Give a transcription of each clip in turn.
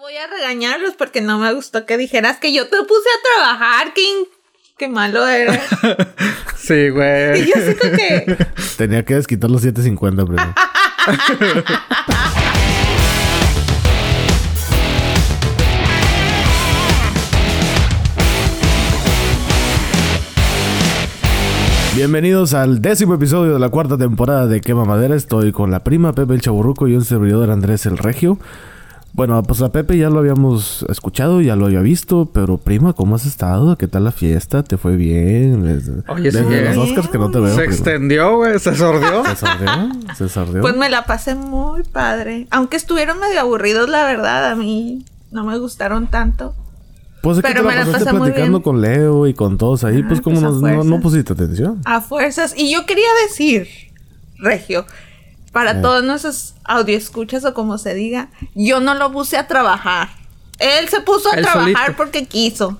voy a regañarlos porque no me gustó que dijeras que yo te puse a trabajar, King. Qué malo eres. sí, güey. Y yo siento que. Tenía que desquitar los 750 primero. Bienvenidos al décimo episodio de la cuarta temporada de Quema Madera. Estoy con la prima Pepe el Chaburruco y un servidor Andrés el Regio. Bueno, pues a Pepe ya lo habíamos escuchado, ya lo había visto, pero prima, ¿cómo has estado? ¿Qué tal la fiesta? ¿Te fue bien? Desde, Oye, desde ¿eh? los Oscars que no te veo. Se prima. extendió, güey. Se sordió. ¿Se sordió? ¿Se sordió? Pues me la pasé muy padre. Aunque estuvieron medio aburridos, la verdad. A mí no me gustaron tanto. Pues es que pero te me la la pasaste muy platicando con Leo y con todos ahí, Ah, pues como pues no, pusiste atención. A fuerzas. Y yo quería decir, Regio, para todos nuestros audioescuchas o como se diga, yo no lo puse a trabajar. Él se puso a Él trabajar solito. porque quiso.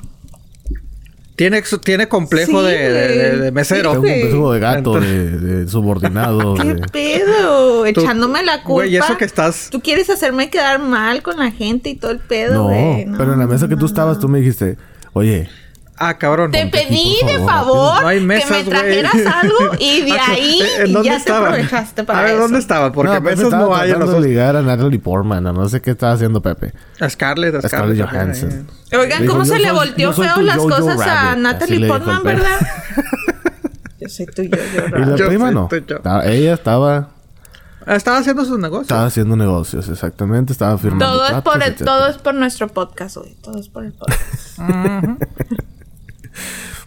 Tiene, tiene complejo Sí, de, de- de- de mesero. Es un peso de gato, Entonces- de, de subordinado. ¿Qué de- pedo? Echándome la culpa. Güey, y eso que estás- Tú quieres hacerme quedar mal con la gente y todo el pedo, No, güey. pero en la mesa que tú estabas, tú me dijiste, oye, Ah, cabrón. Te aquí, pedí de favor, favor No hay que me trajeras algo y de Ah, ahí ¿En dónde ya estaban? te aprovechaste para A ver, eso. ¿dónde estaban? Porque no, mesas estaba no hay en tratando los de ligar a Natalie Portman, no sé qué estaba haciendo Pepe. A Scarlett, a A Scarlett Scarlett. Johansson. Oigan, Dijo, ¿cómo "Yo se le volteó feo las cosas a Rabbit", así Natalie Portman, verdad? Yo soy tu yo, Y la Yo prima no. Estaba- ella estaba, Estaba haciendo sus negocios. estaba haciendo negocios, exactamente. Estaba firmando Todo es, por el- todo es por nuestro podcast, güey. Todo es por el podcast.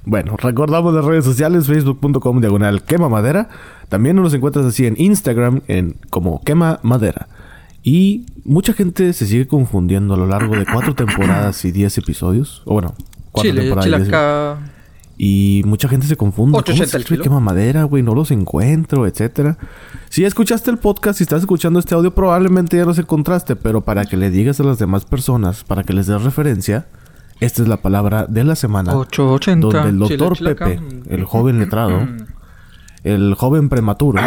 Bueno, recordamos las redes sociales, facebook.com diagonal quema madera. También nos encuentras así en Instagram en como quema madera. Y mucha gente se sigue confundiendo a lo largo de cuatro temporadas y diez episodios. O bueno, cuatro Chile, temporadas y diez chilaca. Y mucha gente se confunde. 8.80 ¿Cómo se quema madera, güey? No los encuentro, etcétera. Si ya escuchaste el podcast, si estás escuchando este audio, probablemente ya los encontraste. Pero para que le digas a las demás personas, para que les des referencia, esta es la palabra de la semana. 880. Donde el doctor. Pepe, el joven letrado, el joven prematuro,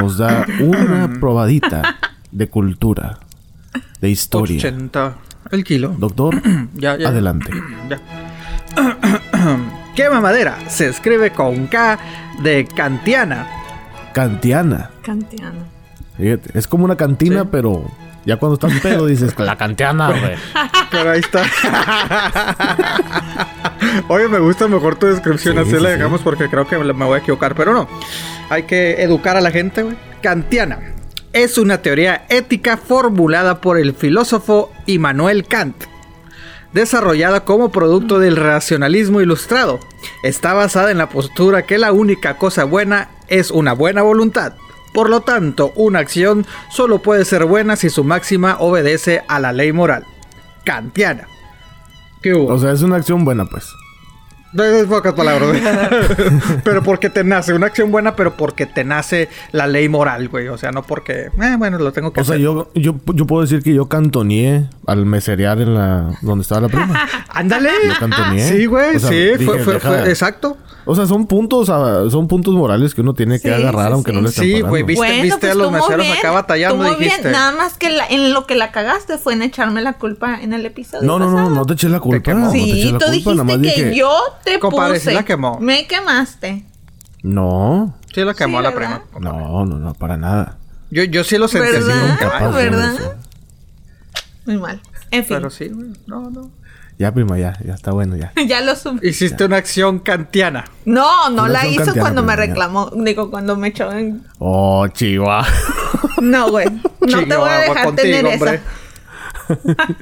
nos da una probadita de cultura, de historia. 80. El kilo. Doctor, Ya, ya. adelante. Ya. Quema madera. Se escribe con K de Kantiana. Kantiana. Kantiano. Fíjate, es como una cantina, Sí. pero ya cuando estás pedo dices, la cantiana, güey. Pero ahí está. Oye, me gusta mejor tu descripción. Sí, Así sí, la sí. dejamos porque creo que me voy a equivocar. Pero no. Hay que educar a la gente, güey. Kantiana. Es una teoría ética formulada por el filósofo Immanuel Kant. Desarrollada como producto del racionalismo ilustrado. Está basada en la postura que la única cosa buena es una buena voluntad. Por lo tanto, una acción solo puede ser buena si su máxima obedece a la ley moral. Kantiana. ¿Qué hubo? O sea, es una acción buena, pues. No es pocas palabras, güey. pero porque te nace una acción buena, pero porque te nace la ley moral, güey. O sea, no porque, eh, bueno, lo tengo que O sea, hacer. yo, yo, yo puedo decir que yo cantoneé al meserear en la... donde estaba la prima. Ándale. Yo cantoneé. Sí, güey, O sea, sí, dije, fue, fue, fue- exacto. O sea, son puntos, ah, son puntos morales que uno tiene que Sí, agarrar sí, aunque sí. no le estén Sí, güey, ¿Viste- viste a los tú muy meseros bien, acá batallando, tú muy bien. dijiste? Nada más que la- en lo que la cagaste fue en echarme la culpa en el episodio. No, no, no, pasado. no te eché la culpa. quemó. no te eché Sí, la tú culpa, dijiste nada más que dije- yo te Compadre, sí la quemó. Me quemaste. No, Sí, lo quemó Sí, la prima. no, no, no, para nada. Yo, yo sí lo sentí. ¿Verdad? Capaz ¿verdad? eso. Muy mal. En fin. Pero sí, güey. No, no. Ya, prima, ya, ya está bueno, ya. ya lo subí. Hiciste una acción kantiana. No, no Una la hizo kantiana, cuando me ya. reclamó. Digo, cuando me echó en... Oh, chihuahua. No, güey. No te voy a dejar contigo, tener hombre. esa.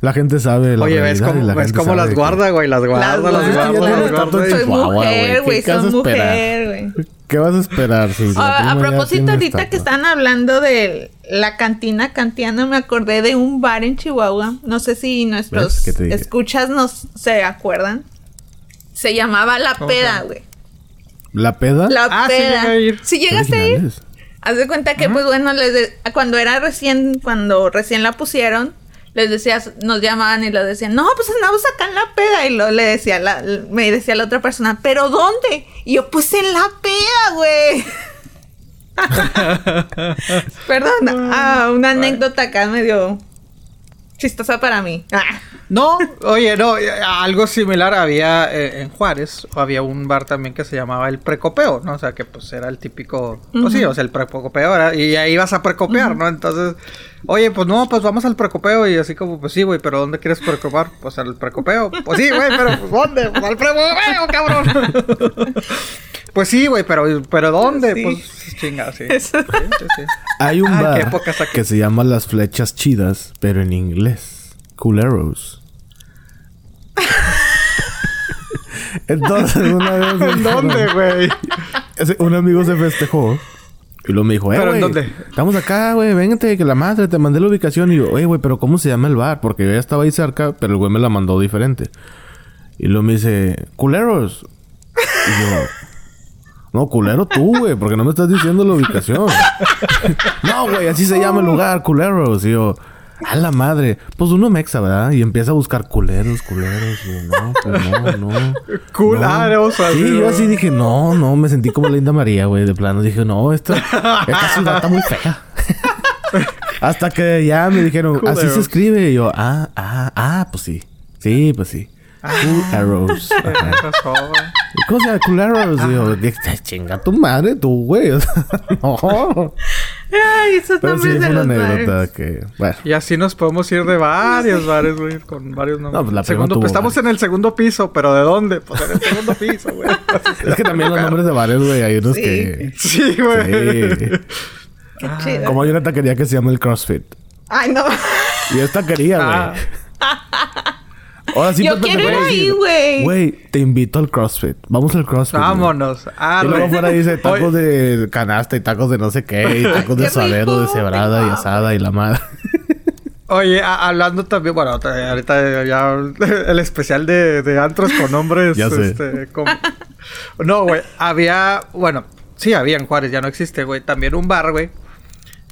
La gente sabe la Oye, ¿ves cómo, la ves cómo las guarda, güey? Las guarda, las guarda. las guarda. Soy mujer, güey. güey. ¿Qué vas a Soy esperar? mujer, güey. ¿Qué vas a esperar? Si a propósito, ahorita estatua? que están hablando de la cantina kantiana, me acordé de un bar en Chihuahua. No sé si nuestros escuchas nos se acuerdan. Se llamaba La ¿Cómo Peda, güey. ¿La peda? La Ah, sí Peda. llegué a ir. ¿Sí llegaste a ir? Haz de cuenta que, pues bueno, les de- cuando era recién, cuando recién la pusieron, les decías, nos llamaban y lo decían, no, pues andamos acá en la peda. Y luego le decía, la, me decía la otra persona, ¿pero dónde? Y yo, pues en la peda, güey. Perdón, ah, una anécdota acá medio Chistosa para mí. Ah. No, oye, no, eh, algo similar había eh, en Juárez, había un bar también que se llamaba el Precopeo, ¿no? O sea, que pues era el típico, pues sí, o sea, el Precopeo era, y ahí ibas a precopear, ¿no? Entonces, oye, pues no, pues vamos al Precopeo y así como, pues sí, güey, pero ¿dónde quieres precopar? Pues al Precopeo. Pues sí, güey, pero pues, ¿dónde? Pues al Precopeo, cabrón. pues sí, güey, pero, pero ¿dónde? Sí. Pues chinga, sí. Hay un Ah, bar que se llama Las Flechas Chidas, pero en inglés. Culeros. Entonces, una vez... ¿En dónde, güey? Un amigo se festejó. Y luego me dijo, eh, ¿Pero en dónde? Estamos acá, güey, véngate, que la madre, te mandé la ubicación. Y yo, oye, güey, pero ¿cómo se llama el bar? Porque yo ya estaba ahí cerca, pero el güey me la mandó diferente. Y luego me dice, culeros. Y yo, no, culero tú, güey, porque no me estás diciendo la ubicación. no, güey, así se llama el lugar, culeros. Y yo, a la madre, pues uno mexa, ¿verdad? Y empieza a buscar culeros, culeros. Y yo, no, pues no, no. Ah, no, sea, Sí, yo así dije, no, no, me sentí como Linda María, güey, de plano. Dije, no, esta, esta ciudad está muy fea. Hasta que ya me dijeron, así Culeros. se escribe. Y yo, ah, ah, ah, pues sí. Sí, pues sí. Cool Arrows. Güey. ¿Y ¿Cómo se llama? Cool Arrows. Yo, dije, chinga tu madre, tú, güey. O sea, no. Ay, esos Pero sí, de una los anécdota bares. que, bueno. Y así nos podemos ir de varios bares, güey, con varios nombres. No, pues la segundo, tuvo pues estamos en el segundo piso, pero ¿de dónde? Pues en el segundo piso, güey. Es que también los nombres de bares, güey, hay unos Sí. que... Sí, güey. Sí. Qué chido. Como hay una taquería que se llama el CrossFit. Ay, no. Y es taquería, güey. Ah. Ahora sí, Yo Pepe, quiero ir ahí, güey. Güey, te invito al CrossFit. Vamos al CrossFit. Vámonos. Ah, Y luego güey. afuera dice tacos de canasta y tacos de no sé qué, y tacos de suadero, de cebrada y asada y la madre. Oye, hablando también, bueno, ahorita ya el especial de, de antros con nombres. Ya sé. Este, con- No, güey, había, bueno, sí había en Juárez, ya no existe, güey. También un bar, güey,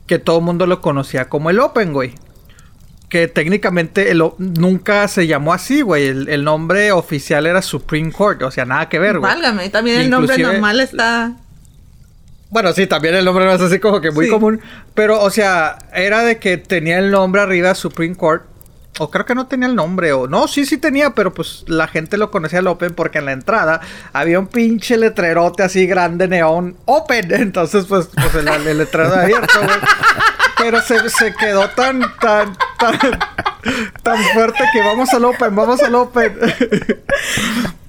que todo el mundo lo conocía como el Open, güey. Que técnicamente el nunca se llamó así, güey. El, el nombre oficial era Supreme Court, o sea, nada que ver, güey. Válgame, también el nombre normal está. Bueno, sí, también el nombre no es así como que muy Sí. común. Pero, o sea, era de que tenía el nombre arriba Supreme Court. O creo que no tenía el nombre. O no, sí, sí tenía, pero pues la gente lo conocía al Open porque en la entrada había un pinche letrerote así grande neón Open. Entonces, pues, pues el, el letrero abierto, güey. Pero se, se quedó tan, tan, tan, tan fuerte que vamos al Open, vamos al Open.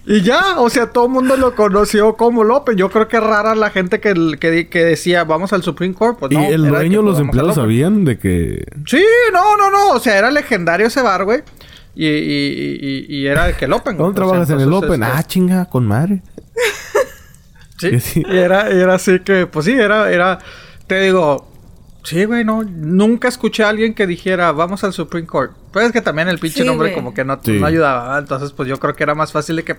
Y ya, o sea, todo el mundo lo conoció como López. Yo creo que es rara la gente que, que, que decía, vamos al Supreme Court. Pues y el dueño, los empleados sabían de que... Sí, no, no, no. O sea, era legendario ese bar, güey. Y, y, y, y era de que el Open. ¿Dónde sea, trabajas en el Open? este, Ah, chinga, con madre. Sí. Sí. Y era, y era así que, pues sí, era, era, te digo, sí, güey, no, nunca escuché a alguien que dijera, vamos al Supreme Court. Pues es que también el pinche Sí, nombre güey. como que no, Sí. no ayudaba. Entonces, pues yo creo que era más fácil de que,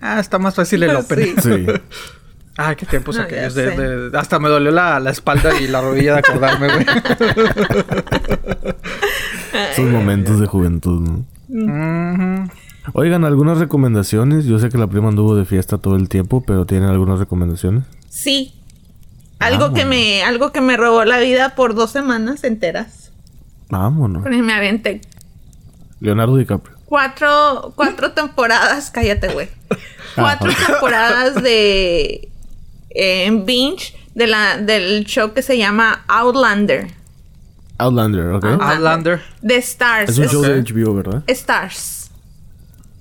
ah, está más fácil el Open. Sí. Sí. Ay, qué tiempos No, aquellos. de- hasta me dolió la, la espalda y la rodilla de acordarme, güey. Esos momentos de juventud, ¿no? Oigan, ¿algunas recomendaciones? Yo sé que la prima anduvo de fiesta todo el tiempo, pero ¿tienen algunas recomendaciones? Sí. Algo que me, algo que me robó la vida por dos semanas enteras. Vámonos. Me aventé Leonardo DiCaprio. cuatro, cuatro temporadas, cállate, güey. Cuatro Ah, temporadas de eh, en binge de la, del show que se llama Outlander. Outlander, ¿ok? Ah. Outlander. The Stars. es un Es- show de. HBO, ¿verdad? Stars.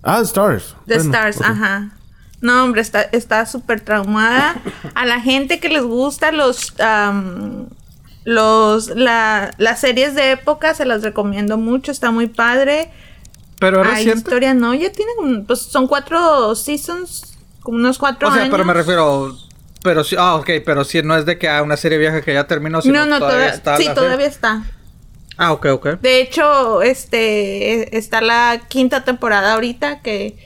Ah, Stars. The Bueno, Stars, ajá. No, hombre, está está súper traumada. A la gente que les gusta los am, los la, las series de época se las recomiendo mucho, está muy padre. Pero es Hay reciente. historia, no, ya tienen, pues son cuatro seasons, como unos cuatro O sea, años. pero me refiero. Pero sí, ah, ok, pero sí, no es de que a una serie vieja que ya terminó, sino No, no, todavía toda- está. sí, todavía serie. está. Ah, ok, ok. De hecho, este e- está la quinta temporada ahorita que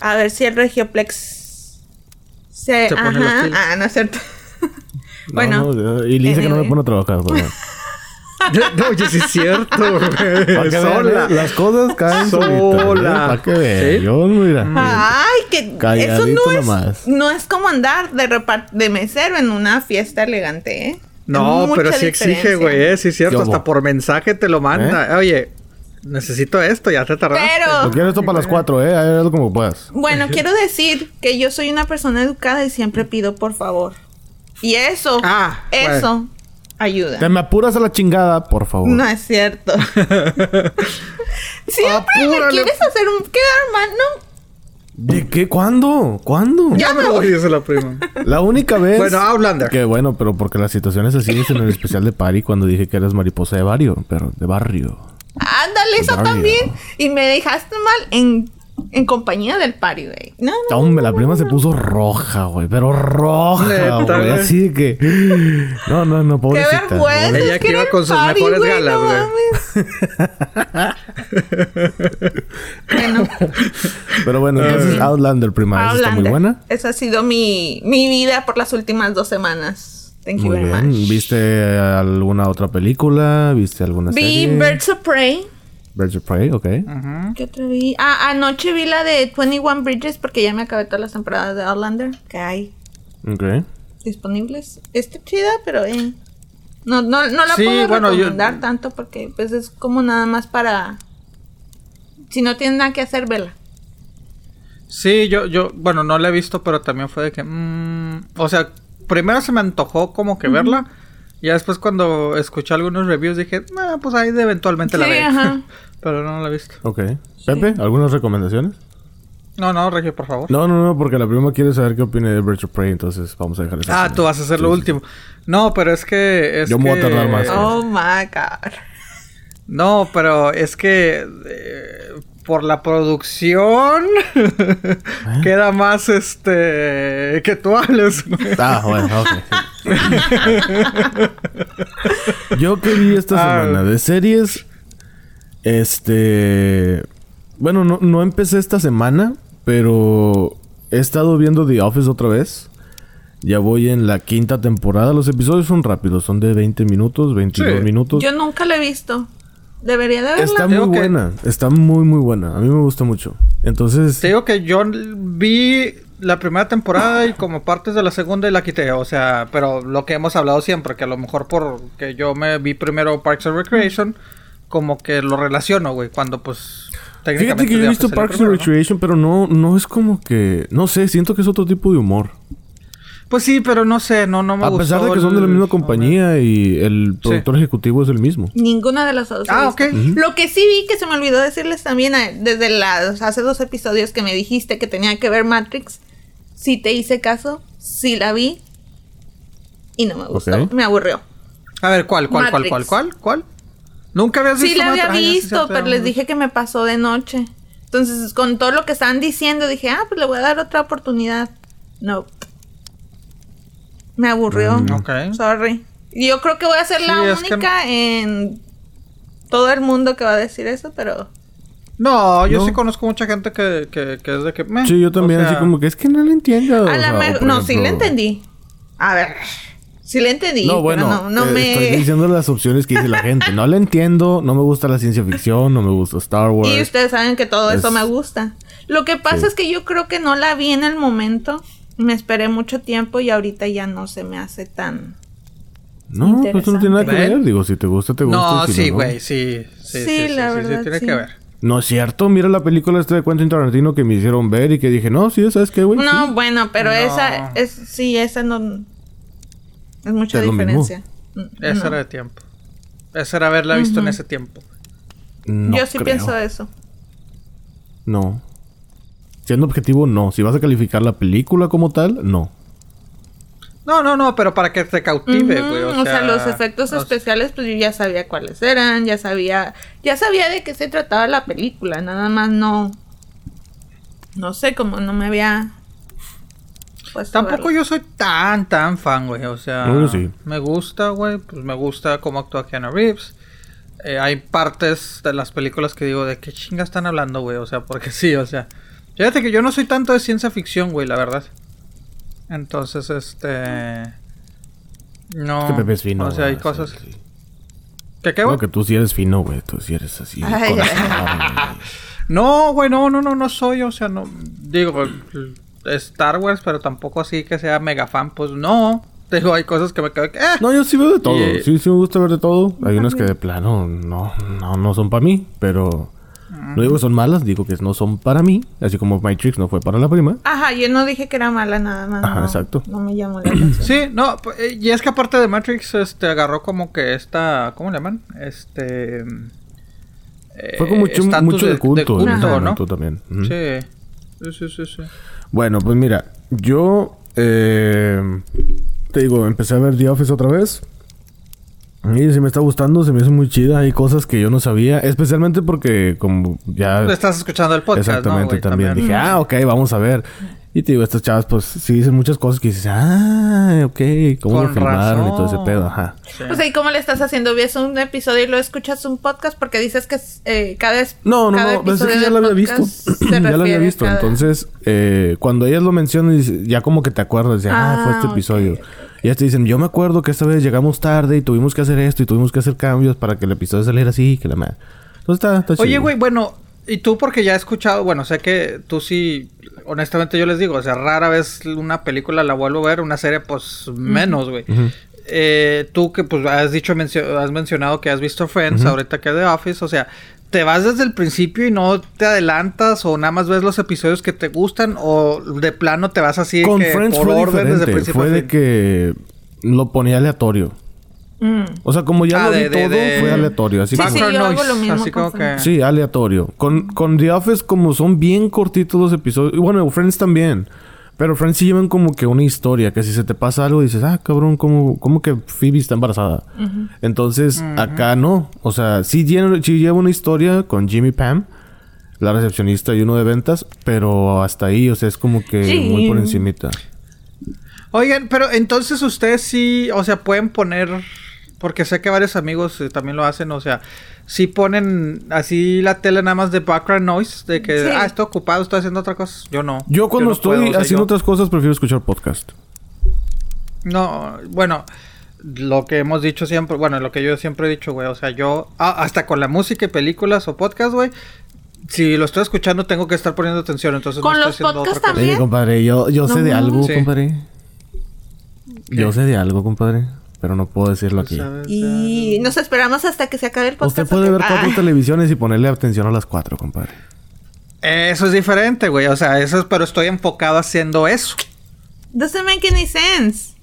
a ver si el Regioplex se, pone pilas. ah, no es cierto. No, bueno, no, y le dice que no me anyway. pone a trabajar, ¿verdad? no, oye, sí es cierto, Para güey. que vean, Sola. ¿eh? Las cosas caen solitas. Sola. Para que vean. ¿Sí? Yo, mira. Ay, que eso no es, nomás. no es como andar de de mesero en una fiesta elegante, ¿eh? No, pero sí exige, güey, eh, sí es cierto. ¿Qué Hasta por mensaje te lo manda. ¿Eh? Oye, necesito esto, ya te tardaste. Lo Pero, quieres esto para las cuatro, ¿eh? Hazlo como puedas. bueno, quiero decir que yo soy una persona educada y siempre pido por favor. Y eso, Ah, eso ayuda. Te me apuras a la chingada, por favor. No es cierto. Siempre me Apúrale. quieres hacer un quedar mal, ¿no? ¿De qué? ¿Cuándo? ¿Cuándo? Ya me voy, dice la prima. La única vez... Bueno, Outlander. Que bueno, pero porque la situación es así, es en el especial de Pari cuando dije que eras mariposa de barrio, pero de barrio. Ándale, eso también. Y me dejaste mal en, en compañía del pari, güey. No, no. Hombre, la prima se puso roja, güey, pero roja, güey. Así de que. No, no, no, Qué pobrecita. vergüenza. pobre- Ella que iba con el sus pari, mejores güey, galas, no güey. mames. bueno, Pero bueno, entonces Outlander, prima, esa está muy Outlander. buena. Esa ha sido mi, mi vida por las últimas dos semanas. Thank you Muy very bien. much. ¿Viste alguna otra película? ¿Viste alguna Vi serie? Birds of Prey. Birds of Prey, ok. ¿Qué otra vi? Ah, anoche vi la de 21 Bridges porque ya me acabé todas las temporadas de Outlander que hay Ok. disponibles. Está chida, pero eh, no, no, no la Sí, puedo bueno, yo- recomendar tanto porque pues es como nada más para... Si no tienes nada que hacer, vela. Sí, yo, yo, bueno, no la he visto, pero también fue de que, mm, o sea, primero se me antojó como que verla. Y ya después cuando escuché algunos reviews dije, ah, pues ahí de eventualmente la Sí, ajá. pero no la he visto. Ok. Pepe, ¿algunas recomendaciones? No, no, Regio, por favor. No, no, no, porque la prima quiere saber qué opina de Birds of Prey, entonces vamos a dejar eso. ah, tú vas a hacer lo Sí, último. No, pero es que... Es Yo me voy a que- tardar más. Oh my god. No, pero es que eh, por la producción ¿Eh? queda más este que tú hables. güey. Ah, bueno, ok. sí. Yo que vi esta Ah. semana de series, este, bueno, no, no empecé esta semana, pero he estado viendo The Office otra vez. Ya voy en la quinta temporada. Los episodios son rápidos, son de 20 minutos, 22 Sí. minutos. Yo nunca la he visto. Debería de verla. Está muy que- buena, está muy muy buena. A mí me gusta mucho. Entonces, Te digo que yo vi la primera temporada y como partes de la segunda y la quité, o sea, pero lo que hemos hablado siempre, que a lo mejor porque yo me vi primero Parks and Recreation, como que lo relaciono, güey, cuando pues fíjate que yo he visto Parks and. Recreation, pero no no es como que, no sé, siento que es otro tipo de humor. Pues sí, pero no sé, no, no me A gustó. pesar de que son de la el- misma compañía y el productor ejecutivo es el mismo. Ninguna de las dos. Ah, visto. ok. Lo que sí vi que se me olvidó decirles también eh, desde las hace dos episodios que me dijiste que tenía que ver Matrix. Sí te hice caso, sí la vi y no me gustó, me aburrió. A ver, ¿cuál, cuál, cuál, Matrix. cuál, cuál, cuál? Nunca habías Sí visto la había Matrix? Ah, ya, sí, visto, cierto, pero ya. les dije que me pasó de noche. Entonces, con todo lo que estaban diciendo, dije, ah, pues le voy a dar otra oportunidad. No. Me aburrió. Mm. Ok. Sorry. Y Yo creo que voy a ser Sí, la que- única en todo el mundo que va a decir eso, pero No, yo No. sí conozco mucha gente que, que, que es de que... meh, Sí, yo también, o sea, así como que es que no lo entiendo. a o la sea, me- o no, sí le entendí. A ver, sí le entendí. No, pero bueno, no, no eh, me... estoy diciendo las opciones que dice la gente. No la entiendo, no me gusta la ciencia ficción, no me gusta Star Wars. Y ustedes saben que todo eso Es- me gusta. Lo que pasa Sí. es que yo creo que no la vi en el momento. Me esperé mucho tiempo y ahorita ya no se me hace tan... No, pues eso no tiene nada que ver. Digo, si te gusta, te gusta. No, si sí, güey, sí. Sí, sí, Sí, sí, la sí, sí, verdad, tiene sí. que ver. No es cierto. Mira la película esta de Quentin Tarantino que me hicieron ver y que dije, no, sí, ¿sabes qué, güey? No, Sí. bueno, pero No. esa es... Sí, esa no... Es mucha Es diferencia. Esa no. era de tiempo. Esa era haberla visto en ese tiempo. No yo sí creo. pienso eso. No. Siendo objetivo, no. Si vas a calificar la película como tal, no. No, no, no, pero para que te cautive, güey. o, sea, los efectos especiales, pues yo ya sabía cuáles eran, ya sabía, ya sabía de qué se trataba la película, nada más no, no sé, como no me había Tampoco yo soy tan, tan fan, güey. O sea, No, yo sí. me gusta, güey. Pues me gusta cómo actúa Keanu Reeves. Eh, hay partes de las películas que digo, ¿de qué chinga están hablando, güey? O sea, porque sí, o sea. Fíjate que yo no soy tanto de ciencia ficción, güey, la verdad. Entonces, este. No. Es que Pepe es fino. O sea, hay güey, cosas. sí, sí. ¿Qué, qué, No, güey? que tú sí eres fino, güey. Tú sí eres así. Ay, No, güey, no, no, no, no soy, o sea, no. Digo, Star Wars, pero tampoco así que sea mega fan, pues no. Digo, hay cosas que me quedo que... eh. No, yo sí veo de todo. Y- Sí, sí me gusta ver de todo. Hay unas que de plano no, no, no son para mí, pero... No digo que son malas, digo que no son para mí. Así como Matrix no fue para la prima. Ajá, yo no dije que era mala nada más. Ajá, no, exacto. No me llamó la atención. Sí, no, eh, y es que aparte de Matrix, este, agarró como que esta, ¿cómo le llaman? Este... eh, Fue como mucho, estatus mucho de culto, en ese ¿no? momento también. Sí, sí, sí, sí. Bueno, pues mira, yo eh, te digo, empecé a ver The Office otra vez. Y se me está gustando, se me hace muy chida. Hay cosas que yo no sabía, especialmente porque como ya... Estás escuchando el podcast, exactamente, ¿no, también. Dije, ah, ok, vamos a ver. Y te digo, estas chavas pues sí dicen muchas cosas que dices, ah, ok, cómo lo filmaron y todo ese pedo, ajá. Sí. O sea, ¿y cómo le estás haciendo? ¿Ves un episodio y lo escuchas un podcast? Porque dices que eh, cada vez. No, no, cada no, pues es que ya lo había visto. ya lo había visto. cada- Entonces, eh, cuando ellas lo mencionan, ya como que te acuerdas de, ah, fue este Ah, episodio. Y ellas te dicen, yo me acuerdo que esta vez llegamos tarde y tuvimos que hacer esto y tuvimos que hacer cambios para que el episodio saliera así, que la madre. Entonces está, está Oye, güey, bueno, y tú porque ya he escuchado, bueno, sé que tú sí, honestamente yo les digo, o sea, rara vez una película la vuelvo a ver, una serie pues menos, güey. Ujú. Eh, tú que pues has dicho, mencio- has mencionado que has visto Friends, ahorita que The Office, o sea, ¿te vas desde el principio y no te adelantas o nada más ves los episodios que te gustan o de plano te vas así Con que Friends por fue orden desde el diferente. principio Fue de que lo ponía aleatorio. Mm. O sea, como ya Ah, lo vi de- de- todo, de- fue aleatorio. Así Sí, como- sí, Background yo hago noise, lo mismo así como que... Sí, aleatorio. Con, con The Office, como son bien cortitos los episodios. Y bueno, Friends también. Pero Friends sí llevan como que una historia. Que si se te pasa algo, dices, ah, cabrón, ¿cómo, cómo que Phoebe está embarazada? Entonces, acá no. O sea, sí lleva, sí lleva una historia con Jimmy Pam, la recepcionista y uno de ventas. Pero hasta ahí, o sea, es como que Sí. muy por encimita. Oigan, pero entonces ustedes sí, o sea, pueden poner, porque sé que varios amigos eh, también lo hacen, o sea, sí ponen así la tele nada más de background noise, de que, Sí. ah, estoy ocupado, estoy haciendo otra cosa. Yo no. Yo cuando no estoy puedo, haciendo yo- otras cosas, prefiero escuchar podcast. No, bueno, lo que hemos dicho siempre, bueno, lo que yo siempre he dicho, güey, o sea, yo, ah, hasta con la música y películas o podcast, güey, si lo estoy escuchando tengo que estar poniendo atención, entonces Con no estoy los haciendo podcasts otra cosa. ¿También? Oye, compadre, yo, yo sé de algo, Sí. compadre. Yo sé de algo, compadre. Pero no puedo decirlo aquí. ¿Sabes? Y nos esperamos hasta que se acabe el podcast. Usted puede ¿o ver cuatro Ah. televisiones y ponerle atención a las cuatro, compadre. Eso es diferente, güey, o sea, eso es, pero estoy enfocado haciendo eso. Doesn't make any sense.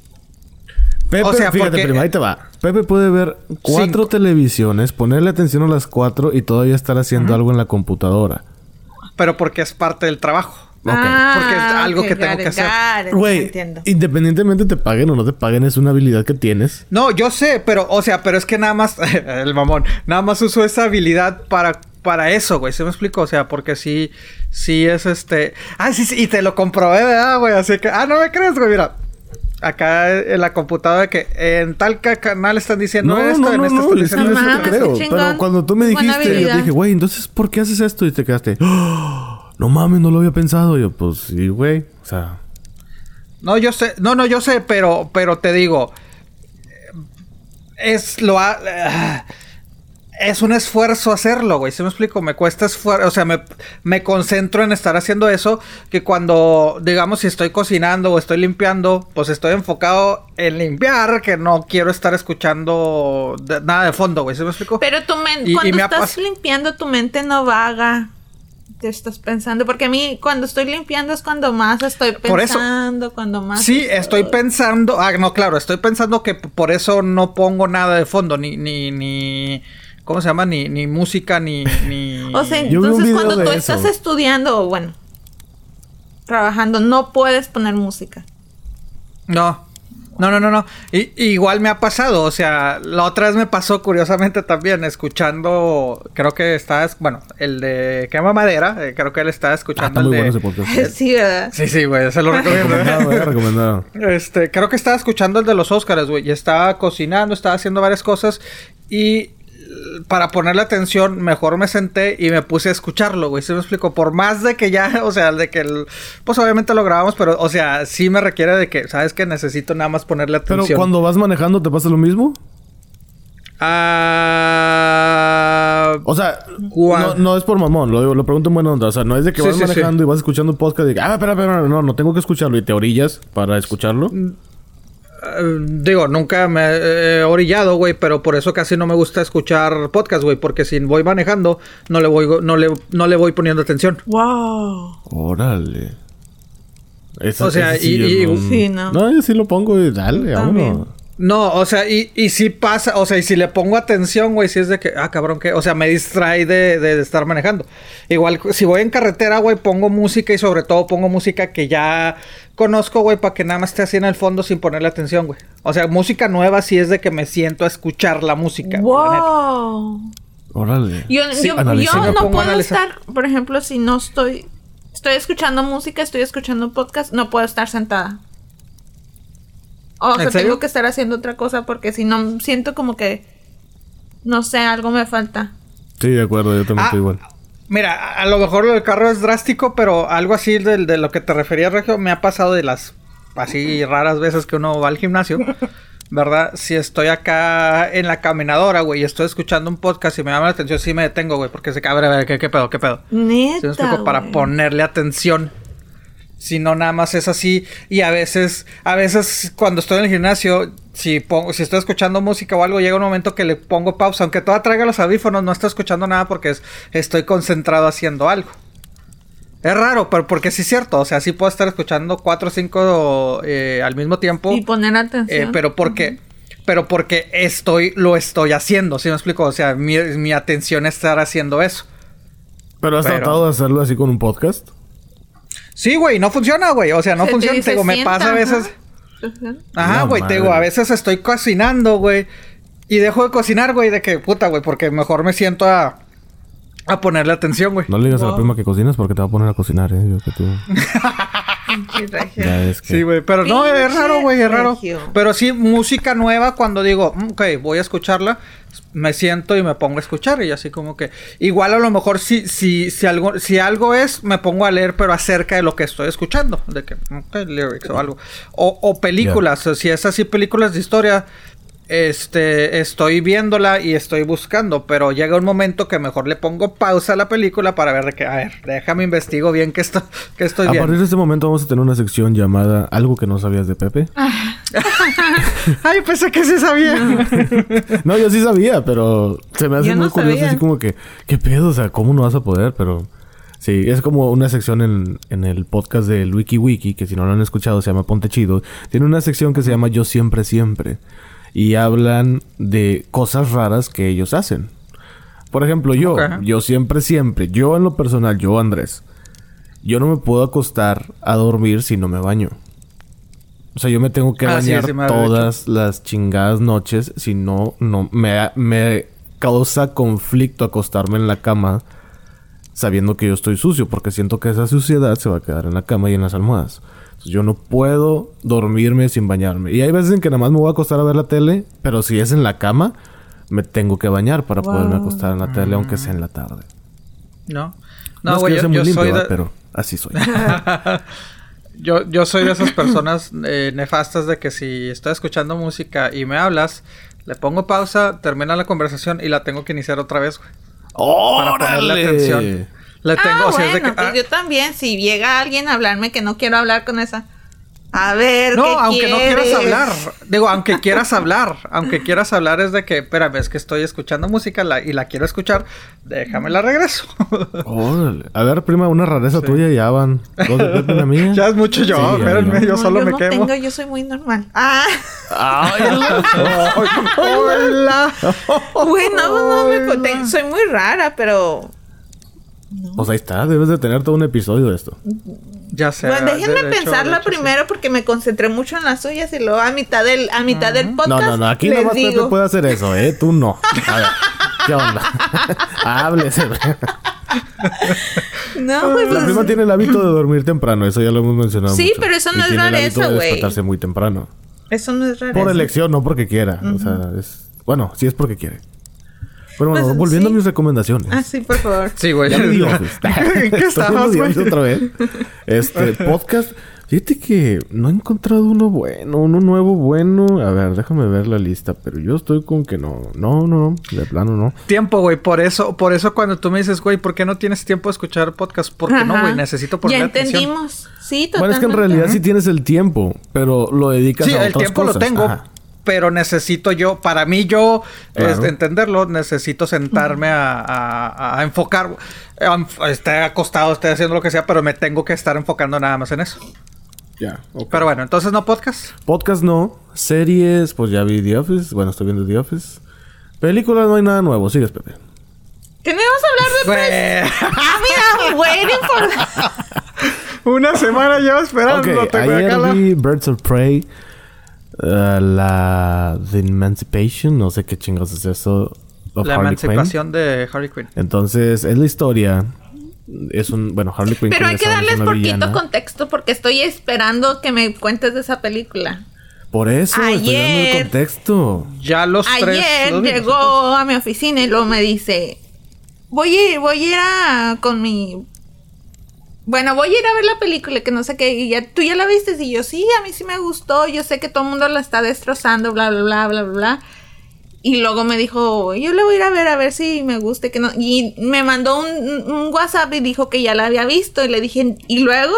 Pepe, O sea, fíjate, porque- prima, ahí te va. Pepe puede ver cuatro Cinco. televisiones, ponerle atención a las cuatro y todavía estar haciendo algo en la computadora. pero porque es parte del trabajo. Porque es algo ok, que tengo got que it, hacer. Güey, independientemente te paguen o no te paguen, es una habilidad que tienes. No, yo sé, pero, o sea, pero es que nada más, el mamón, nada más uso esa habilidad para, para eso, güey, ¿se me explico? O sea, porque sí, sí es este, ah, sí, sí, y te lo comprobé, ¿verdad, güey? Así que, ah, no me crees, güey, mira. Acá en la computadora que en tal ca- canal están diciendo esto, en este están diciendo no no te esto. creo. Pero cuando tú me dijiste, yo dije, güey, entonces, ¿por qué haces esto? Y te quedaste, "Oh, no mames, no lo había pensado. Y yo, pues sí, güey. O sea, No, yo sé, no, no, yo sé, pero, pero te digo, es lo ha- ah, es un esfuerzo hacerlo, güey. ¿Sí me explico? Me cuesta esfuerzo, o sea, me, me concentro en estar haciendo eso, que cuando, digamos, si estoy cocinando o estoy limpiando, pues estoy enfocado en limpiar, que no quiero estar escuchando de- nada de fondo, güey. ¿Sí me explico? Pero tu mente, y cuando me estás limpiando, tu mente no vaga. Te estás pensando. Porque a mí, cuando estoy limpiando, es cuando más estoy Por eso- pensando, cuando más. Sí, estoy pensando. Ah, no, claro, estoy pensando que por eso no pongo nada de fondo, ni, ni, ni. ¿Cómo se llama? Ni, ni música, ni. ni... O sea, entonces cuando tú eso. estás estudiando, o bueno, trabajando, no puedes poner música. No. No, no, no, no. I- igual me ha pasado, o sea, la otra vez me pasó curiosamente también, escuchando, creo que estaba, es- bueno, el de Quema Madera, eh, creo que él estaba ah, escuchando está el muy de... bueno ese podcast. sí, ¿verdad? Sí, sí, güey, se lo recomiendo. ¿eh? Recomendado, eh, recomendado. Este, creo que estaba escuchando el de los Oscars, güey. Y estaba cocinando, estaba haciendo varias cosas. Y para ponerle atención, mejor me senté y me puse a escucharlo, güey. ¿Se me explico? Por más de que ya, o sea, de que el. Pues obviamente lo grabamos, pero, o sea, sí me requiere de que, ¿sabes? Que necesito nada más ponerle Pero atención. cuando vas manejando, ¿te pasa lo mismo? Ah. O sea, no, no es por mamón, lo, lo pregunto en buena onda. O sea, no es de que Sí, vas sí, sí. manejando y vas escuchando un podcast y digas, ah, espera, espera, no, no tengo que escucharlo y te orillas para escucharlo. Eh, digo, nunca me he orillado, güey, pero por eso casi no me gusta escuchar podcast, güey, porque si voy manejando, no le voy, no le, no le voy poniendo atención. Wow. Órale. Eso- O sea, sí, y- no... Sí, ¿no? No, yo sí lo pongo y dale, vámonos. No, o sea, y, y si pasa, o sea, y si le pongo atención, güey, si es de que, ah, cabrón, que, o sea, me distrae de, de, de estar manejando. Igual, si voy en carretera, güey, pongo música y sobre todo pongo música que ya conozco, güey, para que nada más esté así en el fondo sin ponerle atención, güey. O sea, música nueva si es de que me siento a escuchar la música. Wow. Órale. Yo, Sí, yo, yo no puedo estar, por ejemplo, si no estoy, estoy escuchando música, estoy escuchando podcast, no puedo estar sentada. O sea, tengo que estar haciendo otra cosa porque si no siento como que, no sé, algo me falta. Sí, de acuerdo, yo también Ah, estoy igual. Mira, a lo mejor lo del carro es drástico, pero algo así del- de, lo que te refería, Regio, me ha pasado de las así raras veces que uno va al gimnasio, ¿verdad? Si estoy acá en la caminadora, güey, y estoy escuchando un podcast y me llama la atención, sí me detengo, güey, porque se cabre, a ver, ¿qué, qué pedo, qué pedo? Neta. ¿Sí me explico? Para ponerle atención. Si no, nada más es así. Y a veces, a veces cuando estoy en el gimnasio, si pongo, si estoy escuchando música o algo, llega un momento que le pongo pausa. Aunque todavía traiga los audífonos, no estoy escuchando nada porque es- estoy concentrado haciendo algo. Es raro, pero porque sí es cierto. O sea, sí puedo estar escuchando cuatro o cinco eh, al mismo tiempo. Y poner atención. eh, pero porque, pero porque estoy, lo estoy haciendo. ¿Sí me explico? O sea, mi, mi atención es estar haciendo eso. ¿Pero has pero- tratado de hacerlo así con un podcast? Sí, güey, no funciona, güey. O sea, no Se funciona. Te digo, me "Sienta", pasa a veces. ajá. Güey, te digo, a veces estoy cocinando, güey. Y dejo de cocinar, güey, de que puta, güey, porque mejor me siento a, a ponerle atención, güey. No le digas a la prima que cocinas porque te va a poner a cocinar, eh. Yo que tú... Es que... Sí, güey, pero no, es raro, güey, es raro. Pero sí, música nueva, cuando digo, "Mm, ok, voy a escucharla, me siento y me pongo a escuchar. Y así como que, igual a lo mejor si, si, si, algo, si algo es, me pongo a leer, pero acerca de lo que estoy escuchando. De que, ok, lyrics o algo. O, o películas, o si es así, películas de historia. Este, estoy viéndola y estoy buscando, pero llega un momento que mejor le pongo pausa a la película para ver de que, a ver, déjame investigo bien que esto, que estoy A viendo. partir de este momento vamos a tener una sección llamada Algo que no sabías de Pepe. Ay, pensé que sí sabía. No, yo sí sabía, pero se me hace Yo muy no curioso sabía. así como que, ¿qué pedo? O sea, ¿cómo no vas a poder? Pero sí, es como una sección en, en el podcast del Wiki Wiki, que si no lo han escuchado se llama Ponte Chido. Tiene una sección que se llama Yo Siempre Siempre. Y hablan de cosas raras que ellos hacen. Por ejemplo, yo, yo siempre, siempre, yo en lo personal, yo Andrés, yo no me puedo acostar a dormir si no me baño. O sea, yo me tengo que Ah, bañar sí todas las chingadas noches. Si no, no me, me causa conflicto acostarme en la cama sabiendo que yo estoy sucio, porque siento que esa suciedad se va a quedar en la cama y en las almohadas. Entonces, yo no puedo dormirme sin bañarme. Y hay veces en que nada más me voy a acostar a ver la tele, pero si es en la cama, me tengo que bañar para poderme acostar en la tele, aunque sea en la tarde. No. No, No, es güey, que yo sea muy yo limpio, soy ¿va? de, pero así soy. yo, yo soy de esas personas eh, nefastas de que si estoy escuchando música y me hablas, le pongo pausa, termina la conversación y la tengo que iniciar otra vez, güey. Para ponerle. Le tengo, ah, o sea, es de bueno, que, pues ah, yo también. Si llega alguien a hablarme que no quiero hablar con esa. A ver, No, ¿qué aunque no quieras quieres? hablar. Digo, aunque quieras hablar. Aunque quieras hablar es de que, espérame, es que estoy escuchando música la- y la quiero escuchar. Déjame la regreso. Órale. A ver, prima, una rareza tuya ya van. Dos de Pepe y la mía. ya es mucho yo. Sí, espérenme, ya. yo No, solo yo me no quemo. tengo, yo soy muy normal. Ah, Hola. güey, no, no, me soy muy rara, pero... Pues ahí está, debes de tener todo un episodio de esto. Ya sé. Bueno, déjenme de- de hecho- pensarla de hecho, sí. primero porque me concentré mucho en las suyas y luego a mitad del, a mitad del podcast No, no, no, aquí nada más Pepe puede hacer eso, ¿eh? Tú no. A ver, ¿qué onda? Háblese. No, güey, La pues, prima tiene el hábito de dormir temprano, eso ya lo hemos mencionado. Sí, mucho. pero eso Y no es tiene el hábito rareza, de güey. despertarse muy temprano. eso no es raro. Por elección, no porque quiera. O sea, es. Bueno, sí es porque quiere. Pero bueno, Pues, volviendo sí. a mis recomendaciones. Ah, sí, por favor. Sí, güey. Ya Office. ¿En qué The güey? Otra vez. Este, podcast. Fíjate que no he encontrado uno bueno, uno nuevo bueno. A ver, déjame ver la lista, pero yo estoy con que no. No, no, no, de plano no. Tiempo, güey. Por eso, por eso cuando tú me dices, güey, ¿por qué no tienes tiempo de escuchar podcast? Porque no, güey, necesito poner Ya atención. entendimos. Sí, totalmente. Bueno, es que en realidad sí tienes el tiempo, pero lo dedicas Sí, a el otras tiempo cosas. lo tengo, Ajá. Pero necesito yo, para mí yo, Claro. este, entenderlo, necesito sentarme a, a- a enfocar. eh, Esté acostado, esté haciendo lo que sea, pero me tengo que estar enfocando nada más en eso. Ya, ok. Pero bueno, entonces no podcast. Podcast no. Series, pues ya vi The Office. Bueno, estoy viendo The Office. Películas no hay nada nuevo. Sigues, Pepe. ¿Qué no íbamos a hablar de Güey, Ah, mira, waiting for... una semana llevo esperando. Ok, tengo acá ayer vi Birds of Prey. Eh, la... The Emancipation. No sé qué chingos es eso. La Harley Quinn. emancipación de Harley Quinn. Entonces, es la historia. Es un... Bueno, Harley Quinn... Pero hay que darles poquito villana. contexto porque estoy esperando que me cuentes de esa película. Por eso, estoy dando el Ayer- contexto. Ya los tres. Ayer los vimos, llegó a mi oficina y luego me dice, voy a ir, voy a ir a, con mi... Bueno, voy a ir a ver la película, que no sé qué, y ya, tú ya la viste, y yo, sí, a mí sí me gustó, yo sé que todo el mundo la está destrozando, bla, bla, bla, bla, bla. Y luego me dijo, yo le voy a ir a ver a ver si me gusta, que no. Y me mandó un, un WhatsApp y dijo que ya la había visto, y le dije, ¿y luego?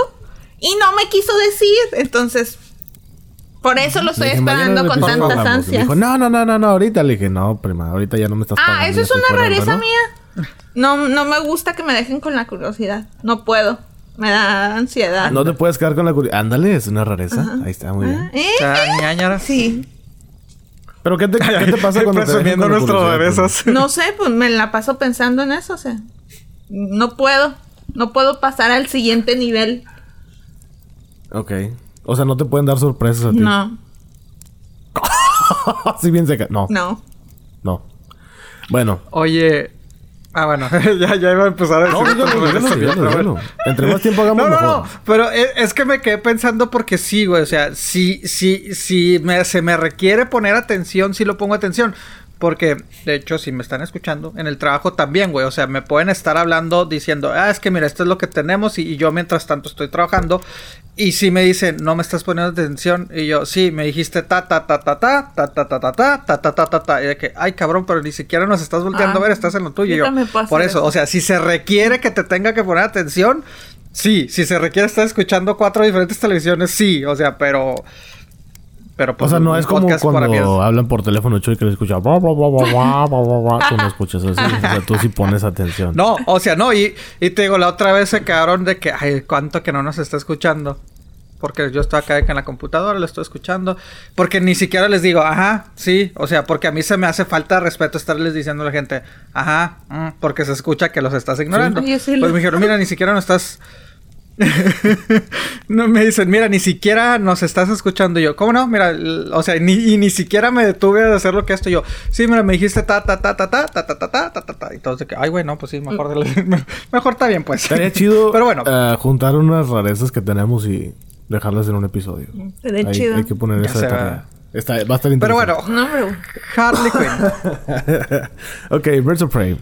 Y no me quiso decir, entonces... Por eso lo estoy Le dije, "Mañana esperando con tantas hablamos". Y me ansias. Dijo, no, no, no, no, no, ahorita le dije, no, prima, ahorita ya no me estás pagando. Ah, eso es una rareza reloj". mía. No, no me gusta que me dejen con la curiosidad. No puedo. Me da ansiedad. No te puedes quedar con la curiosidad. Ándale, es una rareza. Ahí está, muy bien. ¿Eh? Ah. Sí. Pero ¿qué te, qué te pasa cuando Presumiendo nuestros rarezas. No sé, pues me la paso pensando en eso, o sea. No puedo. No puedo pasar al siguiente nivel. Ok. O sea, no te pueden dar sorpresas a ti. No, Así bien seca. No, no. no. Bueno. Oye. Ah, bueno, ya, ya iba a empezar a decir. No, dígalo, dígalo, bueno. dígalo. Entre más tiempo hagamos, No, no, mejor. no, pero es, es que me quedé pensando porque sí, güey, o sea, si, si, si me, se me requiere poner atención, sí lo pongo atención. Porque, de hecho, si me están escuchando, en el trabajo también, güey, o sea, me pueden estar hablando diciendo, ah, es que mira, esto es lo que tenemos y, y yo mientras tanto estoy trabajando. Y si me dicen, no me estás poniendo atención, y yo, sí, me dijiste ta, ta, ta, ta, ta, ta, ta, ta, ta, ta, ta, ta, ta, ta, ta, y de que, ay, cabrón, pero ni siquiera nos estás volteando a ver, Ah, estás en lo tuyo. Yo, por eso. o sea, si se requiere que te tenga que poner atención, sí. Si se requiere estar escuchando cuatro diferentes televisiones, sí. O sea, pero. Pero O pues. sea, no es como mí es- cuando hablan por teléfono chuy que le escucha. "Bua, bua, bua, bua, bua, bua, bua, bua". Tú no escuchas así. O sea, tú sí pones atención. No, o sea, no. Y, y te digo, la otra vez se quedaron de que, ay, cuánto que no nos está escuchando. Porque yo estoy acá en la computadora, lo estoy escuchando. Porque ni siquiera les digo, ajá, sí. O sea, porque a mí se me hace falta de respeto estarles diciendo a la gente, ajá, mm, porque se escucha que los estás ignorando. Sí. Pues me dijeron, mira, ni siquiera nos estás. No me dicen, mira, ni siquiera nos estás escuchando. Y yo, ¿cómo no? Mira, o sea, ni, y ni siquiera me detuve a hacer lo que esto. Yo, sí, mira, me dijiste ta, ta, ta, ta, ta, ta, ta, ta, ta, ta, ta, ta. Y todos de que, ay, güey, no, pues sí, mejor, mejor está bien, pues. Estaría chido Pero bueno, eh, juntar unas rarezas que tenemos y dejarlas en un episodio. Estaría Hay, chido. hay que poner Ya esa de tarea. Está, va a estar pero interesante. bueno, No, pero... Harley Quinn. ok, Birds of Prey.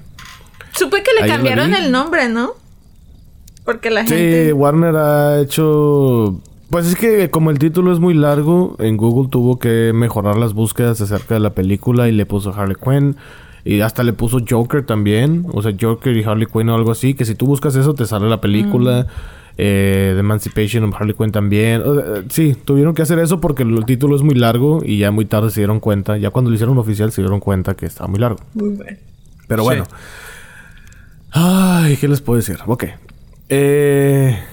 Supe que le cambiaron el nombre, ¿no? Porque la Sí, gente... Warner ha hecho... Pues es que como el título es muy largo, en Google tuvo que mejorar las búsquedas acerca de la película y le puso Harley Quinn. Y hasta le puso Joker también. O sea, Joker y Harley Quinn o algo así. Que si tú buscas eso te sale la película. Eh, The Emancipation of Harley Quinn también. O sea, sí, tuvieron que hacer eso porque el título es muy largo y ya muy tarde se dieron cuenta. Ya cuando lo hicieron oficial se dieron cuenta que estaba muy largo. Muy bueno. Pero Sí. bueno. Ay, ¿qué les puedo decir? Ok. Eh...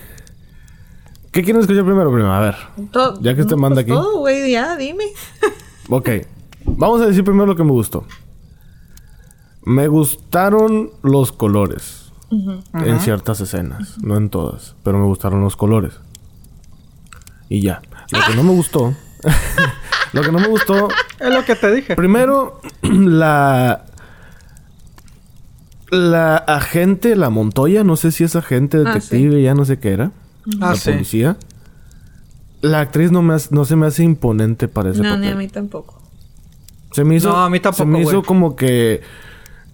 ¿Qué quieren escuchar primero, prima? A ver. Todo- Ya que te manda pues aquí. Todo, güey, ya, dime. Ok. Vamos a decir primero lo que me gustó. Me gustaron los colores. En ciertas escenas. No en todas. Pero me gustaron los colores. Y ya. Lo que no me gustó... lo que no me gustó... Es lo que te dije. Primero, la... La agente, la Montoya, no sé si es agente, Ah, detective, ya no sé qué era. Ah, la sí. policía. La actriz no, me hace- no se me hace imponente para ese No, ni a mí tampoco. Se me hizo, No, a mí tampoco, se me hizo como que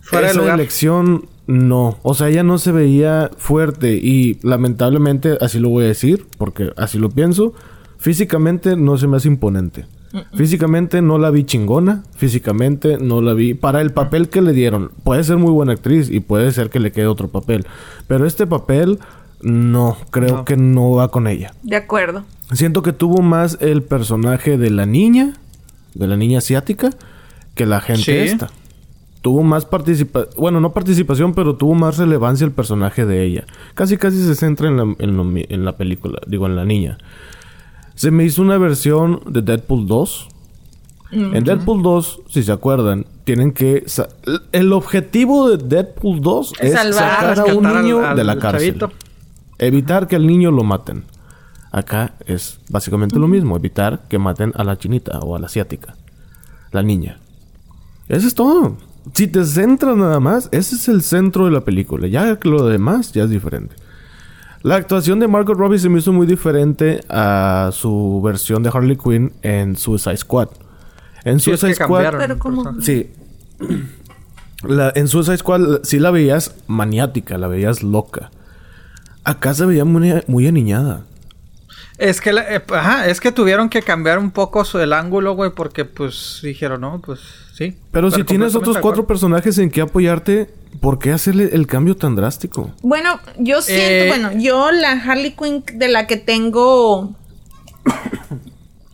Fuera de esa elección no. O sea, ella no se veía fuerte y lamentablemente, así lo voy a decir, porque así lo pienso, físicamente no se me hace imponente. Físicamente no la vi chingona, físicamente no la vi para el papel que le dieron. Puede ser muy buena actriz y puede ser que le quede otro papel, pero este papel no, creo No. que no va con ella. De acuerdo. Siento que tuvo más el personaje de la niña, de la niña asiática, que la gente Sí. esta. Tuvo más participación, bueno, no participación, pero tuvo más relevancia el personaje de ella. Casi, casi se centra en la, en lo mi- en la película, digo, en la niña. Se me hizo una versión de Deadpool 2. En Deadpool 2, si se acuerdan, tienen que... El objetivo de Deadpool 2 es Salvar. sacar a un al- niño al de la cárcel. chavito. Evitar que al niño lo maten. Acá es básicamente lo mismo. Evitar que maten a la chinita o a la asiática. La niña. Eso es todo. Si te centras nada más, ese es el centro de la película. Ya lo demás ya es diferente. La actuación de Margot Robbie se me hizo muy diferente a su versión de Harley Quinn en Suicide Squad. En Sí, es Suicide que Squad... Pero personas. Sí. La, en Suicide Squad sí la veías maniática, la veías loca. Acá se veía muy, muy aniñada. Es que, la- eh, ajá, es que tuvieron que cambiar un poco su, el ángulo, güey, porque pues dijeron, no, pues sí. Pero si tienes otros cuatro personajes en que apoyarte, ¿por qué hacerle el cambio tan drástico? Bueno, yo siento, Eh, bueno, yo la Harley Quinn de la que tengo.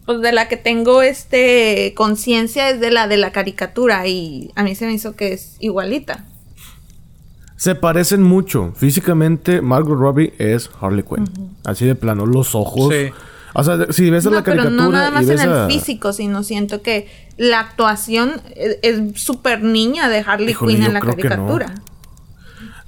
Pues de la que tengo este conciencia es de la de la caricatura y a mí se me hizo que es igualita. Se parecen mucho. Físicamente, Margot Robbie es Harley Quinn. Así de plano, los ojos. Sí. O sea, si ves a No, la pero caricatura no nada más y en el a... físico, sino siento que la actuación es- súper niña de Harley Híjole, Quinn en la caricatura.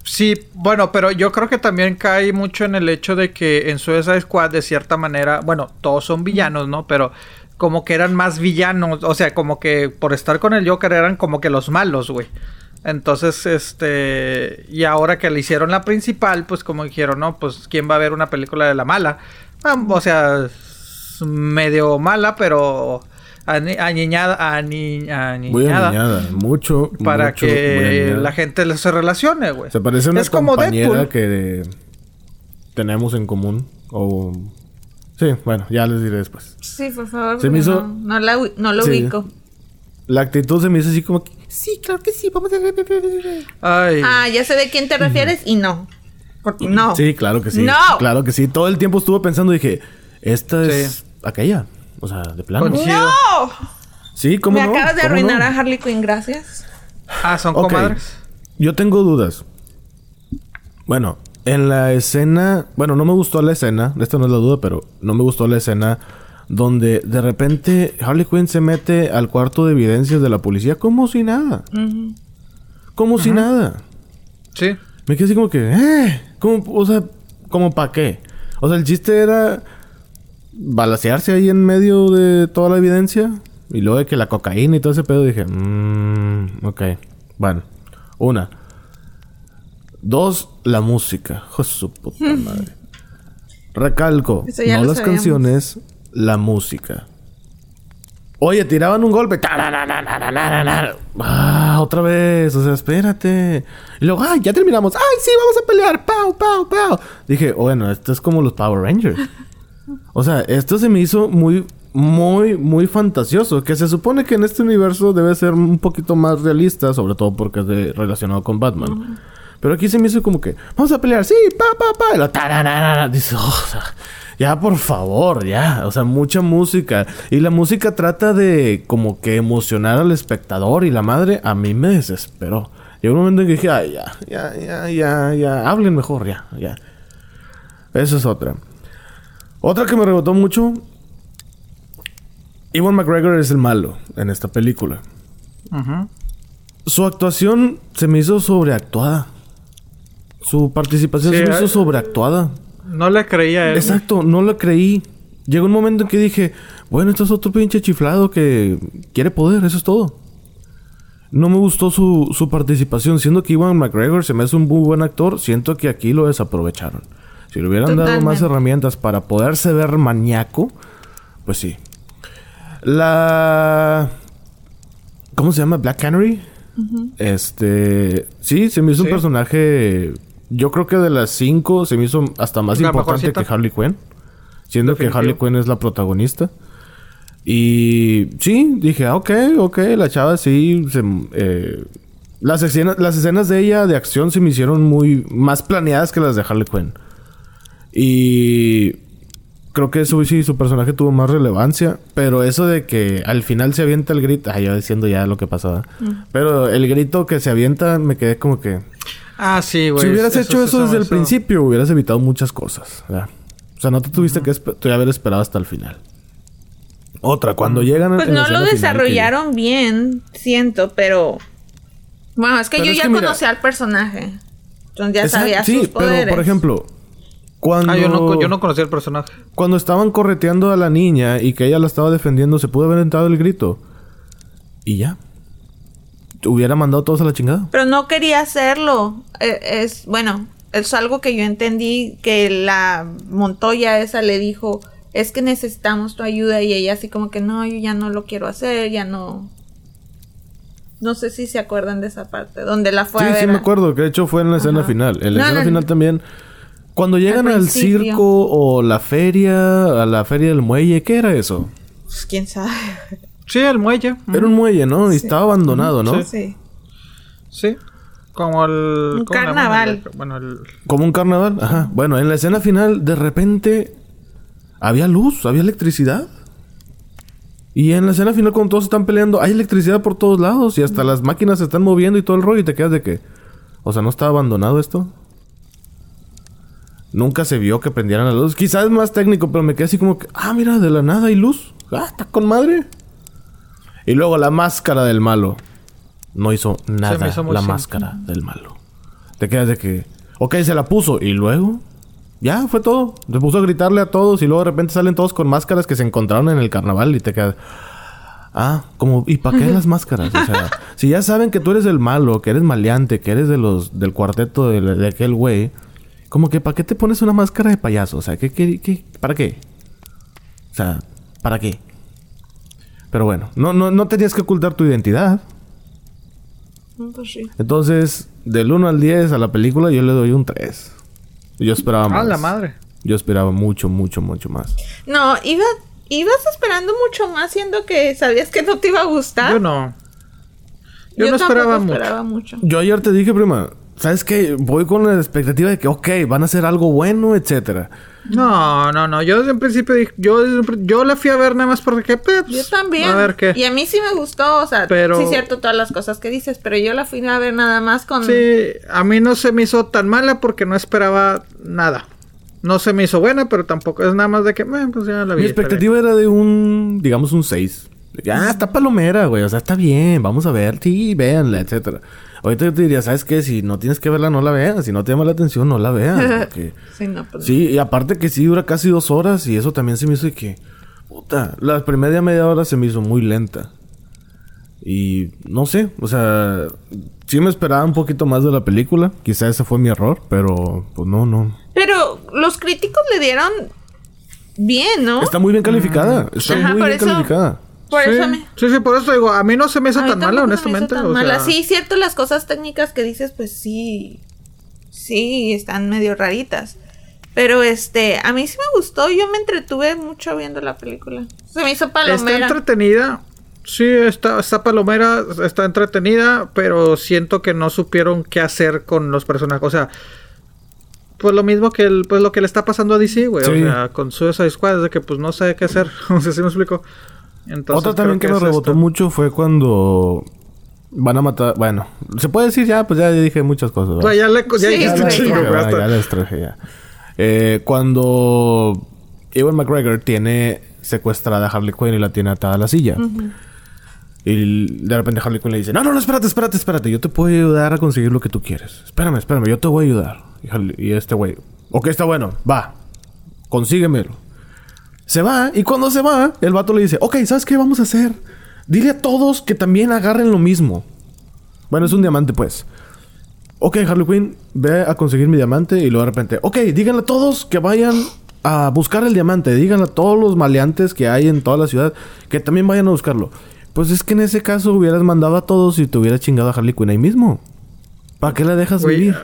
Sí, bueno, pero yo creo que también cae mucho en el hecho de que en Suicide Squad, de cierta manera, bueno, todos son villanos, ¿no? Pero como que eran más villanos, o sea, como que por estar con el Joker eran como que los malos, güey. Entonces, este, y ahora que le hicieron la principal, pues como dijeron, no, pues quién va a ver una película de la mala. Ah, o sea, medio mala, pero ani- aniñada, ani- Muy aniñada aniñada. Mucho, para mucho, que aniñada. la gente se relacione, güey. Se parece a una es como compañera Deadpool. que tenemos en común. O... Sí, bueno, ya les diré después. Sí, por favor. Se me hizo- No, no la no lo Sí. ubico. La actitud se me hizo así como que... Sí, claro que sí, vamos a... Ay, Ah, ya sé de quién te refieres y no. Porque no. Sí, claro que sí. No. Claro que sí. Todo el tiempo estuve pensando y dije... Esta es Sí. aquella. O sea, de plano. ¡No! Sí, ¿cómo Me no? acabas de ¿Cómo arruinar no? a Harley Quinn, gracias. ah, son comadres. Yo tengo dudas. Bueno, en la escena... Bueno, no me gustó la escena. Esta no es la duda, pero no me gustó la escena... Donde de repente Harley Quinn se mete al cuarto de evidencias de la policía como si nada. Como si nada. Sí. Me quedé así como que, ¿eh? ¿Cómo, o sea, ¿cómo para qué? O sea, el chiste era balasearse ahí en medio de toda la evidencia. Y luego de que la cocaína y todo ese pedo, dije, mmm, ok. Bueno, una. Dos, la música. Hijo de su puta madre. Recalco, no las sabíamos. canciones, la música. Oye, tiraban un golpe. Ah, otra vez. O sea, espérate. Y luego, ay, ya terminamos. Ay, sí, vamos a pelear. Pau, pau, pau. Dije, bueno, esto es como los Power Rangers. O sea, esto se me hizo muy, muy, muy fantasioso. Que se supone que en este universo debe ser un poquito más realista, sobre todo porque es relacionado con Batman. Pero aquí se me hizo como que, vamos a pelear, sí, pa, pa, pa. Y lo. Dice, oh, o sea, ya, por favor, ya. O sea, mucha música. Y la música trata de como que emocionar al espectador y la madre a mí me desesperó. Llegó un momento en que dije, ay, ya, ya, ya, ya, ya, hablen mejor, ya, ya. Esa es otra. Otra que me rebotó mucho. Ewan McGregor es el malo en esta película. Ujú. Su actuación se me hizo sobreactuada. Su participación Sí, se me hizo eh. sobreactuada. No le creía a él. Exacto, no lo creí. Llegó un momento en que dije, bueno, esto es otro pinche chiflado que quiere poder, eso es todo. No me gustó su, su participación, siendo que Iwan McGregor se me hace un muy buen actor, siento que aquí lo desaprovecharon. Si le hubieran dado más herramientas para poderse ver maníaco, pues sí. La... ¿Cómo se llama? Black Canary. Este, sí, se me hizo un personaje, yo creo que de las cinco se me hizo hasta más La importante mejorcita. que Harley Quinn, siendo que. Harley Quinn es la protagonista. Y sí, dije, ah, ok, ok, la chava sí, se, eh, las, escenas, las escenas de ella de acción se me hicieron muy más planeadas que las de Harley Quinn. Y creo que eso sí, su personaje tuvo más relevancia. Pero eso de que al final se avienta el grito. Ay, yo diciendo ya lo que pasaba. Pero el grito que se avienta, me quedé como que. Ah, sí, güey. si hubieras hecho eso, desde el eso- principio, hubieras evitado muchas cosas. ¿verdad? O sea, no te tuviste que espe- te haber esperado hasta el final. Otra, cuando llegan. Pues en no lo que- desarrollaron bien, siento, pero... Bueno, es que Pero yo es ya que mira- conocía al personaje. Entonces ya Exacto, sabía sí, sus poderes. pero por ejemplo, cuando. Ah, yo no, yo no conocía el personaje. Cuando estaban correteando a la niña y que ella la estaba defendiendo, se pudo haber entrado el grito. Y ya. Hubiera mandado todos a la chingada. Pero no quería hacerlo. Eh, Es, bueno, es algo que yo entendí que la Montoya esa le dijo, es que necesitamos tu ayuda y ella así como que no, yo ya no lo quiero hacer, ya no. No sé si se acuerdan de esa parte, donde la fue Sí, a ver. sí me a- acuerdo. Que de hecho fue en la escena Ajá. final. En la No, escena no, final no. también. Cuando llegan al, circo o la feria, a la feria del muelle, ¿qué era eso? Pues, quién sabe. Sí, el muelle. Era un muelle, ¿no? Y estaba abandonado, ¿no? Sí. Sí. Como el... Un carnaval. Bueno, el... Como un carnaval. Ajá. Bueno, en la escena final, de repente, había luz, había electricidad. Y en la escena final, cuando todos están peleando, hay electricidad por todos lados. Y hasta las máquinas se están moviendo y todo el rollo. Y te quedas de que. O sea, ¿no estaba abandonado esto? Nunca se vio que prendieran la luz. Quizás es más técnico, pero me quedé así como que. Ah, mira, de la nada hay luz. Ah, está con madre. Y luego la máscara del malo. No hizo nada hizo la simple. máscara del malo. Te quedas de que. Ok, se la puso. Y luego. Ya, fue todo. Se puso a gritarle a todos. Y luego de repente salen todos con máscaras que se encontraron en el carnaval. Y te quedas. Ah, como, ¿y para qué las máscaras? O sea, si ya saben que tú eres el malo, que eres maleante, que eres de los del cuarteto de, de aquel güey, como que ¿para qué te pones una máscara de payaso? O sea, ¿qué, qué, qué- para qué? O sea, ¿para qué? Pero bueno, no, no, no tenías que ocultar tu identidad. Pues sí. Entonces, del 1 al 10 a la película yo le doy un 3. Yo esperaba más. Ah, la madre. Yo esperaba mucho, mucho, mucho más. No, iba, ibas esperando mucho más siendo que sabías que no te iba a gustar. Yo no. Yo, no tampoco esperaba mucho. esperaba mucho. Yo ayer te dije, prima, ¿sabes qué? Voy con la expectativa de que, ok, van a hacer algo bueno, etcétera. No, no, no. Yo desde el principio dije... Yo, yo la fui a ver nada más porque... pues, Yo también. A ver qué. Y a mí sí me gustó, o sea, Pero- sí es cierto todas las cosas que dices, pero yo la fui a ver nada más con... Sí, a mí no se me hizo tan mala porque no esperaba nada. No se me hizo buena, pero tampoco es nada más de que, eh, pues ya la vi. Mi expectativa era de un, digamos, un 6. Ah, está palomera, güey. O sea, está bien. Vamos a ver. Sí, véanla, etcétera. Ahorita yo te diría, ¿sabes qué? Si no tienes que verla, no la veas. Si no te llama la atención, no la veas. Porque... Sí, no, pues, Sí, y aparte que sí dura casi dos horas. Y eso también se me hizo de que... Puta, la primera media hora se me hizo muy lenta. Y no sé, o sea... Sí me esperaba un poquito más de la película. Quizá ese fue mi error, pero... Pues no, no. Pero los críticos le dieron bien, ¿no? Está muy bien calificada. Está Ajá, muy bien eso- calificada. Por sí, eso me... sí, sí, por eso digo, a mí no se me hizo A tan mala, tampoco se me hizo honestamente. tan o mala. sea, Sí, cierto, las cosas técnicas que dices, pues sí. Sí, están medio raritas. Pero este, a mí sí me gustó. Yo me entretuve mucho viendo la película. Se me hizo Está palomera. entretenida. Sí, está, está palomera, está entretenida, pero siento que no supieron qué hacer con los personajes. O sea, pues lo mismo que el, pues lo que le está pasando a DC, güey. Sí. O sea, con Suicide Squad, es de que pues no sabe qué hacer. O sea, ¿sí me explico? Entonces, Otra también que creo me es rebotó esto. mucho fue cuando van a matar. Bueno, se puede decir ya, pues ya dije muchas cosas. Ya le ya Sí, un güey, chingo, ya. Ya, ya, hasta- les traje ya. Eh, cuando Ewan McGregor tiene secuestrada a Harley Quinn y la tiene atada a la silla. Y de repente Harley Quinn le dice, no, no, no, espérate, espérate, espérate. Yo te puedo ayudar a conseguir lo que tú quieres. Espérame, espérame, yo te voy a ayudar. Y, Harley- y este güey, ok, está bueno, va. Consíguemelo. Se va, y cuando se va, el vato le dice, ok, ¿sabes qué vamos a hacer? Dile a todos que también agarren lo mismo. Bueno, es un diamante, pues. Ok, Harley Quinn, ve a conseguir mi diamante y luego de repente, ok, díganle a todos que vayan a buscar el diamante. Díganle a todos los maleantes que hay en toda la ciudad que también vayan a buscarlo. Pues es que en ese caso hubieras mandado a todos y te hubieras chingado a Harley Quinn ahí mismo. ¿Para qué la dejas Güey, vivir?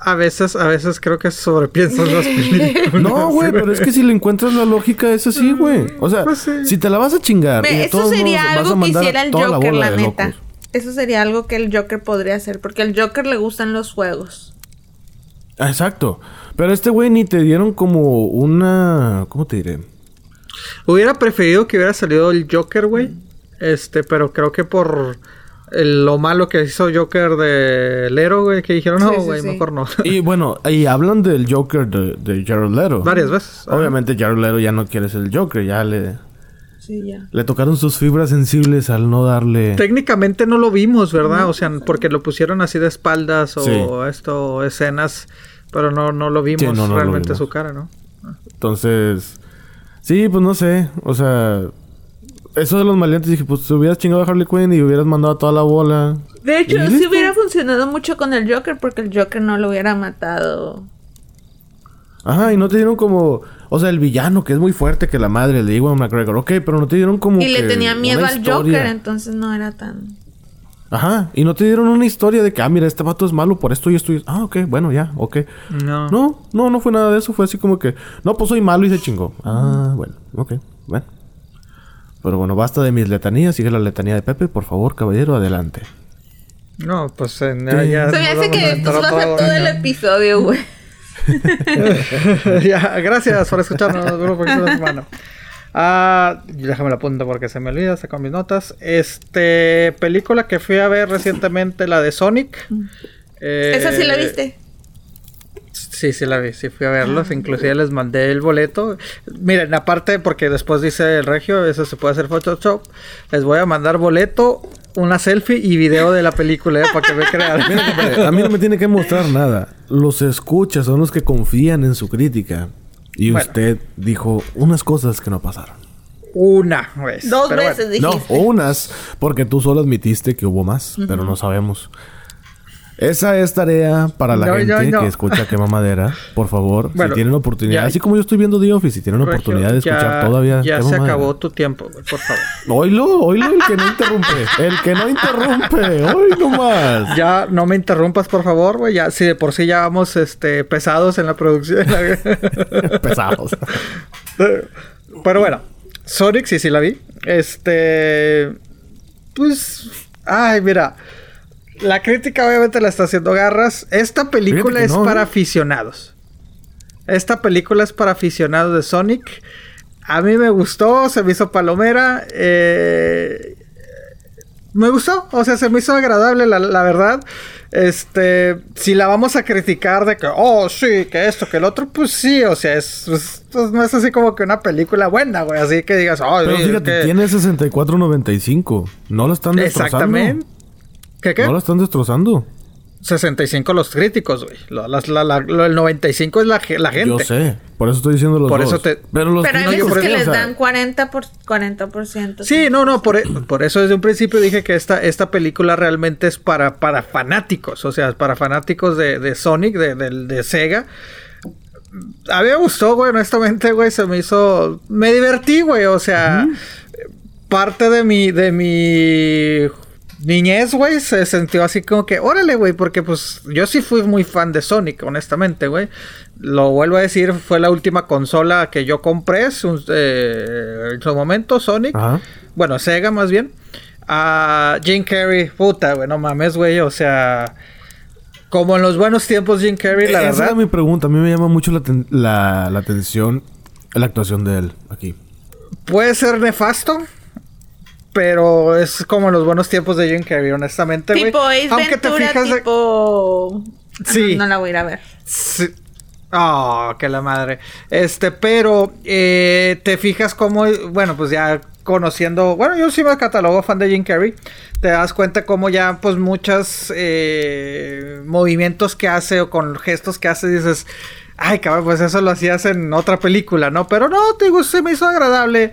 A veces, a veces creo que sobrepiensas las películas. No, güey, pero es que si le encuentras la lógica es así, güey. O sea, Pues sí. si te la vas a chingar y Ve, de eso todos sería modos vas a algo que hiciera el la Joker, bola la, de neta. locos. Eso sería algo que el Joker podría hacer, porque al Joker le gustan los juegos. Ah, Exacto. Pero este güey ni te dieron como una... ¿Cómo te diré? Hubiera preferido que hubiera salido el Joker, güey. Este, pero creo que por el- lo malo que hizo Joker de Lero, güey, que dijeron, no, Sí, sí, güey, sí. mejor no. Y bueno, y hablan del Joker de, de Jared Leto. Varias veces. Obviamente Jared Leto ya no quiere ser el Joker. Ya le, Sí, ya. le tocaron sus fibras sensibles al no darle... Técnicamente no lo vimos, ¿verdad? O sea, porque lo pusieron así de espaldas o Sí. esto, escenas, pero no, no lo vimos Sí, no, no lo realmente vimos. su cara, ¿no? Entonces... Sí, pues no sé. O sea... Eso de los maleantes dije, pues te hubieras chingado a Harley Quinn y hubieras mandado toda la bola. De hecho, ¿Y sí listo? hubiera funcionado mucho con el Joker, porque el Joker no lo hubiera matado. Ajá, y no te dieron como... O sea, el villano que es muy fuerte que la madre le digo a McGregor. Ok, pero no te dieron como Y le tenía miedo una al historia. Joker, entonces no era tan... Ajá, y no te dieron una historia de que, ah, mira, este vato es malo por esto y esto y esto. Ah, ok, bueno, ya, ok. No. No, no, no fue nada de eso. Fue así como que, no, pues soy malo y se chingó. Ah, bueno, ok, bueno. Pero bueno, basta de mis letanías. Sigue la letanía de Pepe, por favor, caballero, adelante. No, pues eh, ya, ya Se me hace que entrar esto va a ser todo, todo el episodio, güey. ya, gracias por escucharnos. Próxima semana. Ah, déjame la punta porque se me olvida, saco mis notas. Este, película que fui a ver recientemente, la de Sonic. Eh, ¿Esa sí la viste? Sí, sí la vi, sí fui a verlos, inclusive les mandé el boleto. Miren, aparte, porque después dice el regio, eso se puede hacer Photoshop, les voy a mandar boleto, una selfie y video de la película, ¿eh? para que me crean. Mira, a mí no me tiene que mostrar nada. Los escuchas son los que confían en su crítica. Y Bueno. usted dijo unas cosas que no pasaron. Una vez. Dos pero veces bueno. No, dijiste. unas, porque tú solo admitiste que hubo más, pero no sabemos. Esa es tarea para la No, gente no, no. que escucha Quema Madera. Por favor, Bueno, si tienen oportunidad, ya- así como yo estoy viendo The Office, si tienen Regio, oportunidad de escuchar ya- todavía Ya Quema se Madera. acabó tu tiempo, güey, por favor. Oílo, oílo, el que no interrumpe. El que no interrumpe. Hoy nomás. Ya no me interrumpas, por favor, güey. Ya, si de por sí ya vamos este, pesados en la producción. Pesados. Pero bueno, Sonic sí, sí la vi. Este. Pues. Ay, mira. La crítica obviamente la está haciendo garras. Esta película es no, para ¿eh? aficionados. Esta película es para aficionados de Sonic. A mí me gustó, se me hizo palomera. eh, me gustó, o sea, se me hizo agradable, la, la verdad. Este, si la vamos a criticar de que, oh, sí, que esto, que el otro, pues sí, o sea, es, pues, no es así como que una película buena, güey, así que digas, oh, Pero fíjate, que-". tiene 64.95. No lo están destrozando. Exactamente. ¿Qué qué? No lo están destrozando. 65 los críticos, güey. La- la- lo- el 95 es la, ge- la gente. Yo sé. Por eso estoy diciendo los Por dos. eso te- Pero los Pero hay veces que eso- les o sea, dan 40%. Por, 40% Sí, no, no, por, e- por eso desde un principio dije que esta, esta película realmente es para, para fanáticos, o sea, para fanáticos de, de Sonic, de, de- de Sega. A mí me gustó, güey, honestamente, güey, se me hizo... Me divertí, güey, o sea, parte de mi, de mi niñez, güey, se sintió así como que, órale, güey, porque pues yo sí fui muy fan de Sonic, honestamente, güey. Lo vuelvo a decir, fue la última consola que yo compré eh, en su momento, Sonic. Ajá. Bueno, Sega más bien. A Jim Carrey, puta, güey, no mames, güey, o sea... Como en los buenos tiempos Jim Carrey, la Esa verdad. era mi pregunta. A mí me llama mucho la, la atención la actuación de él aquí. Puede ser nefasto, pero es como en los buenos tiempos de Jim Carrey, honestamente, güey. Tipo Ace Aunque te Ventura, fijas de- tipo... Ah, Sí. No, no la voy a ir a ver. Sí. Oh, que la madre. Este, pero eh, te fijas como, bueno, pues ya conociendo, bueno, yo sí me catalogo fan de Jim Carrey. Te das cuenta como ya, pues muchos eh, movimientos que hace o con gestos que hace, dices, ay, cabrón, pues eso lo hacías en otra película, ¿no? Pero no, te digo, se me hizo agradable.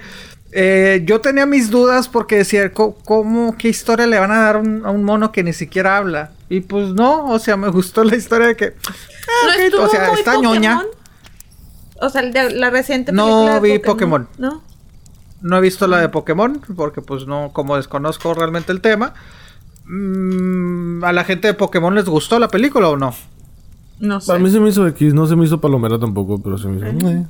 Eh, yo tenía mis dudas porque decía, ¿cómo, qué historia le van a dar a un- a un mono que ni siquiera habla? Y pues no, o sea, me gustó la historia de que... ah, ¿No ok, estuvo o sea, muy está Pokémon? ñoña. O sea, el de la reciente No película de vi Pokémon. ¿No? No he visto la de Pokémon, porque pues no, como desconozco realmente el tema. Mm, ¿A la gente de Pokémon les gustó la película o no? No sé. A mí se me hizo X, no se me hizo palomera tampoco, pero se me hizo. eh.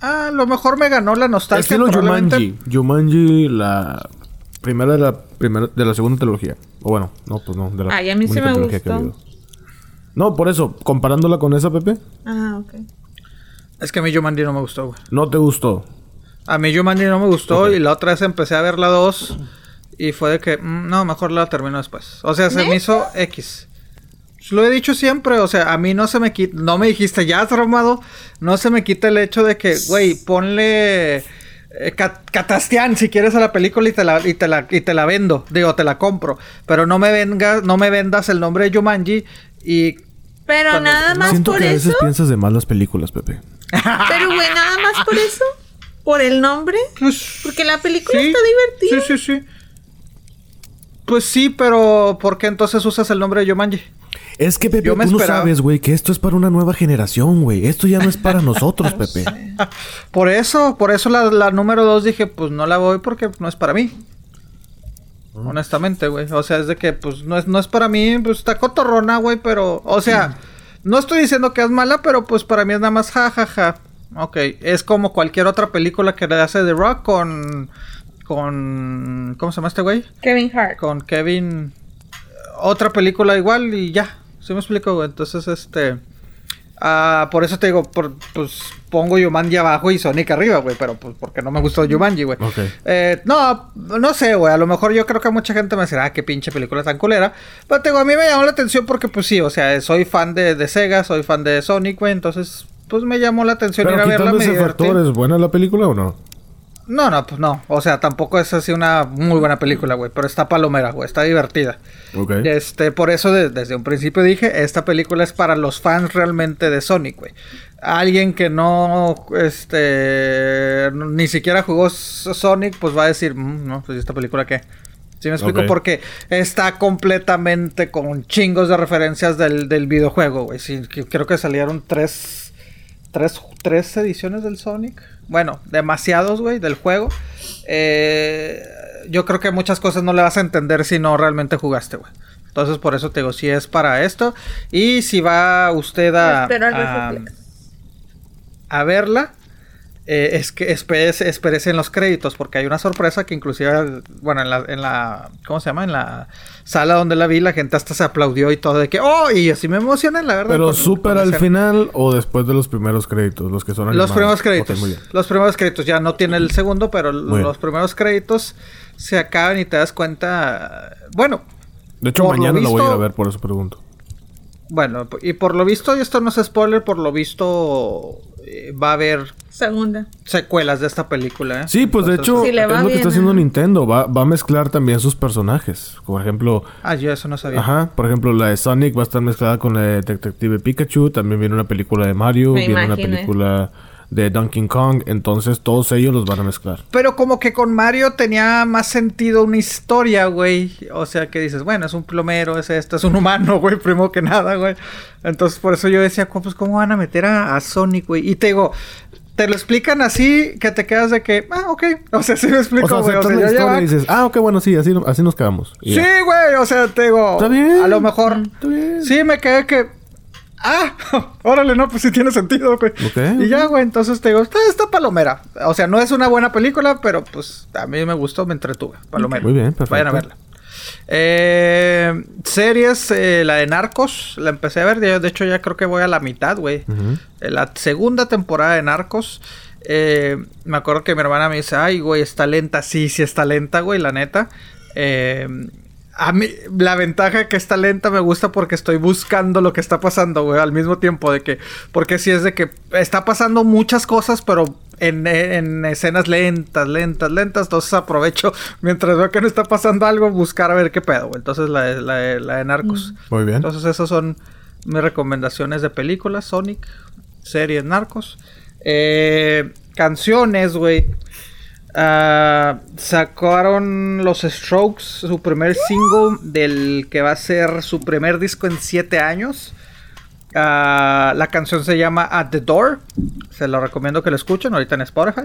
Ah, a lo mejor me ganó la nostalgia. Estilo. Jumanji. Jumanji, la primera de la primera de la segunda trilogía. O bueno, no, pues no, de la Ay, a mí sí me gustó. No, por eso, comparándola con esa, Pepe, Ah, ok. Es que a mí Jumanji no me gustó, güey. no te gustó. A mí Jumanji no me gustó y la otra vez empecé a ver la 2 y fue de que, mm, no, mejor la termino después. O sea, se me hizo X. Lo he dicho siempre, o sea, a mí no se me quita, no me dijiste ya traumado, no se me quita el hecho de que, güey, ponle eh, Cat- Catastian si quieres a la película y te la, y te la, y te la vendo, digo, te la compro, pero no me vengas, no me vendas el nombre de Jumanji y Pero Cuando- nada más Siento por que a eso. veces piensas de más las películas, Pepe. Pero, güey, nada más por eso. Por el nombre. pues Porque la película Sí, está divertida. Sí, sí, sí. Pues sí, pero ¿por qué entonces usas el nombre de Jumanji? Es que, Pepe, Yo me tú no sabes, güey, que esto es para una nueva generación, güey. Esto ya no es para nosotros, Pepe. Por eso, por eso la, la número dos dije, pues no la voy porque no es para mí. Honestamente, güey. O sea, es de que, pues, no es, no es para mí, pues está cotorrona, güey, pero, o sea, no estoy diciendo que es mala, pero pues para mí es nada más ja, ja, ja. Ok, es como cualquier otra película que le hace The Rock con, con, ¿cómo se llama este güey? Kevin Hart. con Kevin otra película igual y ya. ¿Sí me explico, güey? Entonces, este... ah, por eso te digo, por- pues pongo Jumanji abajo y Sonic arriba, güey. Pero pues porque no me gustó Jumanji, güey. Eh, no, no sé, güey. A lo mejor yo creo que mucha gente me dirá, ah, qué pinche película tan culera. Pero te digo, a mí me llamó la atención porque, pues sí, o sea, soy fan de, de Sega, soy fan de Sonic, güey. Entonces, pues me llamó la atención ir a verla. ese factor, ¿es buena la película o no? No, no, pues no. O sea, tampoco es así una muy buena película, güey. Pero está palomera, güey. Está divertida. Ok. Este, por eso de- desde un principio dije, esta película es para los fans realmente de Sonic, güey. Alguien que no, este, ni siquiera jugó Sonic, pues va a decir, "Mm, no, pues esta película qué. ¿Sí me explico? Ok. Porque está completamente con chingos de referencias del, del videojuego, güey. Sí, creo que salieron tres, tres, tres ediciones del Sonic. Bueno, demasiados, güey, del juego. Eh, yo creo que muchas cosas no le vas a entender si no realmente jugaste, güey. Entonces, por eso te digo, si es para esto. Y si va usted a, a, a verla, eh, es que espérese, espérese en los créditos, porque hay una sorpresa que inclusive, bueno, en la, en la, ¿cómo se llama? En la sala donde la vi, la gente hasta se aplaudió y todo de que, oh, y así me emocioné, la verdad. Pero súper al final o después de los primeros créditos, los que son Los animados? primeros Ok, créditos. los primeros créditos. Ya no tiene el segundo, pero Muy bien. los primeros créditos se acaban y te das cuenta. Bueno, De hecho, Por lo mañana la voy a ir a ver, por eso pregunto. bueno, y por lo visto, y esto no es spoiler, por lo visto eh, va a haber Segunda. secuelas de esta película. ¿eh? Sí, pues de hecho, es lo que está haciendo ajá. Nintendo. Va, va a mezclar también sus personajes. Por ejemplo, Ah, yo eso no sabía. ajá, por ejemplo, la de Sonic va a estar mezclada con la de Detective Pikachu. También viene una película de Mario, Me viene una película de Donkey Kong. Entonces, todos ellos los van a mezclar. Pero como que con Mario tenía más sentido una historia, güey. O sea, que dices, bueno, es un plomero, es esto, es un humano, güey, primero que nada, güey. Entonces, por eso yo decía, "¿Cómo, pues, ¿cómo van a meter a, a Sonic, güey? Y te digo, te lo explican así que te quedas de que, ah, ok. O sea, sí me O explico, sea, güey. O sea, aceptas la yo historia llevaba- y dices, ah, ok, bueno, sí, así, así nos quedamos. Y Sí, ya. güey, o sea, te digo, Está bien. a lo mejor, Está bien. sí, me quedé que, ah, órale, no, pues sí tiene sentido, güey. Ok. Y ya, güey, entonces te digo, está, está palomera. O sea, no es una buena película, pero pues a mí me gustó, me entretuve. Palomera. Muy bien, perfecto. Vayan a verla. Eh, series, eh, la de Narcos, la empecé a ver, de, de hecho ya creo que voy a la mitad, güey. Eh, La segunda temporada de Narcos. eh, me acuerdo que mi hermana me dice, ay, güey, está lenta. Sí, sí está lenta, güey, la neta. Eh, a mí, la ventaja que está lenta me gusta porque estoy buscando lo que está pasando, güey, al mismo tiempo de que, porque si es de que está pasando muchas cosas, pero en, en escenas lentas, lentas, lentas, entonces aprovecho mientras veo que no está pasando algo, buscar a ver qué pedo, güey. Entonces la, la, la de Narcos. Muy bien. Entonces esas son mis recomendaciones de películas, Sonic, series, Narcos. Eh, canciones, güey. Ah, sacaron los Strokes, su primer single del que va a ser su primer disco en siete años. Ah, la canción se llama At the Door. Se lo recomiendo que lo escuchen ahorita en Spotify.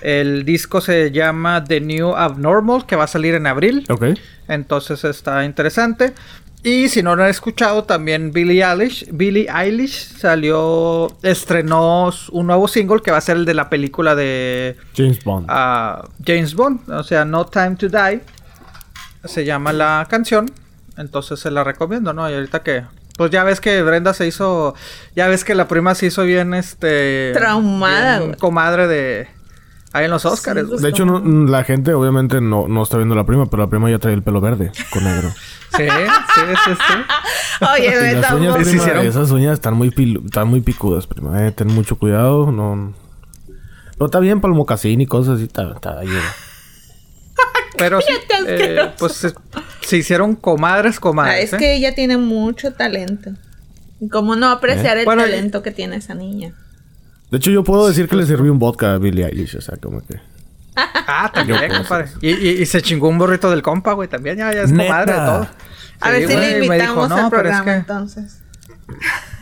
El disco se llama The New Abnormal, que va a salir en abril. Ok. Entonces está interesante. Y si no lo han escuchado, también Billie Eilish. Billie Eilish salió, estrenó un nuevo single que va a ser el de la película de James Bond. a James Bond, o sea, No Time to Die. Se llama la canción, entonces se la recomiendo, ¿no? Y ahorita que pues ya ves que Brenda se hizo, ya ves que la prima se hizo bien este Traumada, bien comadre de ahí en los Oscars. Sí, güey. de hecho, no- la gente obviamente no, no está viendo la prima, pero la prima ya trae el pelo verde con negro. Sí, sí, sí, sí. Oye, las uñas, prima, esas uñas están muy, están muy picudas, prima. Eh, ten mucho cuidado. No, no está bien para el mocasín y cosas así. Está, está ayuda. Pero eh, pues se, se hicieron comadres, Ah, comadres. es ¿eh? que ella tiene mucho talento. ¿Y ¿Cómo no apreciar el Bueno, talento que tiene esa niña? De hecho, yo puedo decir que le serví un vodka a Billie Eilish. O sea, como que... Ah, también, compadre. Y, y- y se chingó un burrito del compa, güey, también. Ya, ya es Neta. comadre de todo. A Sí, ver si le dijo, invitamos "No, al es programa que- entonces.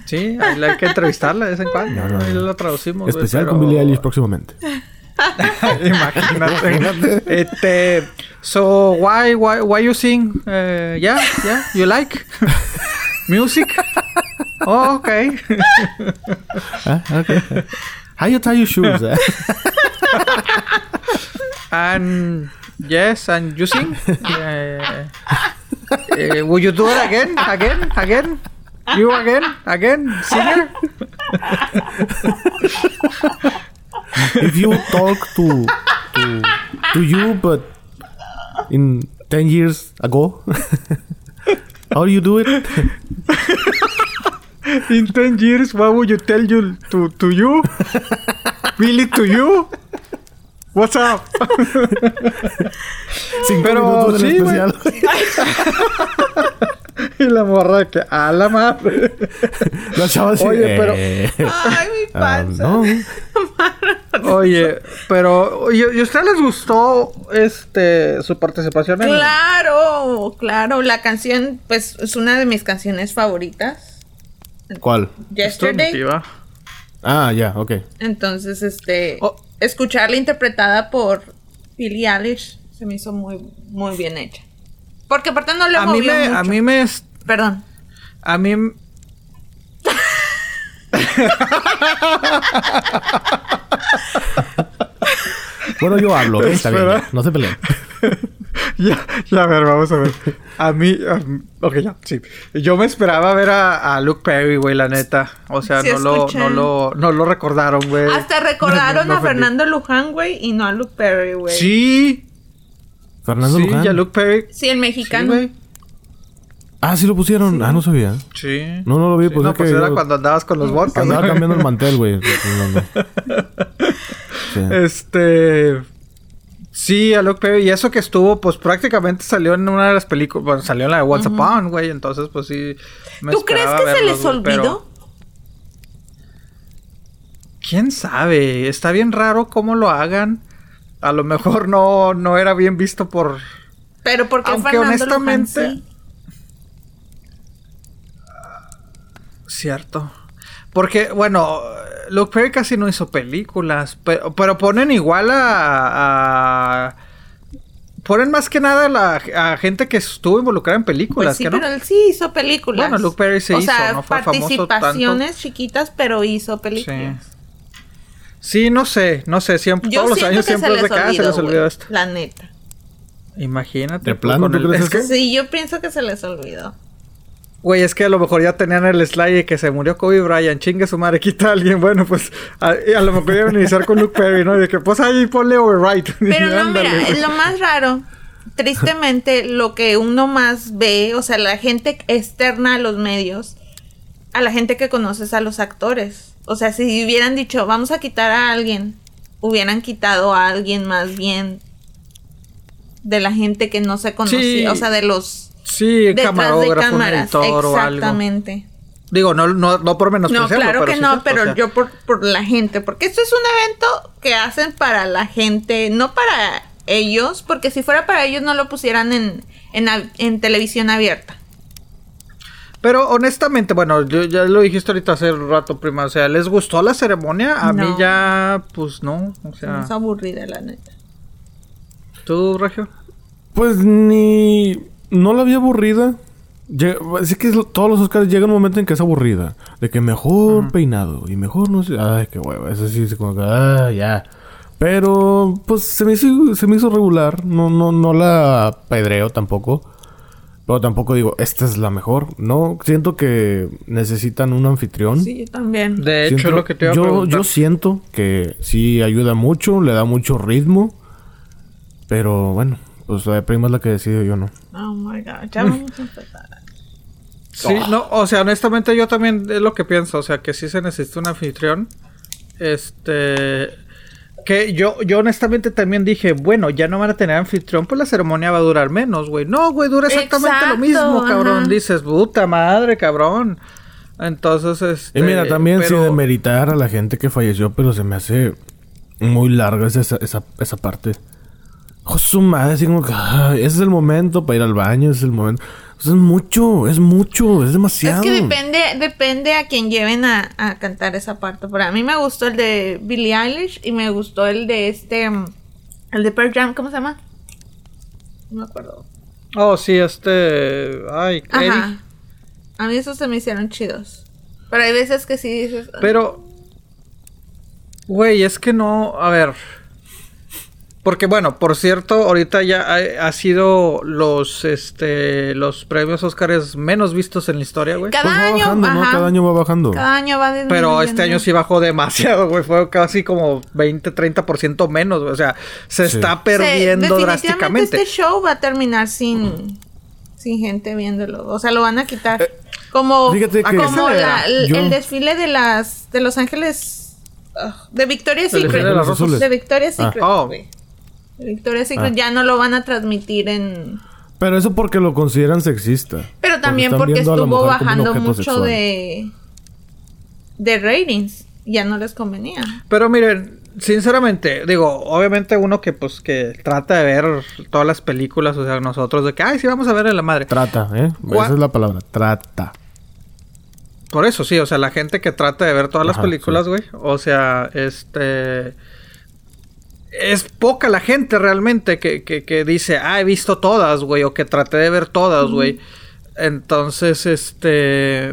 Sí, hay que entrevistarla de vez en cuando. No, no, Ahí no. lo traducimos. Especial pero- con Billie Eilish próximamente. Imagínate. este, so why why why you sing? Uh, yeah, yeah, you like music? Oh, okay. Okay. How you tie your shoes? eh? and yes, and you sing? Uh, uh, would you do it again, again, again? You again, again, singer? If you talk to to to you, but in ten years ago, how do you do it? In 10 years, what would you tell you to, to you? Really to you? What's up? Cinco Pero minutos sí, especial. y la morra que a la madre. La chava así, Oye, pero- eh, Ay, mi ah, panza. no. Oye, pero ¿y, y a ustedes les gustó este su participación en Claro, claro. La canción, pues, es una de mis canciones favoritas. ¿Cuál? Yesterday. Ah, ya, ok. Entonces, este, Oh. escucharla interpretada por Billie Eilish se me hizo muy, muy bien hecha. Porque aparte no le A mí movió me mucho. a mí me Perdón. a mí Bueno, yo hablo, ¿ok? Está bien. No se peleen. ya, ya, a ver, vamos a ver. A mí, a mí- ok, ya, sí. Yo me esperaba ver a, a Luke Perry, güey, la neta. O sea, Sí, no, lo, no, lo, no lo recordaron, güey. Hasta recordaron a ofendí. Fernando Luján, güey, y no a Luke Perry, güey. Sí, Fernando sí, Luján. ya Luke Perry. Sí, el Sí, mexicano. güey. Ah, sí lo pusieron. Ah, no sabía. Sí. No, no lo vi, Sí, pues no, es pues que era yo- cuando andabas con los vodkas. Andaba cambiando el mantel, güey. Sí. Este. Sí, a Luke Perry. Y eso que estuvo, pues prácticamente salió en una de las películas. Bueno, salió en la de What's Upon, güey. Entonces, pues sí. me ¿Tú crees que se les pero- olvidó? ¿Quién sabe? Está bien raro cómo lo hagan. A lo mejor no, no era bien visto por. Pero porque Aunque Fernando honestamente- Luján sí. Cierto. Porque, bueno, Luke Perry casi no hizo películas. Pero, pero ponen igual a. a- ponen más que nada a, la, a gente que estuvo involucrada en películas, Pues sí, que no? pero él sí hizo películas. Bueno, Luke Perry se o hizo, sea, no fue famoso participaciones chiquitas, pero hizo películas. Sí, no sé, no sé. Siempre, Yo todos los años siempre se es de les se olvidó, les olvidó güey, esto. La neta. Imagínate. ¿De plano con tú el- crees es que, eso? Sí, yo pienso que se les olvidó. Güey, es que a lo mejor ya tenían el slide de que se murió Kobe Bryant, chingue su madre, quita a alguien. Bueno, pues a, a lo mejor iban a iniciar con Luke Perry, ¿no? De que pues ahí ponle override. Pero Y no, ándale, mira, lo más raro, tristemente, lo que uno más ve, o sea, la gente externa a los medios, a la gente que conoces a los actores. O sea, si hubieran dicho, vamos a quitar a alguien, hubieran quitado a alguien más bien de la gente que no se conocía, Sí. o sea, de los Sí, detrás de camarógrafo, un cámaras. editor o algo. Exactamente. Digo, no, no, no por No, menospreciarlo, claro pero que sí no, pero o sea, yo por, por la gente, porque esto es un evento que hacen para la gente, no para ellos, porque si fuera para ellos no lo pusieran en, en, en televisión abierta. Pero honestamente, bueno, yo, ya lo dijiste ahorita hace rato, prima. O sea, ¿les gustó la ceremonia? A mí No. ya, pues no. O sea, Es aburrida, la neta. ¿tú, Regio? Pues ni. No la vi aburrida. Lle- Es que todos los Oscars llega un momento en que es aburrida. De que mejor peinado y mejor no sé. Ay, qué hueva. Eso sí, es como que. Ah, ya. Pero, pues se me hizo, se me hizo regular. No, no, no la pedreo tampoco. Pero tampoco digo, esta es la mejor. No, siento que necesitan un anfitrión. Sí, yo también. De hecho, Siento- es lo que te iba a yo, preguntar. yo siento que sí ayuda mucho, le da mucho ritmo. Pero bueno, pues la prima es la que decide, yo no. Oh my god, ya vamos a empezar. Sí, no, o sea, honestamente yo también es lo que pienso, o sea, que sí se necesita un anfitrión. Este que yo yo honestamente también dije, bueno, ya no van a tener anfitrión, pues la ceremonia va a durar menos, güey. No, güey, dura exactamente Exacto, lo mismo, cabrón. ajá. Dices, puta madre, cabrón. Entonces, este Y mira, también pero- sin demeritar a la gente que falleció, pero se me hace muy larga esa, esa, esa parte. Oh, su madre, así como que, ay, ese es el momento para ir al baño, ese es el momento. O sea, es mucho, es mucho, es demasiado. Es que depende, depende a quien lleven a, a cantar esa parte. Pero a mí me gustó el de Billie Eilish y me gustó el de este, mm, el de Pearl Jam, ¿cómo se llama? No me acuerdo. Oh, sí, este, ay, Ajá. A mí esos se me hicieron chidos. Pero hay veces que sí dices. Pero, güey, es que no, a ver. Porque bueno, por cierto, ahorita ya ha, ha sido los, este, los premios Óscares menos vistos en la historia, güey. Cada Pues va año, bajando, ¿no? Cada año va bajando. Cada año va Pero este año sí bajó demasiado, güey. Fue casi como 20, 30% menos, güey. O sea, se Sí. está Sí, perdiendo definitivamente drásticamente. Este show va a terminar sin, sin gente viéndolo. O sea, lo van a quitar. como Eh, fíjate que- como la- el, Yo- el desfile de las de Los Ángeles ah, de Victoria's Secret. de Victoria's Ah. Secret. Oh. Victoria's Secret Ah. ya no lo van a transmitir en Pero eso porque lo consideran sexista. pero también porque estuvo bajando mucho sexual. de de ratings. Ya no les convenía. Pero miren, sinceramente, digo, obviamente uno que pues que trata de ver todas las películas, o sea, nosotros de que, ay, sí, vamos a ver a la madre. Trata, ¿eh? Gua- Esa es la palabra, trata. Por eso, sí, o sea, la gente que trata de ver todas las películas, sí. güey. O sea, este. Es poca la gente realmente que, que, que dice, ah, he visto todas, güey, o que traté de ver todas, güey. Entonces, este.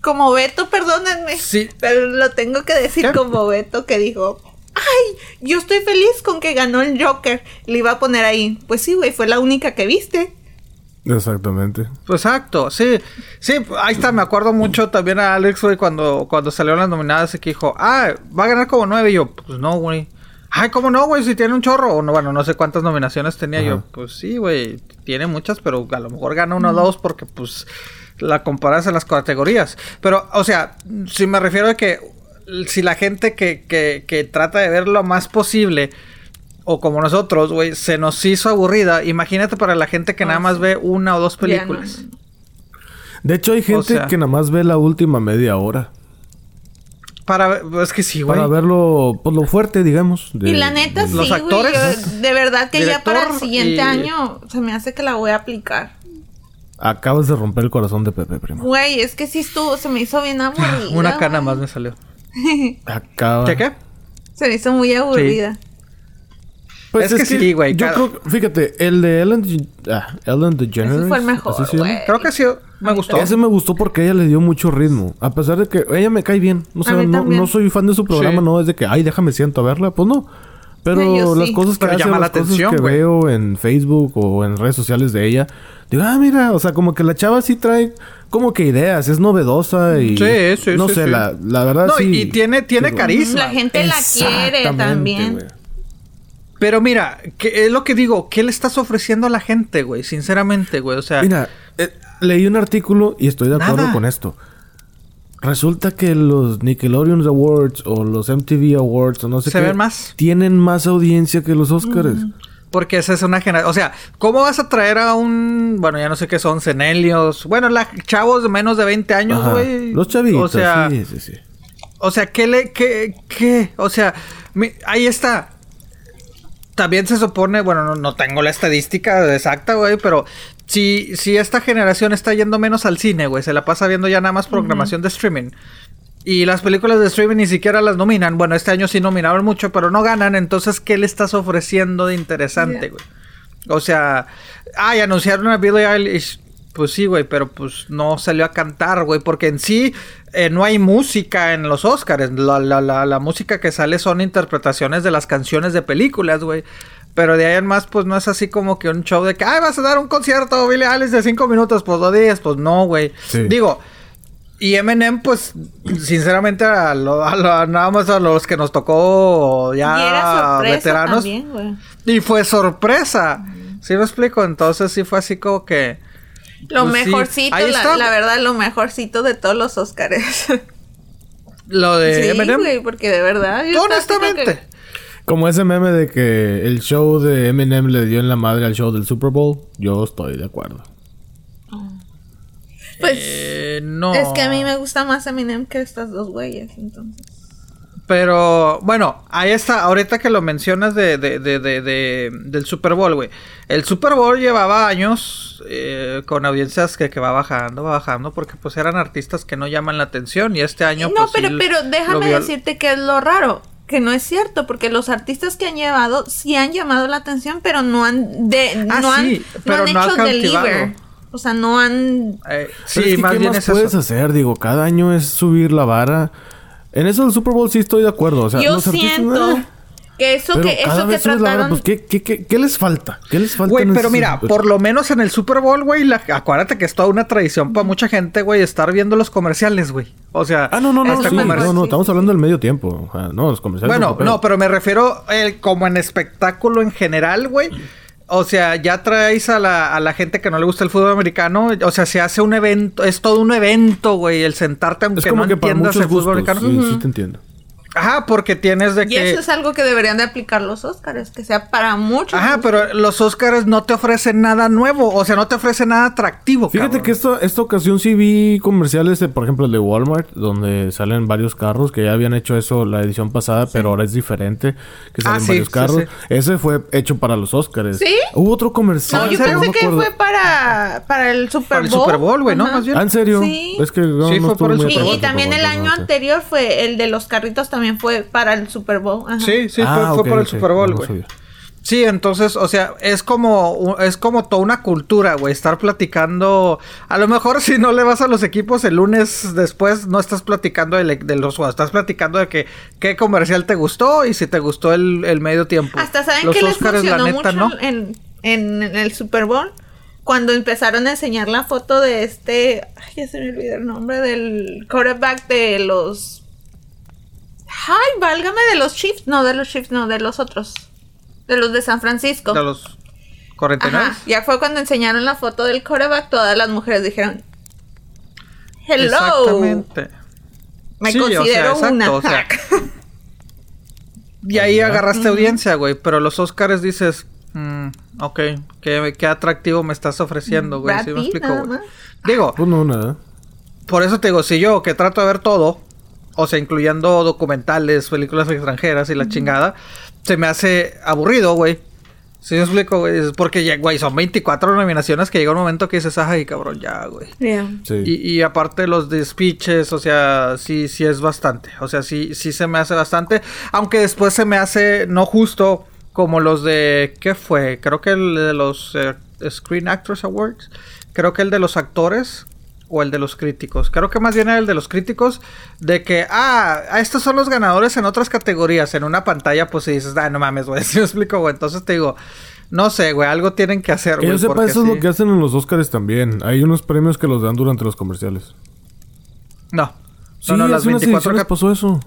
Como Beto, perdónenme. Sí. Pero lo tengo que decir ¿Qué? como Beto que dijo. Ay, yo estoy feliz con que ganó el Joker. Le iba a poner ahí. Pues sí, güey, fue la única que viste. Exactamente. Pues exacto, sí. Sí, ahí está, me acuerdo mucho también a Alex, güey, cuando, cuando salieron las nominadas y que dijo, ah, va a ganar como nueve. Y yo, pues no, güey. Ay, ¿cómo no, güey? Si tiene un chorro. O no, bueno, no sé cuántas nominaciones tenía yo. Pues sí, güey, tiene muchas, pero a lo mejor gana uno o dos porque, pues, la comparas en las categorías. Pero, o sea, si me refiero a que si la gente que, que, que trata de ver lo más posible, o como nosotros, güey, se nos hizo aburrida, imagínate para la gente que Ah, nada más ve una o dos películas. no. De hecho, hay gente sea- que nada más ve la última media hora. Para ver, es que sí, güey. Para verlo, pues lo fuerte, digamos. de- Y la neta, de- sí, Los güey, actores, yo- de verdad que ya para el siguiente y- año se me hace que la voy a aplicar. Acabas de romper el corazón de Pepe, primo. Güey, es que sí estuvo, se me hizo bien aburrida. Una cana güey. más me salió. Acaba. ¿Qué qué? Se me hizo muy aburrida. Pues Es que sí, güey, Yo cada- creo, fíjate, el de Ellen, ah, Ellen DeGeneres. Ese fue el mejor, güey. Creo que sí, me gustó. Ese me gustó porque ella le dio mucho ritmo. A pesar de que ella me cae bien. O sea, mí no, no soy fan de su programa, Sí. no es de que, ay, déjame siento a verla. Pues no. Pero las sí. cosas que Pero hace, llama la las cosas atención, que veo en Facebook o en redes sociales de ella, digo, ah, mira, o sea, como que la chava sí trae como que ideas, es novedosa y... Sí, sí, No sí, sé, sí. La, la verdad No, sí. y- y tiene- tiene carisma. La gente la quiere también. Pero mira, ¿qué es lo que digo? ¿Qué le estás ofreciendo a la gente, güey? Sinceramente, güey. O sea, Mira, eh, leí un artículo y estoy de acuerdo Nada. con esto. Resulta que los Nickelodeon Awards o los MTV Awards o no sé Se qué ven más. tienen más audiencia que los Oscars. porque esa es una generación. O sea, ¿cómo vas a traer a un. Bueno, ya no sé qué son, Cenelios. Bueno, la, chavos de menos de 20 años, güey. Los chavitos, O sea, sí, sí, sí. O sea, ¿qué le, qué, qué? O sea, mi- ahí está. También se supone, bueno, no, no tengo la estadística exacta, güey, pero si, si esta generación está yendo menos al cine, güey, se la pasa viendo ya nada más programación de streaming. Y las películas de streaming ni siquiera las nominan. Bueno, este año sí nominaron mucho, pero no ganan. Entonces, ¿qué le estás ofreciendo de interesante, güey? O sea, ay, anunciaron a Billie Eilish. Pues sí, güey, pero pues no salió a cantar, güey, porque en sí eh, no hay música en los Oscars. La, la, la, la música que sale son interpretaciones de las canciones de películas, güey. Pero de ahí en más, pues no es así como que un show de que, ay, vas a dar un concierto, Billie Eilish, de cinco minutos, pues lo dices, pues no, güey. Sí. Digo, y Eminem, pues, sinceramente, a lo- a lo- nada más a los que nos tocó y era ya veteranos. también. Y fue sorpresa. ¿Sí me explico? Entonces sí fue así como que... Lo Pues mejorcito, la, verdad, lo mejorcito de todos los Oscars. Lo de sí, Eminem. porque de verdad. honestamente. que- Como ese meme de que el show de Eminem le dio en la madre al show del Super Bowl, yo estoy de acuerdo. Pues eh, no. es que a mí me gusta más Eminem que estas dos güeyes, entonces. Pero bueno, ahí está, ahorita que lo mencionas de, de, de, de- de- del Super Bowl, güey. El Super Bowl llevaba años eh, con audiencias que, que va bajando, va bajando, porque pues eran artistas que no llaman la atención y este año... no, pues, pero, sí pero déjame decirte que es lo raro. Que no es cierto, porque los artistas que han llevado sí han llamado la atención, pero no han de, Ah, no han, sí, no pero han no ha hecho deliver. O sea, no han Eh, Pero sí, es que, más ¿qué bien más es eso. puedes hacer? Digo, cada año es subir la vara. En eso del Super Bowl sí estoy de acuerdo. O sea, Yo los artistas, siento eh, que eso pero que cada eso que trataron pues, ¿qué, qué, qué, qué les falta? ¿Qué les falta? Güey, pero ese- mira, por lo menos en el Super Bowl, güey, la- acuérdate que es toda una tradición para mucha gente, güey, estar viendo los comerciales, güey. O sea, Ah, no, no, no, este sí, comercial- no, no, estamos hablando del medio tiempo. O sea, no, los comerciales. Bueno, no, pero me refiero eh, como en espectáculo en general, güey. O sea, ya traes a la, a la gente que no le gusta el fútbol americano. O sea, se hace un evento, es todo un evento, güey, el sentarte Es aunque como no que entiendas el fútbol americano. Sí, sí te entiendo. Ajá, porque tienes de y que... eso es algo que deberían de aplicar los Oscars, que sea para muchos. Ajá, pero los Oscars no te ofrecen nada nuevo. O sea, no te ofrecen nada atractivo, Fíjate cabrón. que esta, esta ocasión sí vi comerciales de, por ejemplo, el de Walmart, donde salen varios carros, que ya habían hecho eso la edición pasada, pero ahora es diferente, que salen Ah, sí, varios carros. sí. Ese fue hecho para los Oscars. ¿Sí? Hubo otro comercial. No, yo pensé que acuerdo. fue para, para el Super Para Bowl. el Super Bowl, güey, ¿no? Más bien. Ah, ¿en serio? Sí. Es que no, Sí, no fue por el Super Y, Bowl. y también el año anterior fue el de los carritos también fue para el Super Bowl. Ajá. Sí, sí, Ah, fue, fue ok, por el. Super Bowl, güey. Sí, entonces, o sea, es como es como toda una cultura, güey, estar platicando. A lo mejor si no le vas a los equipos el lunes después no estás platicando de, los juegos, estás platicando de que qué comercial te gustó y si te gustó el, el medio tiempo. Hasta saben los que les Óscares, la funcionó neta, mucho ¿no? en, en, en el Super Bowl. Cuando empezaron a enseñar la foto de este. Ay, ya se me olvidó el nombre del quarterback de los. Ay, válgame de los Chiefs. No, de los Chiefs, no, de los otros. De los de San Francisco. De los 49. Ajá. Ya fue cuando enseñaron la foto del quarterback. Todas las mujeres dijeron. Hello. Exactamente. Me Sí, o sea, considero exacto, una. o sea. Y ahí agarraste audiencia, güey. Pero los Oscars dices, mm, ok, ¿qué, qué atractivo me estás ofreciendo, güey. ¿Sí me explico, güey? Digo, Pues no, nada. por eso te digo, si yo que trato de ver todo, o sea, incluyendo documentales, películas extranjeras y la chingada, se me hace aburrido, güey. ¿Sí me explico, güey? Es porque, ya, güey, son 24 nominaciones que llega un momento que dices, ay, cabrón, ya, güey. Yeah. Sí. Y, y aparte los de speeches, o sea, sí, sí es bastante. O sea, sí, sí se me hace bastante. Aunque después se me hace no justo como los de. ¿Qué fue? Creo que el de los eh, Screen Actors Awards. Creo que el de los actores. O el de los críticos. Creo que más bien era el de los críticos. De que, ah, estos son los ganadores en otras categorías. En una pantalla, pues si dices, ah, no mames, güey. ¿Sí me explico, güey? Entonces te digo, no sé, güey. Algo tienen que hacer, Que güey. yo sepa, eso es lo que hacen en los Oscars también. Hay unos premios que los dan durante los comerciales. No. Sí, no, no, las hace unas 24 ediciones cap- pasó eso.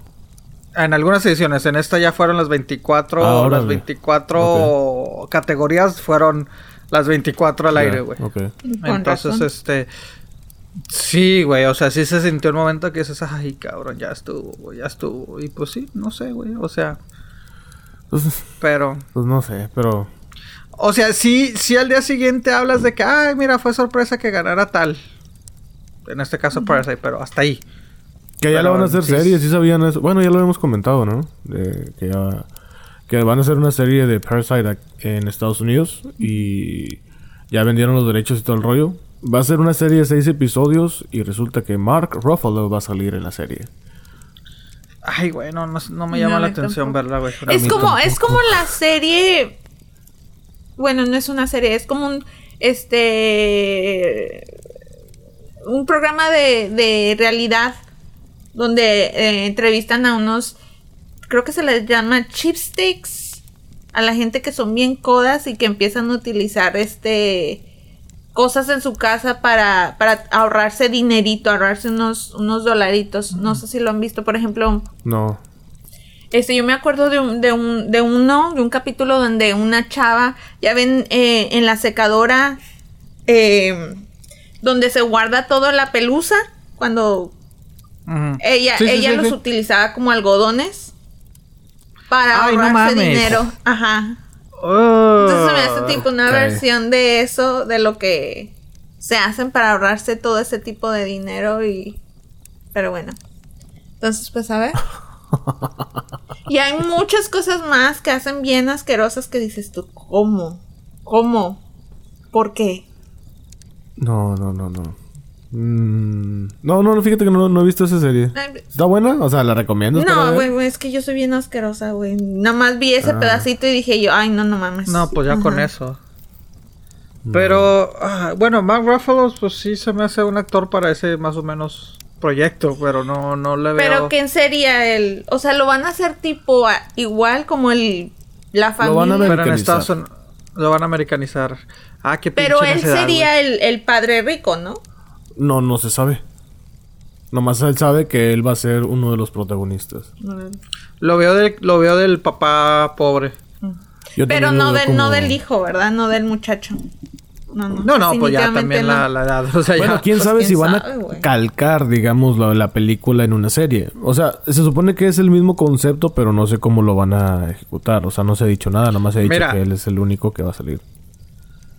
En algunas ediciones, en esta ya fueron las 24, Ah, las 24 categorías fueron las 24 al aire, güey. ok. Con Entonces, razón. este sí, güey, o sea, sí se sintió el momento que dices, ay, cabrón, ya estuvo, ya estuvo. Y pues sí, no sé, güey, o sea, Pues, pero pues no sé, pero... o sea, sí sí al día siguiente hablas de que, ay, mira, fue sorpresa que ganara tal. En este caso Parasite, pero hasta ahí. Que ya la van a hacer sí. serie, sí sabían eso. Bueno, ya lo habíamos comentado, ¿no? De que ya... Que van a hacer una serie de Parasite en Estados Unidos y... Ya vendieron los derechos y todo el rollo. Va a ser una serie de seis episodios y resulta que Mark Ruffalo va a salir en la serie. Ay, güey, no, no, no me llama No, la atención tampoco. verla, güey. Es como, es como la serie. Bueno, no es una serie, es como un este un programa de, de realidad donde eh, entrevistan a unos creo que se les llama chipsticks a la gente que son bien codas y que empiezan a utilizar este cosas en su casa para, para ahorrarse dinerito, ahorrarse unos, unos dolaritos. No sé si lo han visto, por ejemplo, No. este, yo me acuerdo de un, de un, de uno, de un capítulo donde una chava, ya ven, eh, en la secadora, eh, donde se guarda toda la pelusa, cuando ella, Sí, ella sí, los sí. utilizaba como algodones para Ay, no ahorrarse mames. dinero. Ajá. Oh. Entonces se me hace tipo una versión de eso, de lo que se hacen para ahorrarse todo ese tipo de dinero y... Pero bueno. Entonces, pues a ver. y hay muchas cosas más que hacen bien asquerosas que dices tú, ¿cómo? ¿Cómo? ¿Por qué? No, no, no, no. Mm, no, no, fíjate que no, no he visto esa serie. Ay, ¿Está buena? O sea, ¿la recomiendas? No, güey, es que yo soy bien asquerosa, güey. Nada más vi ese Ah. pedacito y dije yo, ay, no, no mames. No, pues ya con eso. Pero, ah, bueno, Mark Ruffalo, pues sí se me hace un actor para ese más o menos proyecto, pero no, no le veo. Pero ¿quién sería el...? O sea, lo van a hacer tipo a- igual como el... La Lo van a familia. ver. Pero en americanizar. Estados Unidos lo van a americanizar. Ah, qué Pero él sería el, el padre rico, ¿no? No, no se sabe. Nomás él sabe que él va a ser uno de los protagonistas. Lo veo, del, lo veo del papá pobre. Yo Pero no, veo de, como- no del hijo, ¿verdad? No del muchacho. No, no. No, no, pues ya también no. la, la edad. O sea, Bueno, ya. quién Pues, sabe quién si van sabe, a calcar, digamos, la, la película en una serie. O sea, se supone que es el mismo concepto, pero no sé cómo lo van a ejecutar. O sea, no se ha dicho nada, nomás se ha dicho Mira. que él es el único que va a salir.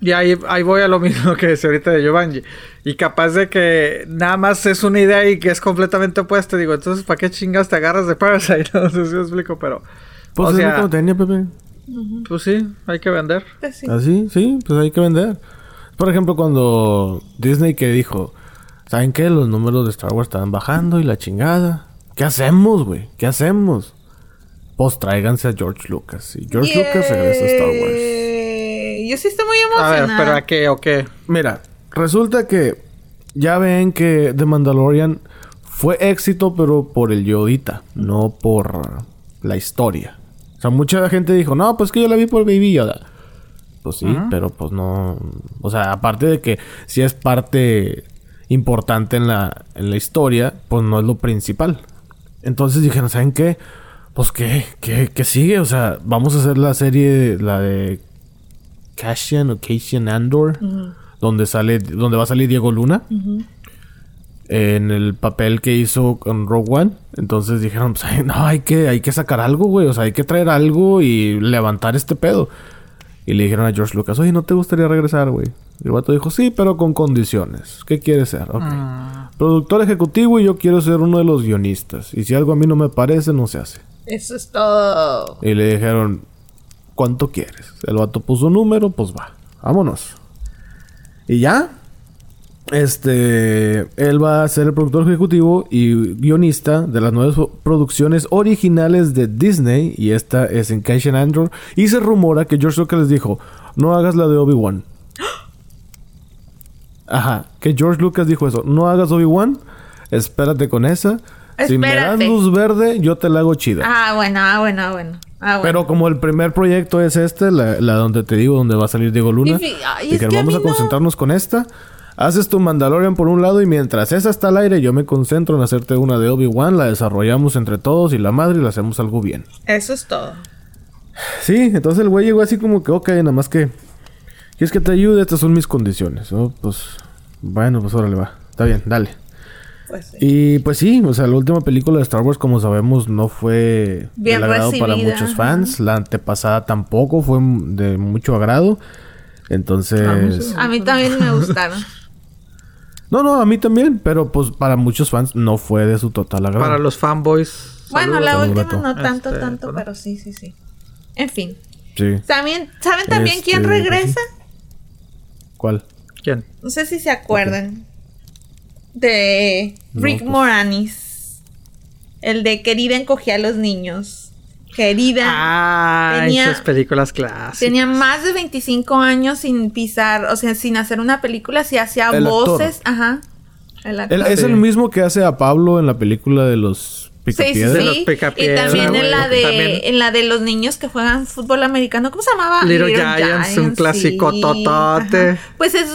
Y ahí, ahí voy a lo mismo que decía ahorita de Giovanni. Y capaz de que nada más es una idea y que es completamente opuesta. Digo, entonces, ¿para qué chingas te agarras de Parasite? No sé si me explico, pero... Pues o es sea, lo que tenía, Pepe. pues sí, hay que vender. Pues sí. Así, sí, pues hay que vender. Por ejemplo, cuando Disney que dijo, ¿saben qué? Los números de Star Wars están bajando y la chingada. ¿Qué hacemos, güey? ¿Qué hacemos? Pues tráiganse a George Lucas. Y George Lucas regresa a Star Wars. Yo sí estoy muy A ver, emocionada. pero ¿a qué o qué? Mira, resulta que ya ven que The Mandalorian fue éxito, pero por el Yodita, no por la historia. O sea, mucha gente dijo, no, pues que yo la vi por Baby Yoda. Pues sí, pero pues no. O sea, aparte de que sí es parte importante en la, en la historia, pues no es lo principal. Entonces dijeron, ¿saben qué? Pues qué, qué, qué sigue? O sea, vamos a hacer la serie, la de Cassian o Cassian Andor, donde sale, donde va a salir Diego Luna. En el papel que hizo con Rogue One. Entonces dijeron, pues ay, no, hay que, hay que sacar algo, güey. O sea, hay que traer algo y levantar este pedo. Y le dijeron a George Lucas, oye, ¿no te gustaría regresar, güey? Y el vato dijo, sí, pero con condiciones. ¿Qué quieres ser? Ok. Productor ejecutivo y yo quiero ser uno de los guionistas. Y si algo a mí no me parece, no se hace. Eso es todo. Y le dijeron, ¿cuánto quieres? El vato puso un número, pues va, vámonos. Y ya, este, él va a ser el productor ejecutivo y guionista de las nuevas producciones originales de Disney. Y esta es en Cassian Andor. Y se rumora que George Lucas les dijo, no hagas la de Obi-Wan. Ajá, que George Lucas dijo eso, no hagas Obi-Wan, espérate con esa. Si me das Espérate. luz verde, yo te la hago chida. Ah, bueno, ah, bueno, ah, bueno. Ah, bueno. Pero como el primer proyecto es este, la, la donde te digo, donde va a salir Diego Luna, Y es que vamos a no- concentrarnos con esta. Haces tu Mandalorian por un lado y mientras esa está al aire, yo me concentro en hacerte una de Obi-Wan, la desarrollamos entre todos y la madre y la hacemos algo bien. Eso es todo. Sí, entonces el güey llegó así como que, ok, nada más que... ¿Quieres que te ayude? Estas son mis condiciones. ¿no? Pues, bueno, pues órale va. Está bien, dale. Pues sí. Y pues sí, o sea, la última película de Star Wars, como sabemos, no fue Bien del agrado para recibida, muchos ajá. fans. La antepasada tampoco fue de mucho agrado. Entonces... A mí también me gustaron. No, no, a mí también, pero pues para muchos fans no fue de su total agrado. Para los fanboys. bueno, saludos. la Saludos, última no tanto, Este, tanto, pero sí, sí, sí. En fin. Sí. ¿También, ¿Saben también quién Este, regresa? ¿Cuál? ¿Quién? No sé si se acuerdan. De No, Rick pues. Moranis. El de Querida encogía a los niños. Querida. Ah, tenía- esas películas clásicas. Tenía más de 25 años sin pisar, o sea, sin hacer una película, si hacía El actor. voces. Ajá. El actor. Es Sí. el mismo que hace a Pablo en la película de los Sí, sí, los sí. Y Picapiedra, también en la de También- en la de los niños que juegan fútbol americano, ¿cómo se llamaba? Little Giants, un clásico sí. totote. Ajá. Pues es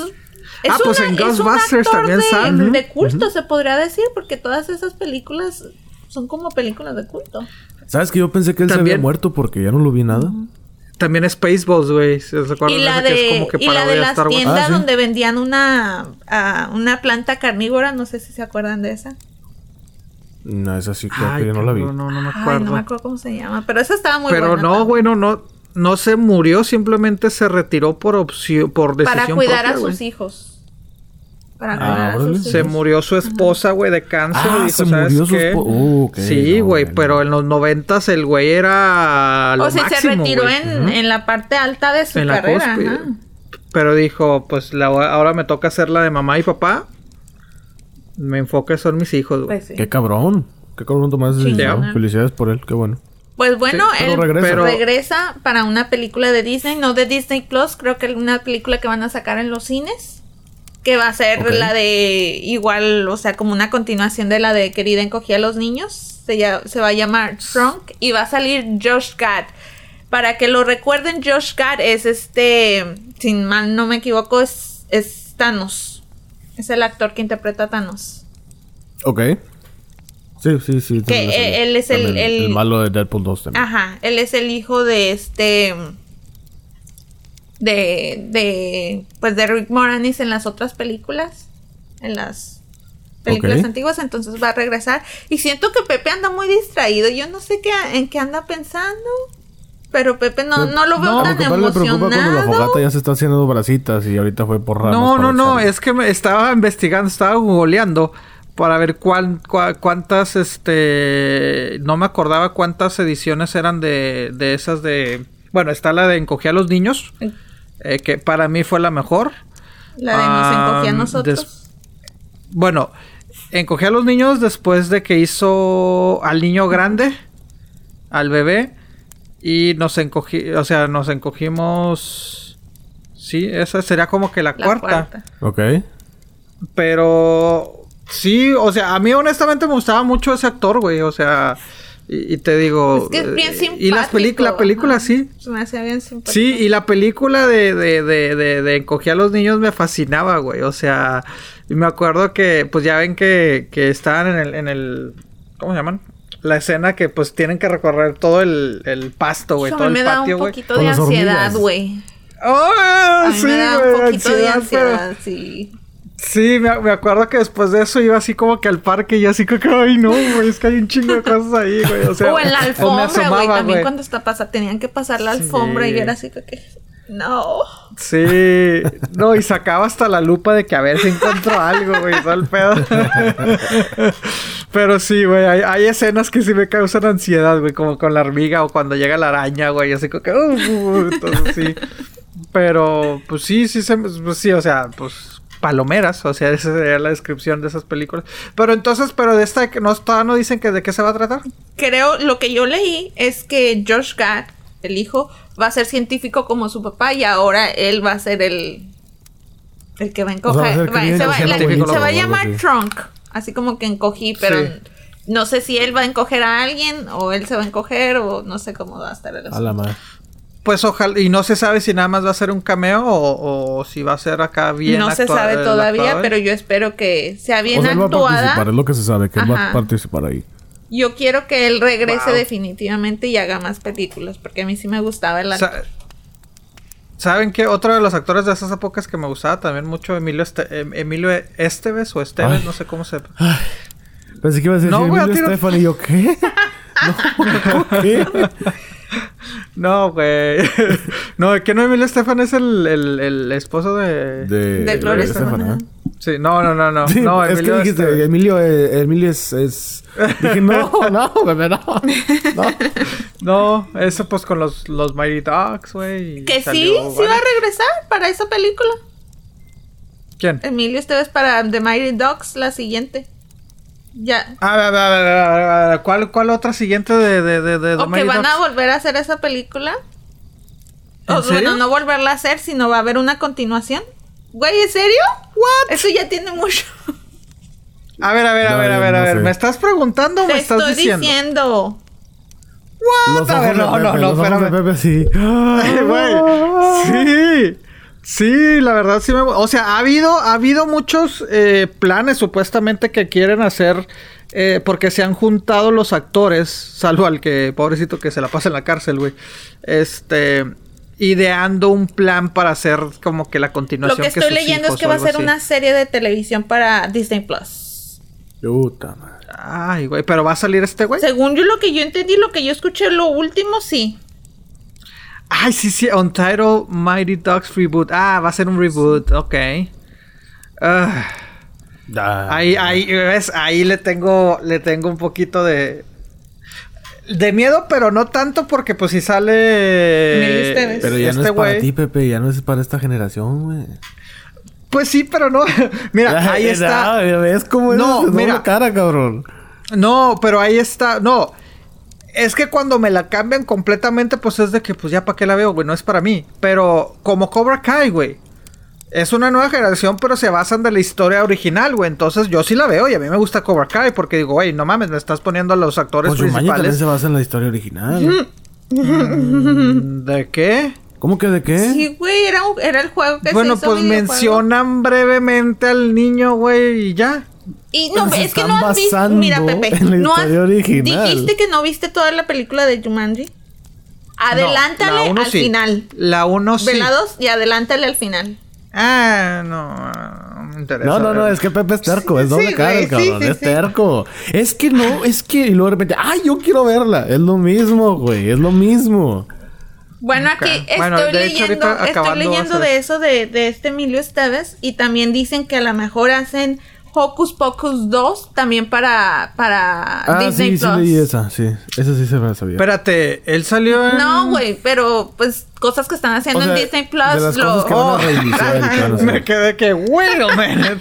es, Ah, pues una- en es un Ghostbusters actor también de, sale. de culto, se podría decir, porque todas esas películas son como películas de culto. ¿Sabes que yo pensé que él se También- había muerto porque ya no lo vi nada? También Spaceballs, güey. ¿Se acuerdan Y la esa que es de, como que y la de de las Star tiendas Ah, sí. donde vendían una, ah, una planta carnívora, no sé si se acuerdan de esa. No, esa sí creo Ay, que yo no la vi. cabrón, no, no me Ay, acuerdo. no me acuerdo cómo se llama, pero esa estaba muy Pero buena. no, también. bueno, no, no se murió, simplemente se retiró por opción, por decisión Para cuidar propia, a sus hijos. Para Ah, cuidar a sus Se hijos. murió su esposa, güey, de cáncer. Ah, y dijo, se ¿sabes murió su qué? uh, sí, güey, pero en los noventas el güey era lo O sea, se retiró en, en la parte alta de su En la carrera. ajá. Pero dijo, pues la, ahora me toca hacer la de mamá y papá. Mi enfoque son mis hijos, güey. Pues sí. Qué cabrón. Qué cabrón decisión. Chingona. Felicidades por él, qué bueno. Pues bueno, Sí, pero él regresa. Pero- regresa para una película de Disney, no de Disney Plus, creo que una película que van a sacar en los cines. Que va a ser la de igual, o sea, como una continuación de la de Querida encogía a los niños. Se, ya- se va a llamar Trunk y va a salir Josh Gad. Para que lo recuerden, Josh Gad es este, sin mal no me equivoco, es, es Thanos. Es el actor que interpreta a Thanos. Ok. Sí, sí, sí. Que él- salió. él es el- el- el malo de Deadpool 2 también. Ajá, él es el hijo de este. De. de. Pues de Rick Moranis en las otras películas. En las películas Ok. antiguas. Entonces va a regresar. Y siento que Pepe anda muy distraído. Yo no sé qué, en qué anda pensando. Pero Pepe no, no lo veo No, tan más le preocupa cuando la emocionado. fogata ya se está haciendo bracitas y ahorita fue por ramas. No, no, no, echarle. es que me estaba investigando, estaba googleando para ver cuán, cua- cuántas, este, no me acordaba cuántas ediciones eran de, de esas de, bueno, está la de Encogía a los niños, eh, que para mí fue la mejor. La de nos encogía a nosotros. Bueno, Encogía a los niños después de que hizo al niño grande, al bebé, y nos encogí, o sea, nos encogimos, sí, esa sería como que la, La cuarta. cuarta. Ok. Pero sí, o sea, a mí honestamente me gustaba mucho ese actor, güey. O sea, y, y te digo. Es que es bien eh, simpático. Y las películas, la película ajá. sí. Se me hacía bien simpático. Sí, y la película de, de, de, de, de Encogí a los niños me fascinaba, güey. O sea, y me acuerdo que, pues ya ven que, que estaban en el, en el. ¿Cómo se llaman? La escena que pues tienen que recorrer todo el, el pasto, güey. Todo a mí el me da patio, un güey. poquito de ansiedad, güey. ¡Oh! A mí Sí, me da güey, un poquito de ansiedad, pero- ansiedad, sí. Sí, me, me acuerdo que después de eso iba así como que al parque y yo así como que, ay no, güey, es que hay un chingo de cosas ahí, güey. O, sea, o en la me alfombra, güey. También güey. cuando está pasa, tenían que pasar la alfombra y Sí. era así como que. No. Sí, no, y sacaba hasta la lupa de que a ver si encuentro algo, güey, todo el pedo. Pero sí, güey, hay, hay escenas que sí me causan ansiedad, güey, como con la hormiga o cuando llega la araña, güey, así como que, uh, uh, entonces sí. Pero, pues sí, sí, se, pues, sí, o sea, pues palomeras, o sea, esa sería la descripción de esas películas. Pero entonces, pero de esta, que no, todavía no dicen que de qué se va a tratar. Creo, lo que yo leí es que Josh Gad, el hijo, va a ser científico como su papá y ahora él va a ser el. El que va a O sea, va a encoger. va- se, va, la- se a llamar. Trunk. Así como que encogí, pero Sí. no sé si él va a encoger a alguien o él se va a encoger o no sé cómo va a estar el A la asunto. madre. Pues ojalá, y no se sabe si nada más va a ser un cameo o, o si va a ser acá bien no se sabe todavía, actuado. pero yo espero que sea bien o sea, él va a actuada. participar, es lo que se sabe, que él va a participar ahí. Yo quiero que él regrese Wow. definitivamente y haga más películas, porque a mí sí me gustaba el actor. Sa- ¿Saben qué? Otro de los actores de esas épocas que me gustaba también mucho, Emilio, Este- em- Emilio Esteves o Esteves, Ay. no sé cómo se... Pensé que iba a decir No, Emilio Estefan y yo, ¿qué? no, ¿qué? No, güey. no, que no Emilio Estefan es el, el, el esposo de... De, De Gloria Estefan, Estefan. Sí, no, no, no, no. Sí, no, es Emilio que dijiste, Esteves. Emilio, eh, Emilio es, es... Dije, no, no, bebé, no. No. No, eso pues con los, los Mighty Dogs, güey. Que sí, salió sí va a regresar para esa película. ¿Quién? Emilio Esteves para The Mighty Dogs, la siguiente. Ya. A ver, a ver, a ver, a ver, a ver, ¿Cuál, ¿Cuál otra siguiente de, de, de, de The O que Mighty van a volver a hacer esa película. ¿En O, serio? bueno, no volverla a hacer, sino va a haber una continuación. Güey, ¿en serio? What? Eso ya tiene mucho. A ver, a ver, a No, ver, a ver, a ver. sé. ¿Me estás preguntando o me estás estoy diciendo? diciendo. Los A ver, no, no, no, los ojos de espérame. Pepe. Ay, güey. Sí. Sí, la verdad sí me... O sea, ha habido, ha habido muchos eh, planes supuestamente que quieren hacer... eh, porque se han juntado los actores, salvo al que, pobrecito, que se la pasa en la cárcel, güey. Este... Ideando un plan para hacer como que la Lo continuación que estoy sus leyendo es que va a ser así. una serie de televisión para Disney Plus. Puta madre. Ay, güey, pero va a salir este güey. Según yo lo que yo entendí, lo que yo escuché, lo último sí. Ay, sí, sí, Untitled Mighty Ducks Reboot. Ah, va a ser un reboot, ok. Ah, Ah, ahí, ahí, ¿ves? Ahí le tengo, le tengo un poquito de... De miedo, pero no tanto porque pues si sale... Pero ya no este es para ti, Pepe. Ya no es para esta generación, güey. Pues sí, pero no. Mira, ahí está. No, ¿Ves cómo es No, mira. cara, cabrón? No, pero ahí está. No. Es que cuando me la cambian completamente, pues es de que, pues ya para qué la veo, güey, no es para mí. Pero como Cobra Kai, güey. Es una nueva generación, pero se basan de la historia original, güey. Entonces yo sí la veo y a mí me gusta Cobra Kai porque digo, güey, no mames, me estás poniendo a los actores Pues Jumanji también principales. se basa en la historia original. Mm, ¿De qué? ¿Cómo que de qué? Sí, güey, era, un- era el juego que bueno, se hizo pues videojuego. mencionan brevemente al niño, güey, y ya. Y no, es que no has visto. Mira, Pepe, no has- original. dijiste que no viste toda la película de Jumanji. Adelántale No, la uno al sí. final. La 1 sí. Velados y adelántale al final. Ah, no, no me interesa. No, no, no, es que Pepe es terco, es doble Sí, cara, el cabrón, sí, sí, es sí. terco. Es que no, es que, y luego de repente, ¡ay, yo quiero verla! Es lo mismo, güey, es lo mismo. Bueno, aquí estoy Bueno, de hecho, leyendo, estoy leyendo de eso de, de este Emilio Esteves y también dicen que a lo mejor hacen Hocus Pocus 2 también para, para Ah, Disney sí, sí Plus. leí esa, sí. Esa sí se me sabía. Espérate, él salió en... No, güey, pero pues cosas que están haciendo O sea, en Disney de Plus. las lo- cosas que van a Oh. reiniciar. Me quedé que, wait a minute.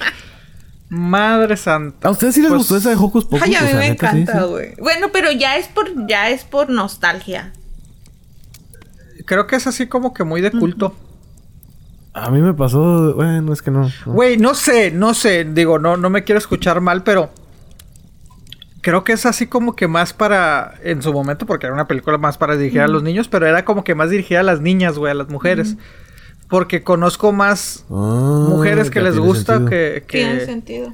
Madre santa. ¿A ustedes sí les Pues- gustó esa de Hocus Pocus? Ay, a mí O sea, me neta, sí, encanta, sí. güey. Bueno, pero ya es por ya es por nostalgia. Creo que es así como que muy de culto. A mí me pasó, bueno, es que no. Güey, no sé, no sé. Digo, no, no me quiero escuchar mal, pero... Creo que es así como que más para... En su momento, porque era una película más para dirigir a los niños, pero era como que más dirigida a las niñas, güey, a las mujeres. Porque conozco más Ah, mujeres que les gusta sentido. que... que- Tiene sentido.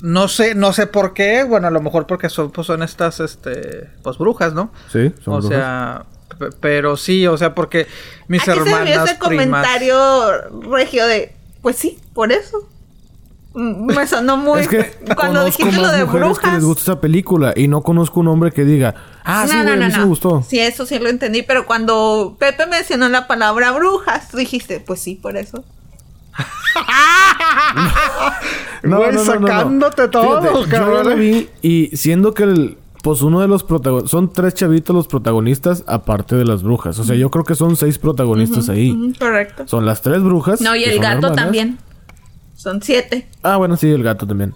No sé, no sé por qué. Bueno, a lo mejor porque son, pues, son estas, este, pues brujas, ¿no? Sí, son o brujas. sea, pero sí, o sea, porque mis Aquí se hermanas, ese primas. comentario regio de, pues sí, por eso. Mm, Me sonó muy es que cuando dijiste lo de mujeres que brujas. les gusta esa película y no conozco un hombre que diga, ah, sí, güey, a mí sí me gustó. Sí, eso sí lo entendí, pero cuando Pepe mencionó la palabra brujas, tú dijiste, pues sí, por eso. Güey, sacándote todo, Fíjate, yo la vi y siendo que el, pues uno de los protagonistas, son tres chavitos los protagonistas aparte de las brujas. O sea, yo creo que son seis protagonistas ahí. Correcto. Son las tres brujas. No, y el gato hermanas. también. Son siete. Ah, bueno, sí, el gato también.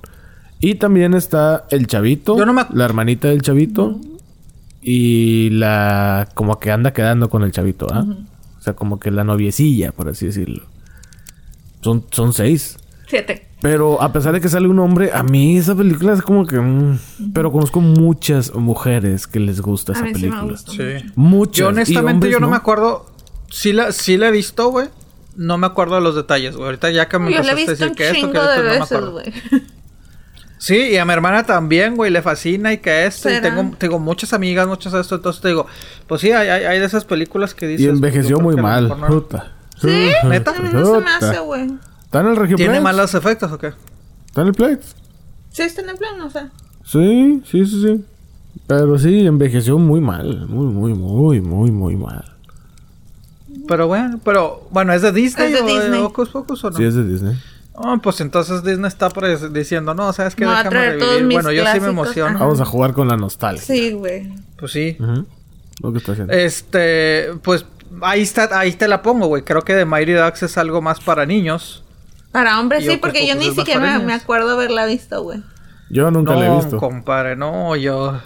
Y también está el chavito, Yo no me la hermanita del chavito y la como que anda quedando con el chavito, ¿ah? O sea, como que la noviecilla, por así decirlo. Son, son seis. Siete. Pero a pesar de que sale un hombre, a mí esa película es como que... mm, pero conozco muchas mujeres que les gusta A esa sí película. Sí. Muchas. Yo honestamente hombres yo no, me acuerdo. Sí la, sí la he visto, güey. No me acuerdo de los detalles, güey. Ahorita ya que me Yo empezaste a visto decir que esto, que esto, no me acuerdo. güey. Sí, y a mi hermana también, güey, le fascina y que esto. Y tengo, tengo muchas amigas, muchas de esto. Entonces te digo, pues sí, hay, hay, hay de esas películas que dices. Y pues, envejeció muy mal. no- Puta. ¿Sí? ¿Neta? A mí no se me hace, güey. ¿Está en el Regio ¿Tiene Plex? malos efectos o qué? ¿Está en el Plex? Sí, está en el plan, o sea. Sí, sí, sí, sí. Pero sí, envejeció muy mal. Muy, muy, muy, muy, muy mal. Pero bueno, pero bueno, ¿es de Disney Es de o de Disney. Hocus Pocus o no? Sí, es de Disney. Oh, pues entonces Disney está diciendo, no, ¿sabes qué? A Déjame todos revivir. mis Bueno, yo sí me emociono. Ajá. Vamos a jugar con la nostalgia. Sí, güey. Pues sí. Ujú. Lo que está haciendo. Este, pues ahí está, ahí te la pongo, güey. Creo que The Mighty Ducks es algo más para niños. Para hombres sí, porque yo Pocus ni siquiera me, acuerdo haberla visto, güey. Yo nunca no, la he visto. compadre, no, yo...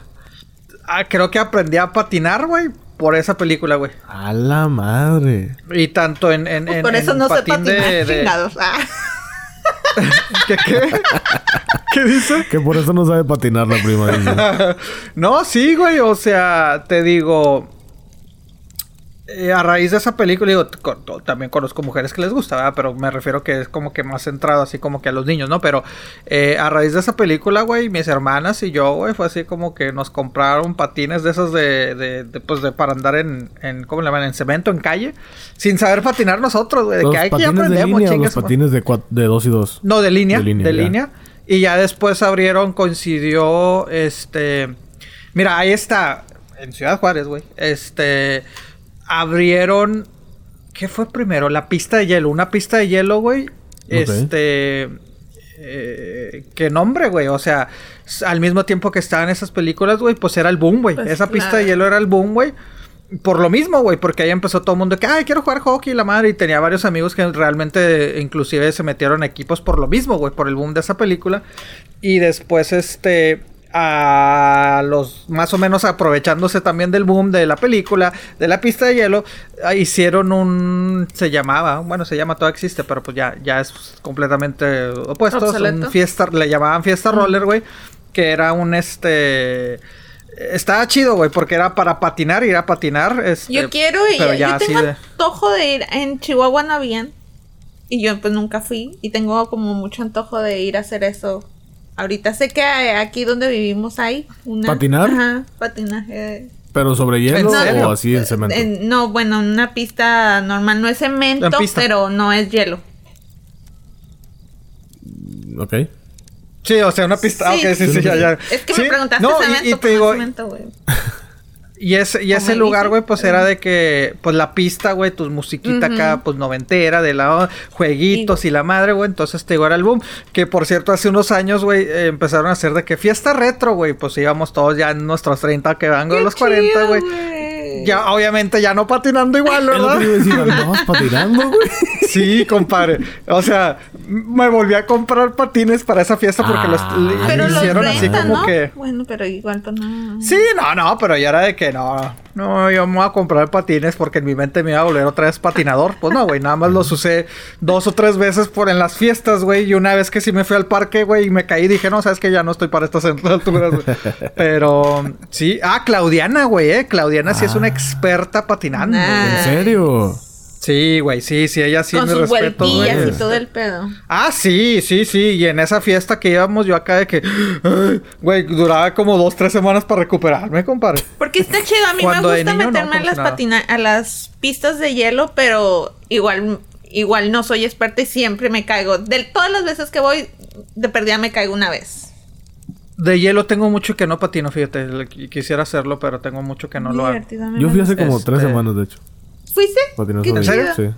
Ah, creo que aprendí a patinar, güey, por esa película, güey. A la madre. Y tanto en... en, Pues en- por eso en no sé patinar, de- de- chingados. Ah. ¿Qué, qué? ¿Qué dice? Que por eso no sabe patinar la prima. no, sí, güey, o sea, te digo... eh, a raíz de esa película, digo, también conozco mujeres que les gusta, ¿verdad? Pero me refiero que es como que más centrado así como que a los niños, ¿no? Pero eh, a raíz de esa película, güey, mis hermanas y yo, güey, fue así como que nos compraron patines de esos de, de, de, pues, de para andar en, en, ¿cómo le llaman? En cemento, en calle, sin saber patinar nosotros, güey. De ¿Los que hay que de línea los patines de, de dos y dos? No, de línea. De De línea, línea. ya. Y ya después abrieron, coincidió, este... Mira, ahí está, en Ciudad Juárez, güey. Este... Abrieron... ¿Qué fue primero? La pista de hielo. Una pista de hielo, güey. Este... eh, ¿Qué nombre, güey? O sea, al mismo tiempo que estaban esas películas, güey, pues era el boom, güey. Pues, Esa pista de hielo era el boom, güey. Por lo mismo, güey, porque ahí empezó todo el mundo que, ay, quiero jugar hockey, la madre, y tenía varios amigos que realmente, inclusive, se metieron a equipos por lo mismo, güey, por el boom de esa película. Y después, este, a los, más o menos aprovechándose también del boom de la película, de la pista de hielo, ah, hicieron un, se llamaba, bueno, se llama, todavía existe, pero pues ya, ya es completamente opuesto, un fiesta, le llamaban fiesta roller, güey, que era un, este... Estaba chido, güey, porque era para patinar, ir a patinar. Este, Yo quiero ir. Pero yo ya tengo de... antojo de ir. En Chihuahua no habían. Y yo pues nunca fui. Y tengo como mucho antojo de ir a hacer eso. Ahorita sé que aquí donde vivimos hay una... ¿Patinar? Ajá, patinaje. ¿Pero sobre hielo o así en cemento? En- no, bueno, una pista normal. No es cemento, pero no es hielo. Ok. Sí, o sea, una pista. Sí. ok, sí, sí, ya, ya. Es que Sí, me preguntaste no, y- cemento, y, te no digo, es cemento, güey. y ese, y ese lugar, güey, pues era de que, pues la pista, güey, tus musiquita acá, pues noventera, de la jueguitos y, la madre, güey. Entonces te digo, era el boom. Que por cierto, hace unos años, güey, eh, empezaron a hacer de que fiesta retro, güey. Pues íbamos todos ya en nuestros 30, que van los 40, chido, Ya, obviamente, ya no patinando igual, Es lo ¿verdad? que iba a decir, andabas patinando, güey. Sí, compadre. O sea, me volví a comprar patines para esa fiesta porque Ah. los le- Pero le los hicieron así rentan, como ¿no? que. Bueno, pero igual pues no. Sí, no, no, pero ya era de que no, no, yo me voy a comprar patines porque en mi mente me iba a volver otra vez patinador. Pues no, güey, nada más los usé dos o tres veces por en las fiestas, güey. Y una vez que sí me fui al parque, güey, y me caí, dije, no, sabes que ya no estoy para estas alturas, güey. Pero sí, ah, Claudiana, güey, eh. Claudiana sí es una Ah. experta patinando, Nah. ¿En serio? Sí, güey, sí, sí, ella sí Con me sus respeto, vueltillas güey. y todo el pedo. Ah, sí, sí, sí. Y en esa fiesta que íbamos, yo acá de que, ay, güey, duraba como dos, tres semanas para recuperarme, compadre. Porque está chido, a mí me Cuando de gusta niño meterme a si las patina a las pistas de hielo, pero igual igual no soy experta y siempre me caigo. De todas las veces que voy de perdida me caigo una vez. De hielo tengo mucho que no patino, fíjate. Quisiera hacerlo, pero tengo mucho que no lo hago. Yo me fui hace como tres Este- semanas, de hecho. ¿Fuiste? Patinar Qué sobre ¿En hielo, chido. Sí.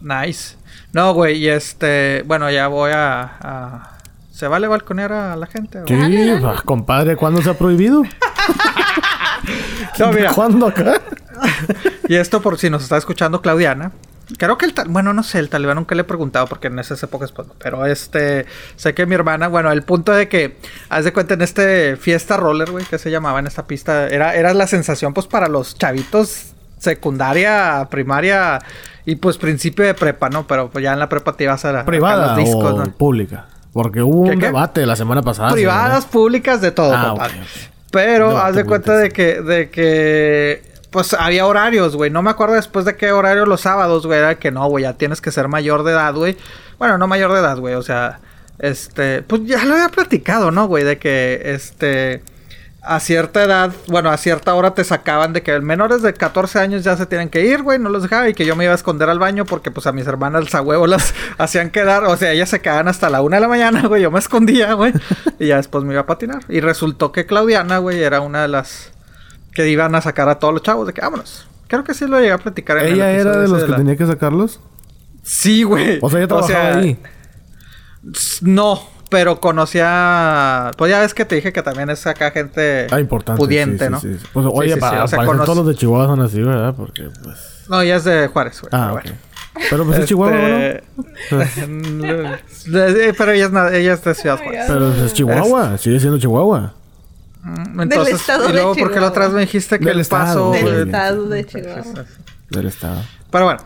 Nice. No, güey, y este, bueno, ya voy a, a- ¿Se vale balconear a la gente? Sí, compadre, ¿cuándo se ha prohibido? No, mira, ¿Cuándo acá? y esto por si nos está escuchando Claudiana. Creo que el tal, bueno, no sé, el talibán nunca le he preguntado porque en esas épocas, pues, pero este, sé que mi hermana, bueno, el punto de que, haz de cuenta en este fiesta roller, güey, que se llamaba en esta pista, era, era la sensación, pues, para los chavitos secundaria, primaria y pues principio de prepa, ¿no? Pero pues ya en la prepa te ibas a, la, a ¿Privada los discos, o ¿no? pública? Porque hubo ¿Qué, un qué? debate la semana pasada. privadas, públicas, de todo, Ah, ok. Pero No, haz de cuenta de que, de que, pues había horarios, güey. No me acuerdo después de qué horario los sábados, güey. Era que no, güey, ya tienes que ser mayor de edad, güey. Bueno, no mayor de edad, güey. O sea, este, pues ya lo había platicado, ¿no, güey? De que, este, a cierta edad, bueno, a cierta hora te sacaban de que menores de 14 años ya se tienen que ir, güey, no los dejaba y que yo me iba a esconder al baño porque pues a mis hermanas a huevo las hacían quedar, o sea, ellas se quedaban hasta la una de la mañana, güey, yo me escondía, güey, y ya después me iba a patinar. Y resultó que Claudiana, güey, era una de las que iban a sacar a todos los chavos de que vámonos. Creo que sí lo llegué a platicar en el ¿Ella era episodio de los que la- tenía que sacarlos? Sí, güey. O sea, ella trabajaba ahí. No, pero conocía. Pues ya ves que te dije que también es acá gente Ah, importante. pudiente, sí, sí, ¿no? sí. Pues oye, Sí, sí, sí, para, o sea, conoce- todos los de Chihuahua son así, ¿verdad? Porque, pues... No, ya es de Juárez, güey. Ah, pero ok. bueno. Pero pues es Chihuahua, ¿no? Este, pero ella es, na- ella es de Ciudad Juárez. Pero es Chihuahua, sigue siendo Chihuahua. Mm, Entonces, estado y luego, de porque la otra vez me dijiste que Del el estado, paso. Del eh, estado de Chihuahua. Del estado. Pero bueno,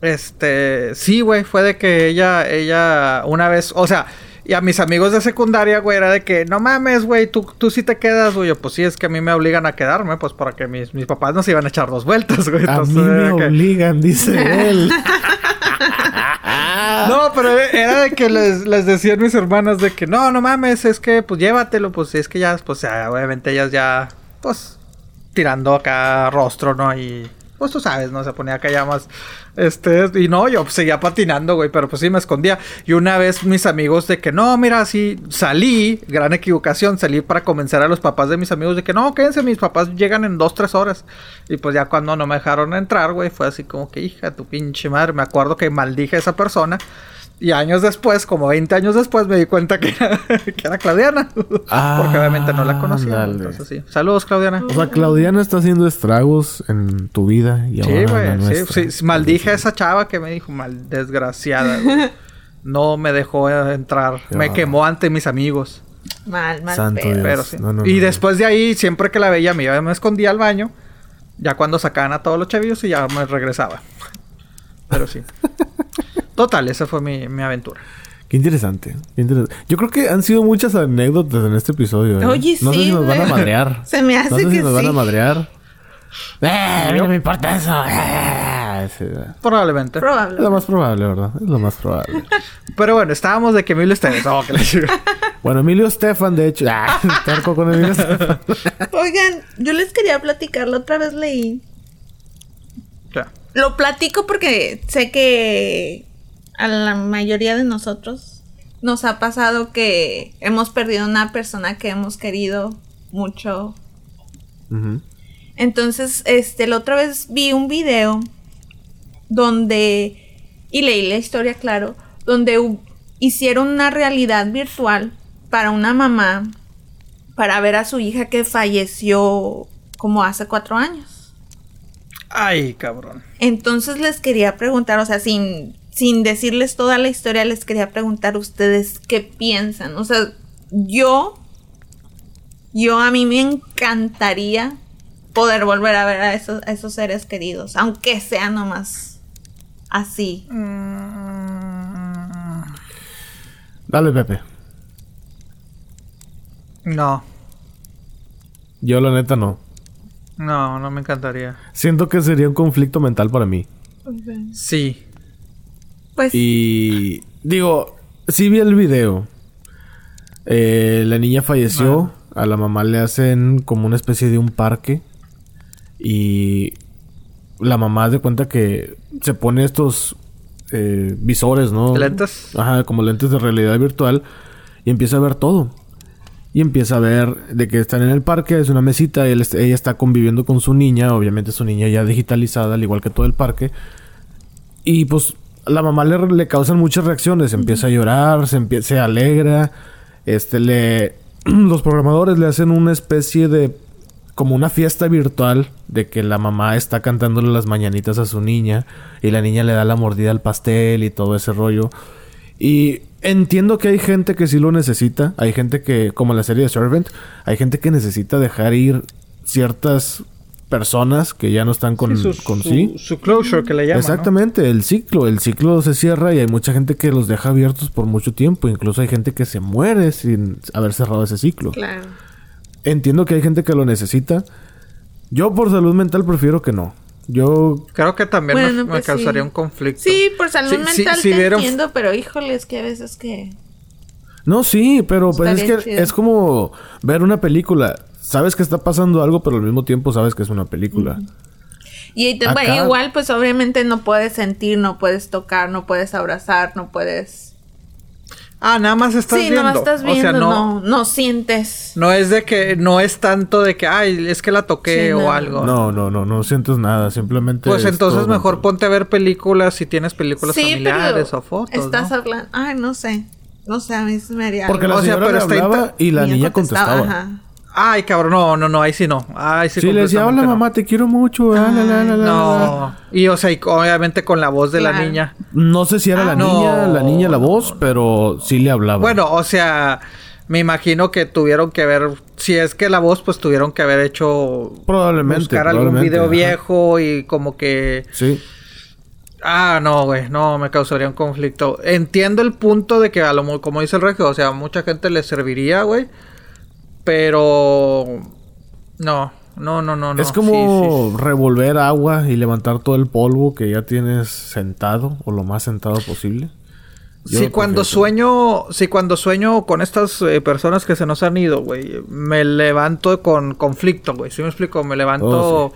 este, sí, güey, fue de que ella, ella, una vez, o sea, y a mis amigos de secundaria, güey, era de que, no mames, güey, tú, tú sí te quedas, güey, yo, pues sí, es que a mí me obligan a quedarme, pues para que mis, mis papás no se iban a echar dos vueltas, güey. A Entonces, mí me que- obligan, dice él. No, pero era de que les, les decían mis hermanas de que, no, no mames, es que, pues llévatelo, pues es que ya, pues obviamente ellas ya, pues, tirando acá rostro, ¿no? Y, pues tú sabes, ¿no? Se ponía acá ya más, este, y no, yo seguía patinando, güey, pero pues sí me escondía. Y una vez mis amigos de que, no, mira, sí, salí, gran equivocación, salí para convencer a los papás de mis amigos de que, no, quédense, mis papás llegan en dos, tres horas. Y pues ya cuando no me dejaron entrar, güey, fue así como que, hija, tu pinche madre, me acuerdo que maldije a esa persona. Y años después, como 20 años después, me di cuenta que era, que era Claudiana. Porque obviamente no la conocía. Ándale. Entonces sí. Saludos, Claudiana. O sea, Claudiana está haciendo estragos en tu vida y Sí, güey. Sí, maldije a esa chava que me dijo, mal desgraciada. No me dejó entrar. Qué Me quemó ante mis amigos. Mal, mal Santo. Dios. Pero sí. No, no, y no, no. después de ahí, siempre que la veía, me, iba- me escondía al baño. Ya cuando sacaban a todos los chavillos y ya me regresaba. Pero sí. Total, esa fue mi, mi aventura. Qué interesante, qué interesante. Yo creo que han sido muchas anécdotas en este episodio. ¿eh? Oye, No sé sí, si nos van a madrear. Se me hace no sé si que nos van a sí. madrear. ¡Eh! a mí no me importa eso. Eh, sí, Es Probablemente. Probable. lo más probable, ¿verdad? Es lo más probable. Pero bueno, estábamos de que Emilio Esteves. Oh, que la chica. bueno, Emilio Estefan, de hecho. Ah, terco con Emilio Estefan. Oigan, yo les quería platicar, la otra vez leí. Ya. Lo platico porque sé que a la mayoría de nosotros nos ha pasado que hemos perdido una persona que hemos querido mucho. Entonces, este, la otra vez vi un video donde, y leí la historia, claro, donde hicieron una realidad virtual para una mamá para ver a su hija que falleció como hace cuatro años. Ay, cabrón. Entonces les quería preguntar, o sea, sin, sin decirles toda la historia, les quería preguntar a ustedes qué piensan. O sea, yo, yo a mí me encantaría poder volver a ver a esos, a esos seres queridos, aunque sea nomás así. Dale, Pepe. No, Yo, la neta, no. no, no me encantaría. Siento que sería un conflicto mental para mí. Sí. Pues Y digo, sí vi el video. Eh, la niña falleció. A la mamá le hacen como una especie de un parque. Y la mamá de cuenta que se pone estos eh, visores, ¿no? ¿Lentes? Ajá, como lentes de realidad virtual. Y empieza a ver todo. Y empieza a ver de que están en el parque, es una mesita, él ella está conviviendo con su niña, obviamente su niña ya digitalizada, al igual que todo el parque. Y pues la mamá le, le causan muchas reacciones. Empieza a llorar, se, empie- se alegra. Este le. Los programadores le hacen una especie de. como una fiesta virtual. De que la mamá está cantándole las mañanitas a su niña. Y la niña le da la mordida al pastel y todo ese rollo. Y entiendo que hay gente que sí lo necesita. Hay gente que, como la serie de Servant, hay gente que necesita dejar ir ciertas personas que ya no están con su, con su- sí. su closure que le llaman. ¿no? Exactamente, el ciclo, el ciclo se cierra y hay mucha gente que los deja abiertos por mucho tiempo, incluso hay gente que se muere sin haber cerrado ese ciclo. claro. Entiendo que hay gente que lo necesita. Yo por salud mental prefiero que no. Yo Creo que también me- Bueno, me, pues causaría sí. un conflicto. Sí, por salud Sí, sí, mental si te vieron- entiendo, pero híjole, es que a veces que... no sí, pero pues es que chido. es como ver una película. Sabes que está pasando algo, pero al mismo tiempo sabes que es una película. Y te- Acá- bueno, igual, pues obviamente no puedes sentir, no puedes tocar, no puedes abrazar, no puedes... Ah, nada más estás sí, viendo. nomás estás viendo, o sea, no, no, no, sientes. no es de que, no es tanto de que, ay, es que la toqué Sí, o no. algo. No, no, no, no sientes nada, simplemente Pues es entonces mejor ponte a ver películas si tienes películas sí, familiares pero o fotos. estás ¿no? hablando... Ay, no sé. No sé, a mí se me haría Porque algo. la O sea, señora pero le hablaba y la Niña niña contestaba. Ajá. Ay, cabrón, no, no, no, ahí sí no. Ay, sí, Sí, le decía, hola no. mamá, te quiero mucho. ah, la, la, la, la, la". No. Y o sea, y obviamente con la voz de la niña. No sé si era la Ah, no. niña, la niña la voz, pero sí le hablaba. Bueno, o sea, me imagino que tuvieron que ver, si es que la voz, pues tuvieron que haber hecho probablemente. buscar algún probablemente, video ajá. viejo y como que Sí. ah no güey no me causaría un conflicto entiendo el punto de que a lo mo- como dice el regio o sea mucha gente le serviría güey pero no no no no no es como sí, sí. revolver agua y levantar todo el polvo que ya tienes sentado o lo más sentado posible. Yo Sí, cuando sueño, sí, cuando sueño con estas eh, personas que se nos han ido, güey, me levanto con conflicto, güey. ¿Sí me explico? Me levanto. Oh,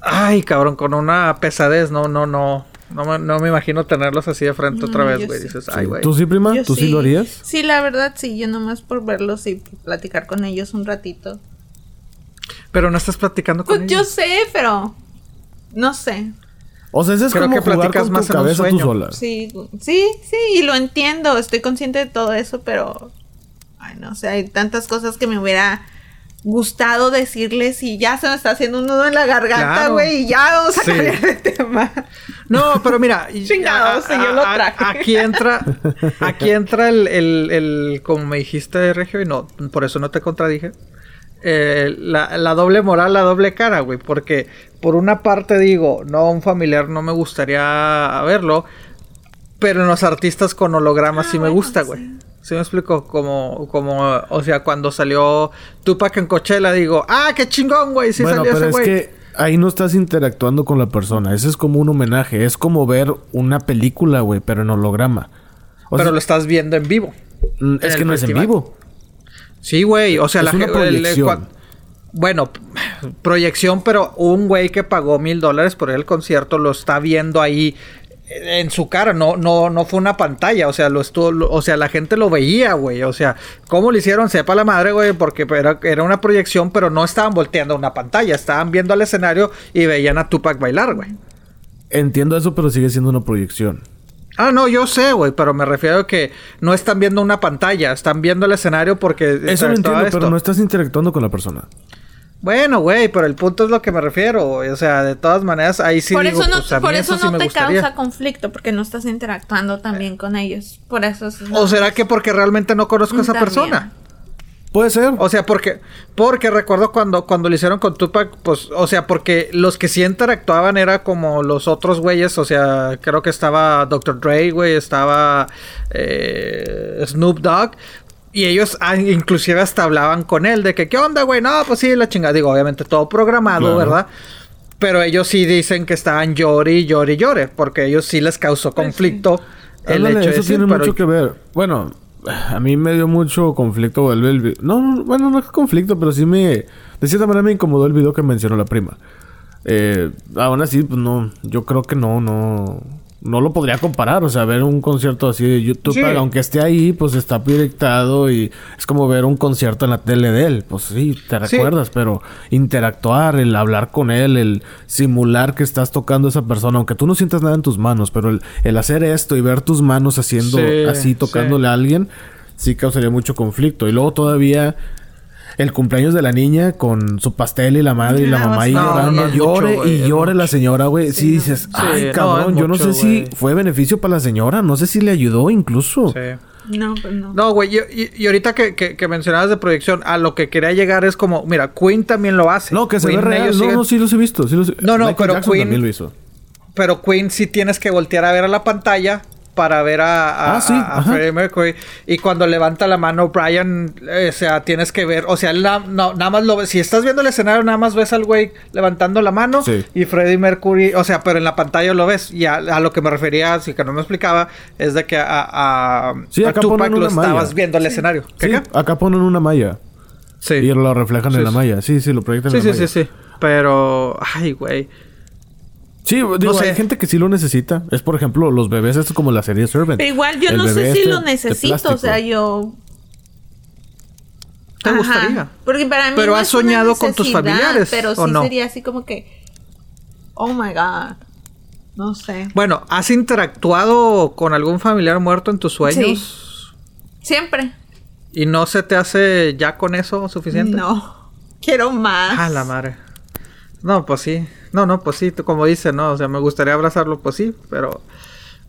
Ay, cabrón, con una pesadez, no, no, no. No me, no me imagino tenerlos así de frente otra vez, yo güey. sí. Dices, Sí. ay, güey. ¿Tú sí, prima? Yo ¿Tú sí. lo harías? Sí, la verdad sí, yo nomás por verlos y platicar con ellos un ratito. Pero no estás platicando con Pues yo ellos. sé, pero no sé. O sea, ese es Creo como que jugar platicas con más tu cabeza tú sola. Sí, sí, sí, y lo entiendo, estoy consciente de todo eso, pero ay, no sé, hay tantas cosas que me hubiera gustado decirles y ya se me está haciendo un nudo en la garganta, Claro. güey, y ya vamos a Sí. cambiar de tema. No, pero mira. Chingados, a- yo lo a- traje. Aquí entra. Aquí entra el, el, el- Como me dijiste, Regio, y no. Por eso no te contradije. eh, la, la doble moral, la doble cara, güey. Porque por una parte digo, no, un familiar no me gustaría verlo. Pero en los artistas con hologramas Ah, sí me bueno, gusta, güey. sí. ¿Sí me explico? Como, como, o sea, cuando salió Tupac en Coachella, digo, ¡ah, qué chingón, güey! Sí bueno, salió pero ese es güey. que ahí no estás interactuando con la persona. Ese es como un homenaje. Es como ver una película, güey, pero en holograma. O Pero sea, lo estás viendo en vivo. mm, en es que no es en vivo. Sí, güey. O sea, Es la una proyección. bueno, proyección, pero un güey que pagó mil dólares por el concierto lo está viendo ahí en su cara. No, no, no fue una pantalla. O sea, lo estuvo, lo- o sea, la gente lo veía, güey. O sea, ¿cómo lo hicieron? Sepa la madre, güey, porque era, era una proyección, pero no estaban volteando una pantalla. Estaban viendo al escenario y veían a Tupac bailar, güey. Entiendo eso, pero sigue siendo una proyección. Ah, no, yo sé, güey, pero me refiero a que no están viendo una pantalla, están viendo el escenario porque Eso lo está entiendo, esto. pero no estás interactuando con la persona. Bueno, güey, pero el punto es lo que me refiero. O sea, de todas maneras, ahí sí por digo, eso no, pues, a mí por eso no te gustaría. causa conflicto, porque no estás interactuando también con ellos. Por eso es ¿O será que porque realmente no conozco a esa También. persona? Puede ser. O sea, porque porque recuerdo cuando cuando lo hicieron con Tupac, pues, o sea, porque los que sí interactuaban era como los otros güeyes, o sea, creo que estaba Dr. Dre, güey, estaba eh, Snoop Dogg. Y ellos ah, inclusive hasta hablaban con él de que, ¿qué onda, güey? No, pues sí, la chingada. Digo, obviamente todo programado, Claro. ¿verdad? Pero ellos sí dicen que estaban llore y llore porque a ellos sí les causó conflicto el Ándale, hecho de eso decir, tiene pero mucho que ver. Bueno, a mí me dio mucho conflicto el, el no, no, bueno, no es conflicto, pero sí me... De cierta manera me incomodó el video que mencionó la prima. Eh, aún así, pues no, yo creo que no, no... No lo podría comparar, o sea, ver un concierto así de YouTube, Sí. aunque esté ahí, pues está proyectado y es como ver un concierto en la tele de él. Pues sí, te Sí. recuerdas, pero interactuar, el hablar con él, el simular que estás tocando a esa persona, aunque tú no sientas nada en tus manos, pero el, el hacer esto y ver tus manos haciendo Sí, así, tocándole a alguien, sí causaría mucho conflicto. Y luego todavía el cumpleaños de la niña con su pastel y la madre y la Ah, mamá no, llorando, llore y llore la señora, güey. Sí, dices, ay, no, cabrón, yo no sé si fue beneficio para la señora, no sé si le ayudó incluso. Sí. No, pues no. No, güey, y, y- y ahorita que, que, que mencionabas de proyección, a lo que quería llegar es como, mira, Queen también lo hace. No, que se ve real. No, siguen- no, sí los he visto. sí los he- No, no, Michael pero Jackson Queen- también lo hizo. Pero Queen sí tienes que voltear a ver a la pantalla para ver a, a, Ah, sí, a- a ajá. Freddie Mercury. Y cuando levanta la mano Brian, eh, o sea, tienes que ver, o sea, él na- no, nada más lo ves. Si estás viendo el escenario, nada más ves al güey levantando la mano Sí. y Freddie Mercury, o sea, pero en la pantalla lo ves. Y a, a lo que me refería, así que no me explicaba, es de que a, a, Sí, a acá Tupac ponen lo una malla. estabas viendo el escenario. ¿Qué, Sí, qué? acá ponen una malla. Sí. Y lo reflejan Sí, en la sí. malla. Sí, sí, lo proyectan Sí, en la sí, malla. sí, sí. Pero, ay, güey. Sí, digo, sé. hay gente que sí lo necesita. Es, por ejemplo, los bebés, esto es como la serie Servant. Pero igual yo El no sé si este lo necesito, o sea, yo... ¿Te Ajá, gustaría? Porque para mí Pero no has es una soñado con tus familiares, Pero ¿o sí no? sería así como que... Oh, my God. No sé. Bueno, ¿has interactuado con algún familiar muerto en tus sueños? Siempre. ¿Y no se te hace ya con eso suficiente? No. Quiero más. Ah, la madre. No, pues sí. No, no, pues sí, tú como dices, ¿no? O sea, me gustaría abrazarlo, pues sí, pero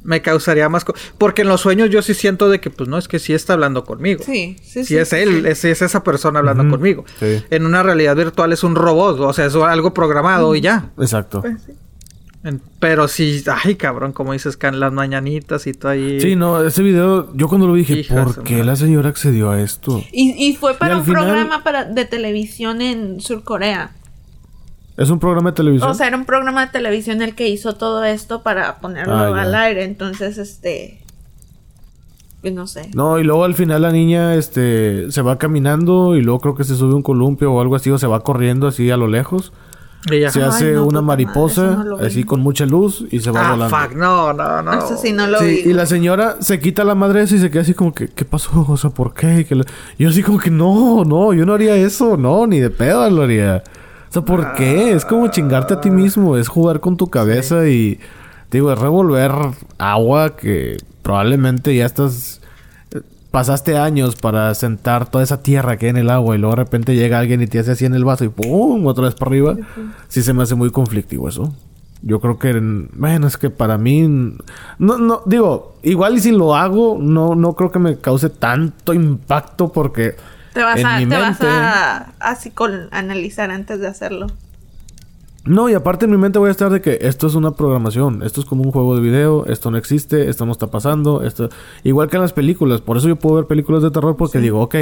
me causaría más... co- Porque en los sueños yo sí siento de que, pues no, es que sí está hablando conmigo. Sí, sí, Si sí. es sí, él, sí. es, es esa persona hablando conmigo. sí. En una realidad virtual es un robot, o sea, es algo programado y ya. Exacto. Pues sí. En- pero sí, ay cabrón, como dices, can las mañanitas y todo ahí. Sí, no, ese video, yo cuando lo vi dije, Hija ¿por qué madre. la señora accedió a esto? Y, y fue para un final- programa para, de televisión en Surcorea. ¿Es un programa de televisión? O sea, era un programa de televisión el que hizo todo esto para ponerlo Ah, al aire. Entonces, este. Pues no sé. No, y luego al final la niña este se va caminando y luego creo que se sube un columpio o algo así o se va corriendo así a lo lejos. Se Ay, hace no, una madre, mariposa no así con mucha luz y se va Ah, volando. fuck, no, no, no. Eso sí, no lo Sí, vi. y la señora se quita la madre esa y se queda así como que, ¿qué pasó? O sea, ¿por qué? Que Yo así como que, no, no, yo no haría eso, no, ni de pedo lo haría. O sea, ¿por qué? Es como chingarte a ti mismo, es jugar con tu cabeza y, digo, es revolver agua que probablemente ya estás... Pasaste años para sentar toda esa tierra que hay en el agua y luego de repente llega alguien y te hace así en el vaso y ¡pum! otra vez para arriba. Sí se me hace muy conflictivo eso. Yo creo que, bueno, es que para mí, no, no, digo, igual y si lo hago, no, no creo que me cause tanto impacto porque Te vas en a, mi te vas a, a psicol- analizar antes de hacerlo. No, y aparte en mi mente voy a estar de que esto es una programación, esto es como un juego de video, esto no existe, esto no está pasando, esto... Igual que en las películas, por eso yo puedo ver películas de terror porque digo, ok,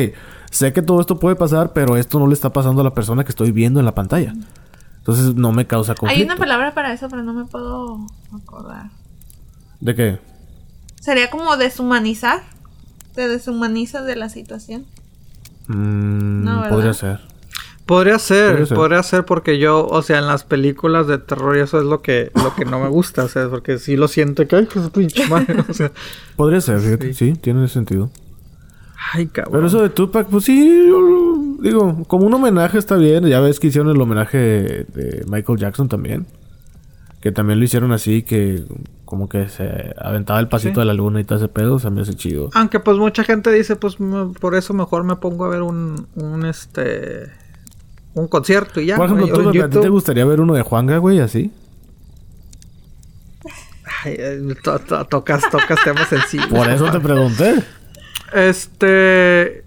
sé que todo esto puede pasar, pero esto no le está pasando a la persona que estoy viendo en la pantalla. Entonces no me causa Hay conflicto. una palabra para eso, pero no me puedo acordar. ¿De qué? Sería como deshumanizar. Te deshumanizas de la situación. Mm, podría ser. Podría ser, Podría ser. podría ser porque yo, o sea, en las películas de terror y eso es lo que, lo que no me gusta, o sea, porque sí lo siento que, ay, pues pinche madre, o sea, Podría ser. Sí, tiene sentido. ay, cabrón. Pero eso de Tupac, pues sí, yo lo- digo, como un homenaje está bien. Ya ves que hicieron el homenaje de Michael Jackson también. Que también lo hicieron así, que como que se aventaba el pasito Sí. de la luna y todo ese pedo, se me hace chido. Aunque pues mucha gente dice, pues me- por eso mejor me pongo a ver un, un este, un concierto y ya. Por ejemplo, güey, ¿tú, ¿a ti te YouTube. gustaría ver uno de Juanga, güey, así? Ay, eh, to- to- tocas, tocas temas sensibles. Por eso te pregunté. Este.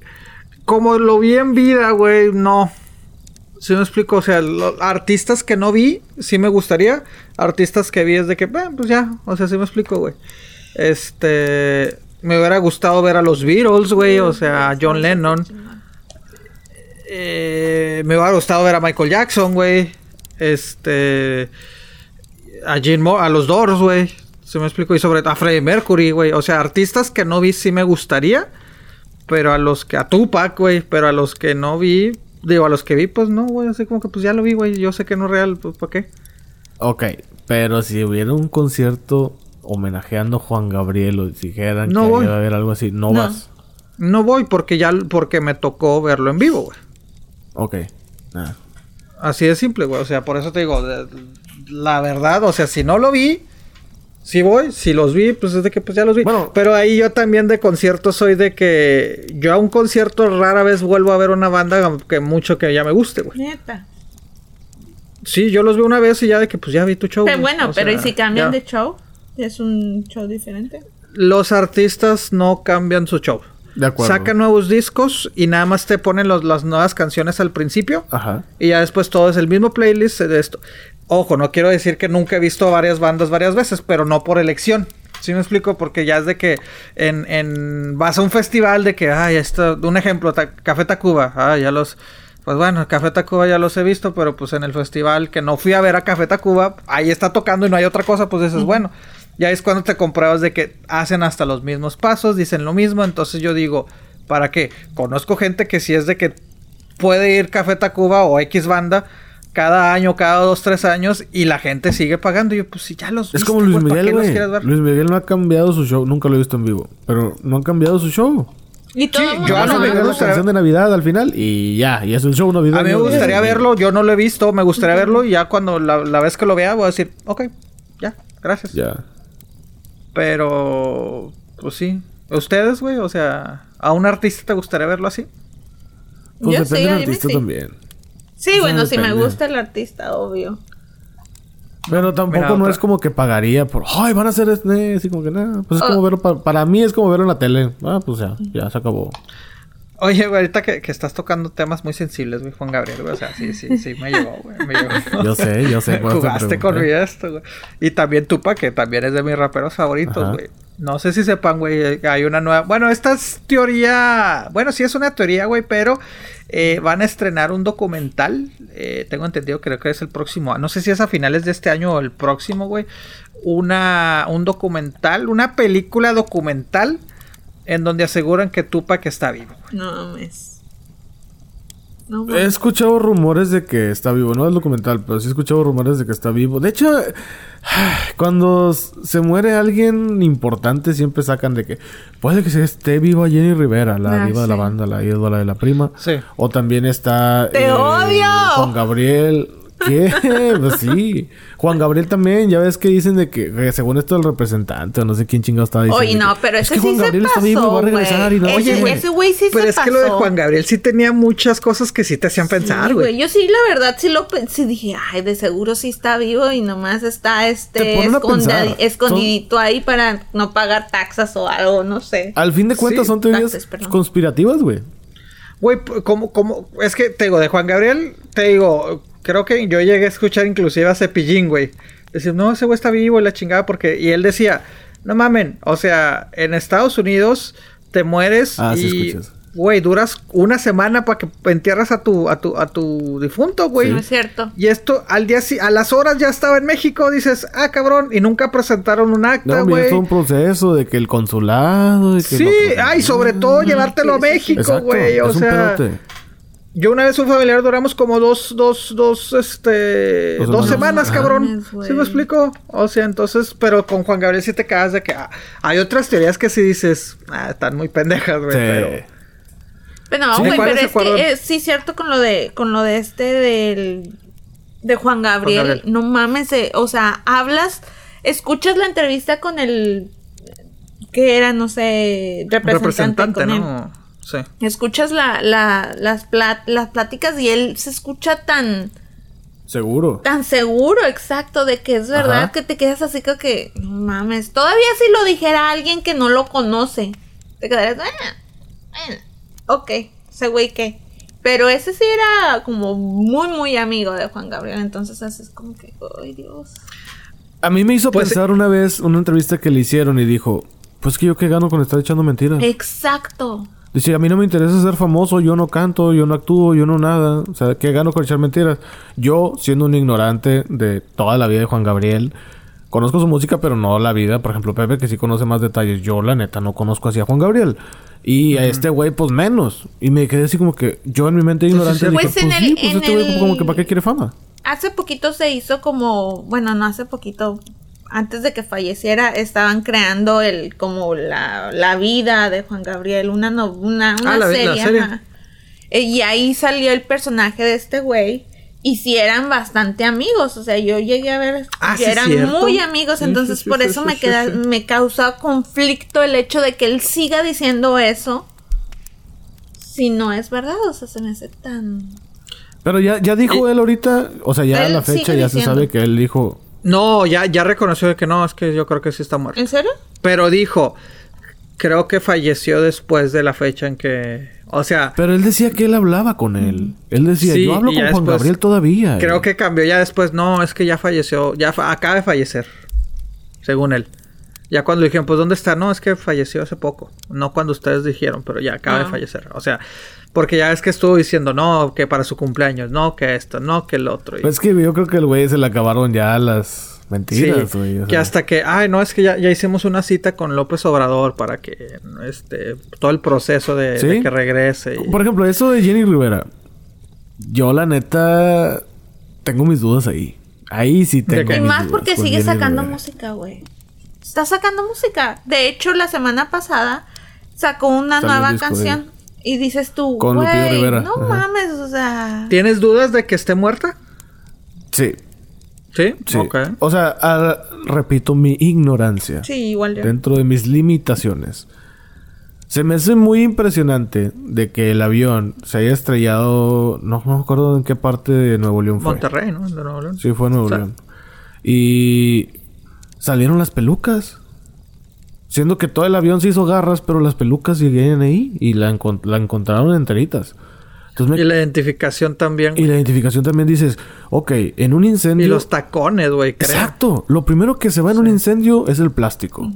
Como lo vi en vida, güey, no. Si me explico, o sea, lo- artistas que no vi, sí me gustaría. Artistas que vi es de que, "Bueno, pues ya, o sea, sí me explico, güey. Este. Me hubiera gustado ver a los Beatles, güey, o sea, a John Lennon. Eh, me hubiera gustado ver a Michael Jackson, güey. Este. A Gene Moore, a los Doors, güey. Se me explico. Y sobre a Freddie Mercury, güey. O sea, artistas que no vi sí me gustaría. Pero a los que. A Tupac, güey. Pero a los que no vi. Digo, a los que vi, pues no, güey. Así como que pues ya lo vi, güey. Yo sé que no es real, pues ¿para qué? Ok, pero si hubiera un concierto homenajeando a Juan Gabriel o si dijeran No que voy. iba a haber algo así, no, No. vas. No voy porque ya. Porque me tocó verlo en vivo, güey. Ok. Nada. Así de simple, güey. O sea, por eso te digo, la verdad, o sea, si no lo vi, si voy, si los vi, pues es de que pues ya los vi. Bueno. Pero ahí yo también de conciertos soy de que yo a un concierto rara vez vuelvo a ver una banda que mucho que ya me guste, güey. Neta. Sí, yo los vi una vez y ya de que pues ya vi tu show. Pero bueno, O pero sea, ¿y si cambian ya. de show? ¿Es un show diferente? Los artistas no cambian su show. De acuerdo. Sacan nuevos discos y nada más te ponen los- las nuevas canciones al principio. Ajá. Y ya después todo es el mismo playlist de esto. Ojo, no quiero decir que nunca he visto varias bandas varias veces, pero no por elección. ¿Sí me explico? Porque ya es de que en, en vas a un festival de que, ay, esto, un ejemplo, Ta- Café Tacuba, ah, ya los, pues bueno, Café Tacuba ya los he visto, pero pues en el festival que no fui a ver a Café Tacuba, ahí está tocando y no hay otra cosa, pues dices, bueno, ya es cuando te compruebas de que hacen hasta los mismos pasos, dicen lo mismo, entonces yo digo, ¿para qué? Conozco gente que si es de que puede ir Café Tacuba o X banda cada año, cada dos, tres años y la gente sigue pagando. Y yo, pues si ya los Es viste, como Luis güey, ¿para Miguel, güey. Luis Miguel no ha cambiado su show. Nunca lo he visto en vivo. Pero no han cambiado su show. Y todo Sí, el mundo yo a Miguel la gustaría- canción de Navidad al final y ya. Y es el show navideño. A mí me gustaría verlo, yo no lo he visto, me gustaría verlo y ya cuando la, la vez que lo vea voy a decir, ok, ya, gracias. Ya. Pero, pues sí. ¿Ustedes, güey? O sea, ¿A un artista te gustaría verlo así? Pues Yo depende sí, del mí artista sí. también. Sí, bueno, si me gusta el artista, obvio. Pero tampoco Mira, no otra- es como que pagaría por... ¡Ay, van a hacer este! Así como que nada. Pues es como Oh. verlo... pa- para mí es como verlo en la tele. Ah, pues ya. Ya se acabó. Oye, güey, ahorita que, que estás tocando temas muy sensibles, güey, Juan Gabriel, güey. O sea, sí, sí, sí, me llegó, güey. Me llegó. Yo sé, yo sé. Jugaste con esto, güey. Y también Tupa, que también es de mis raperos favoritos, Ajá. güey. No sé si sepan, güey, hay una nueva... Bueno, esta es teoría... Bueno, sí es una teoría, güey, pero eh, van a estrenar un documental. eh, tengo entendido, creo que es el próximo. No sé si es a finales de este año o el próximo, güey. Una, un documental, una película documental en donde aseguran que Tupac está vivo. No mames. No He escuchado rumores de que está vivo. No es documental, pero sí he escuchado rumores de que está vivo. De hecho, cuando se muere alguien importante, siempre sacan de que puede que se esté viva Jenny Rivera, la Ah, diva de la banda, la ídola de la prima. Sí. O también está. ¡Te odio! Juan Gabriel. ¿Qué? pues sí. Juan Gabriel también, ya ves que dicen de que, que según esto el representante o no sé quién chingado estaba diciendo. Oye, no, que, pero es ese que sí Juan se Gabriel está vivo y va a pasó, regresar y no. Oye, Ese- güey, ese güey sí Pero se es que lo de. Juan Gabriel sí tenía muchas cosas que sí te hacían pensar, Sí, güey. Yo sí, la verdad, sí lo pensé. Dije, ay, de seguro sí está vivo y nomás está Te este esconda- escondidito ahí para no pagar taxas o algo, no sé. Al fin de cuentas Sí, son teorías taxes, conspirativas, güey. Güey, ¿cómo, cómo? Es que te digo, de Juan Gabriel, te digo, creo que yo llegué a escuchar inclusive a Cepillín, güey. Decir, no, ese güey está vivo y la chingada, porque. Y él decía, no mamen, o sea, en Estados Unidos te mueres Ah, sí y. escuchas. Güey, duras una semana para que entierras a tu, a tu, a tu difunto, güey. No es cierto. Y esto, al día si- a las horas ya estaba en México, dices, ah, cabrón, y nunca presentaron un acta, No, güey. todo un proceso de que el consulado. y que Sí, ay, sobre todo llevártelo a sí, sí, sí. México, Exacto, güey. O un sea. Yo una vez un familiar duramos como dos, dos, dos, este, Dos dos, semanas. Ah. cabrón. Güey. ¿Sí me explico? O sea, entonces, pero con Juan Gabriel sí te cagas de que ah, hay otras teorías que sí dices, ah, están muy pendejas, güey. Sí. Pero Pero no, Sí, güey, ¿cuáles pero se es acuerdan? que eh, sí cierto con lo de con lo de este del de Juan Gabriel, Gabriel. no mames, eh, o sea, hablas, escuchas la entrevista con el que era, no sé, representante, representante, con él. Escuchas la, la, las, plat- las pláticas y él se escucha tan, Seguro. tan seguro, exacto, de que es verdad Ajá. que te quedas así como que, no mames, todavía si lo dijera alguien que no lo conoce, te quedarías, "Ah, bueno, ok, ese güey qué. Pero ese sí era como muy, muy amigo de Juan Gabriel, entonces así es como que, ay Dios. A mí me hizo Pues, pensar una vez una entrevista que le hicieron y dijo: Pues que yo qué gano con estar echando mentiras. Exacto. Dice, a mí no me interesa ser famoso, yo no canto, yo no actúo, yo no nada. O sea, ¿qué gano con echar mentiras? Yo, siendo un ignorante de toda la vida de Juan Gabriel, conozco su música, pero no la vida. Por ejemplo, Pepe, que sí conoce más detalles. Yo, la neta, no conozco así a Juan Gabriel. Y a este güey, pues menos. Y me quedé así como que yo en mi mente ignorante dije, Pues pues, en sí, el- pues en este güey el- como que para qué quiere fama. Hace poquito se hizo como, bueno, no hace poquito, antes de que falleciera, estaban creando el como la, la vida de Juan Gabriel, una no- una, una Ah, la- la serie. Eh, Y ahí salió el personaje de este güey. Y sí eran bastante amigos, o sea, yo llegué a ver Ah, que sí, eran cierto. muy amigos, entonces sí, por eso me queda, me causa conflicto el hecho de que él siga diciendo eso. Si no es verdad, o sea, se me hace tan Pero ya, ya dijo él ahorita, o sea, ya a Él la fecha ya se sabe que él dijo... No, ya, ya reconoció de que no, es que yo creo que sí está muerto. ¿En serio? Pero dijo, creo que falleció después de la fecha en que, o sea, Pero él decía que él hablaba con él. Él decía, Sí, yo hablo con Juan después- Gabriel todavía. creo Y- que cambió ya después, no, es que ya falleció, ya fa- acaba de fallecer, según él. Ya cuando dijeron, pues ¿dónde está? No, es que falleció hace poco. No cuando ustedes dijeron, pero ya acaba Ah. de fallecer. O sea, porque ya es que estuvo diciendo, no, que para su cumpleaños, no, que esto, no, que el otro. Y- Pues es que yo creo que el güey se le acabaron ya las Sí, mentiras, güey. o que hasta que, ay, no, es que ya, ya hicimos una cita con López Obrador para que, este, todo el proceso de, ¿Sí? de que regrese. y- Por ejemplo, eso de Jenny Rivera. Yo, la neta, tengo mis dudas ahí. Ahí sí tengo? Y más dudas porque sigue Jenny sacando Rivera. música, güey. Está sacando música. De hecho, la semana pasada sacó una Salió nueva un disco de canción. Y dices tú, Con Lupillo güey, Rivera, no ajá. mames, o sea... ¿Tienes dudas de que esté muerta? Sí, Sí, sí. Ok. O sea, ah, repito mi ignorancia. Sí, igual yo. Dentro de mis limitaciones. Se me hace muy impresionante de que el avión se haya estrellado, no, no me acuerdo en qué parte de Nuevo León fue. Monterrey, ¿no? De Nuevo León. Sí, fue en Nuevo O sea, León. Y salieron las pelucas. Siendo que todo el avión se hizo garras, pero las pelucas seguían ahí y la, la encontraron enteritas. Entonces me- Y la identificación también. y la identificación también dices, ok, en un incendio... Y los tacones, güey, creo. Exacto. Lo primero que se va en un incendio es el plástico.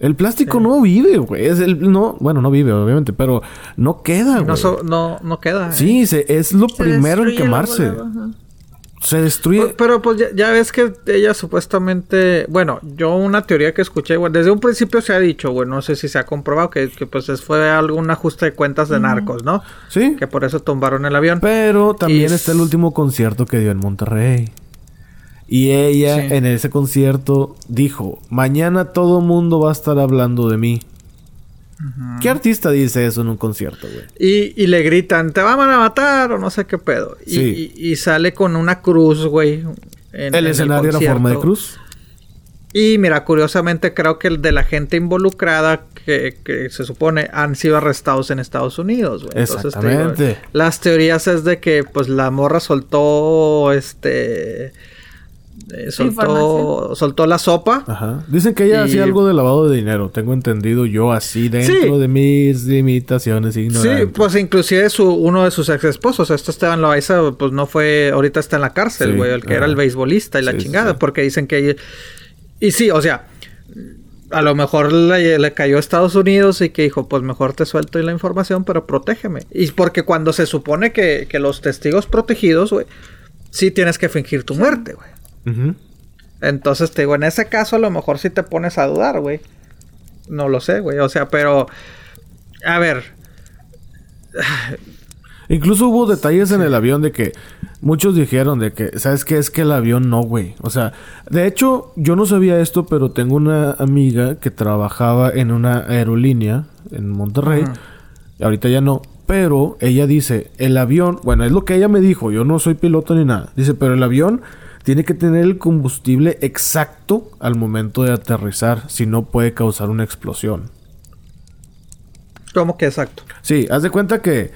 El plástico no vive, güey. Es el, no, bueno, no vive, obviamente, pero no queda, güey. No, so- no, no queda. ¿eh? Sí, se- es lo Se primero en quemarse. Se destruye. Pero, pero, pues ya, ya ves que ella supuestamente, bueno, yo una teoría que escuché, desde un principio se ha dicho, güey, no sé si se ha comprobado que, que pues es- fue algún ajuste de cuentas de narcos, ¿no? sí. Que por eso tumbaron el avión. Pero también Y- está el último concierto que dio en Monterrey. Y ella Sí. en ese concierto dijo, mañana todo mundo va a estar hablando de mí. ¿Qué artista dice eso en un concierto, güey? Y, y le gritan, te van a matar o no sé qué pedo. Y, Sí. y- y sale con una cruz, güey. en- El en escenario era forma de cruz. Y mira, curiosamente creo que el de la gente involucrada que, que se supone han sido arrestados en Estados Unidos, güey. Entonces, te digo, Exactamente. las teorías es de que pues la morra soltó este eh, soltó soltó la sopa. Ajá. Dicen que ella Y- hacía algo de lavado de dinero. Tengo entendido yo así dentro Sí. de mis limitaciones ignorantes. Sí, pues inclusive su, uno de sus ex esposos, este Esteban Loaiza, pues no fue, ahorita está en la cárcel, Sí, güey, el que era el beisbolista y la Sí, chingada, sí. porque dicen que... Y sí, o sea, a lo mejor le, le cayó a Estados Unidos y que dijo, pues mejor te suelto la información, pero protégeme. Y porque cuando se supone que, que los testigos protegidos, güey, sí tienes que fingir tu muerte, güey. Entonces, te digo, en ese caso a lo mejor sí te pones a dudar, güey. No lo sé, güey. O sea, pero... A ver, Incluso hubo detalles en el avión de que muchos dijeron de que, ¿sabes qué? Es que el avión no, güey. O sea, de hecho, yo no sabía esto, pero tengo una amiga que trabajaba en una aerolínea en Monterrey. Y ahorita ya no. Pero ella dice, el avión, bueno, es lo que ella me dijo, yo no soy piloto ni nada. Dice, pero el avión tiene que tener el combustible exacto al momento de aterrizar, si no puede causar una explosión. ¿cómo que exacto? Sí, haz de cuenta que.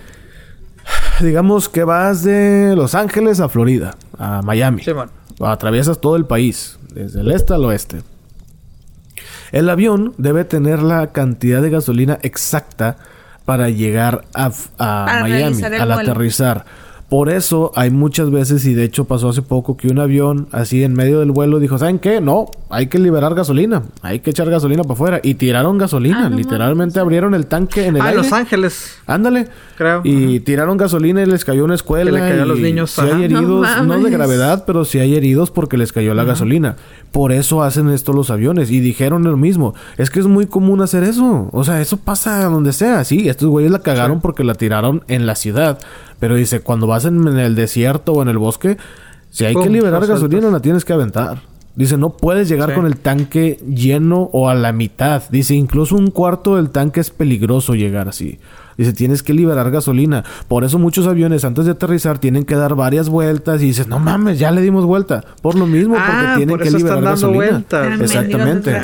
Digamos que vas de Los Ángeles a Florida, a Miami. Simón. Atraviesas todo el país, desde el este al oeste. El avión debe tener la cantidad de gasolina exacta para llegar a, a Miami, al vuelo. aterrizar. Por eso hay muchas veces, y de hecho pasó hace poco, que un avión así en medio del vuelo dijo, ¿saben qué? No, hay que liberar gasolina, hay que echar gasolina para afuera. Y tiraron gasolina, Ah, no literalmente abrieron el tanque en el Ah, aire. Los Ángeles. Ándale. Creo. Y tiraron gasolina y les cayó una escuela. Que le cayó a los y niños, Sí ajá. hay No heridos, no, de gravedad, pero sí hay heridos porque les cayó la gasolina. Por eso hacen esto los aviones. Y dijeron lo mismo. Es que es muy común hacer eso. O sea, eso pasa donde sea. Sí, estos güeyes la cagaron porque la tiraron en la ciudad. Pero dice, cuando vas en, en el desierto o en el bosque, si hay que liberar gasolina, la tienes que aventar. Dice, no puedes llegar Sí. con el tanque lleno o a la mitad. Dice, incluso un cuarto del tanque es peligroso llegar así. Dice, tienes que liberar gasolina. Por eso muchos aviones antes de aterrizar tienen que dar varias vueltas y dices, no mames, ya le dimos vuelta. Por lo mismo, porque Ah, tienen por que liberar están dando gasolina. Exactamente.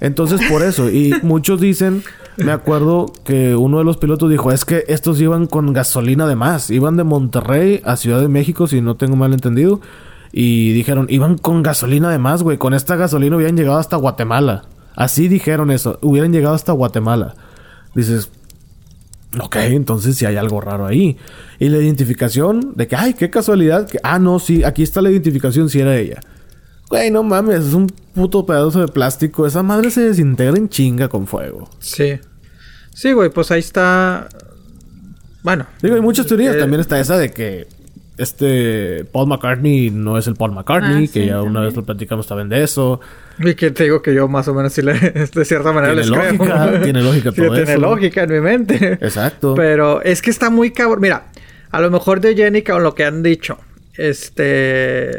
Entonces, por eso. Y muchos dicen, me acuerdo que uno de los pilotos dijo, es que estos iban con gasolina de más. Iban de Monterrey a Ciudad de México, si no tengo mal entendido. Y dijeron, iban con gasolina de más, güey. Con esta gasolina hubieran llegado hasta Guatemala. Así dijeron eso. Hubieran llegado hasta Guatemala. Dices, ok, entonces sí hay algo raro ahí. Y la identificación de que, ay, qué casualidad. Que, ah, no, sí, aquí está la identificación, si era ella. Güey, no mames, es un puto pedazo de plástico. Esa madre se desintegra en chinga con fuego. Sí. Sí, güey, pues ahí está. Bueno. Digo, hay muchas teorías. Eh, También está esa de que este Paul McCartney no es el Paul McCartney, Ah, que sí, ya una también. vez lo platicamos también de eso. Y que te digo que yo más o menos sí le, de cierta manera Tiene les creo. lógica, tiene lógica Sí, todo tiene eso. lógica en mi mente. Exacto. Pero es que está muy cabrón. Mira, a lo mejor de Jenny con lo que han dicho. Este.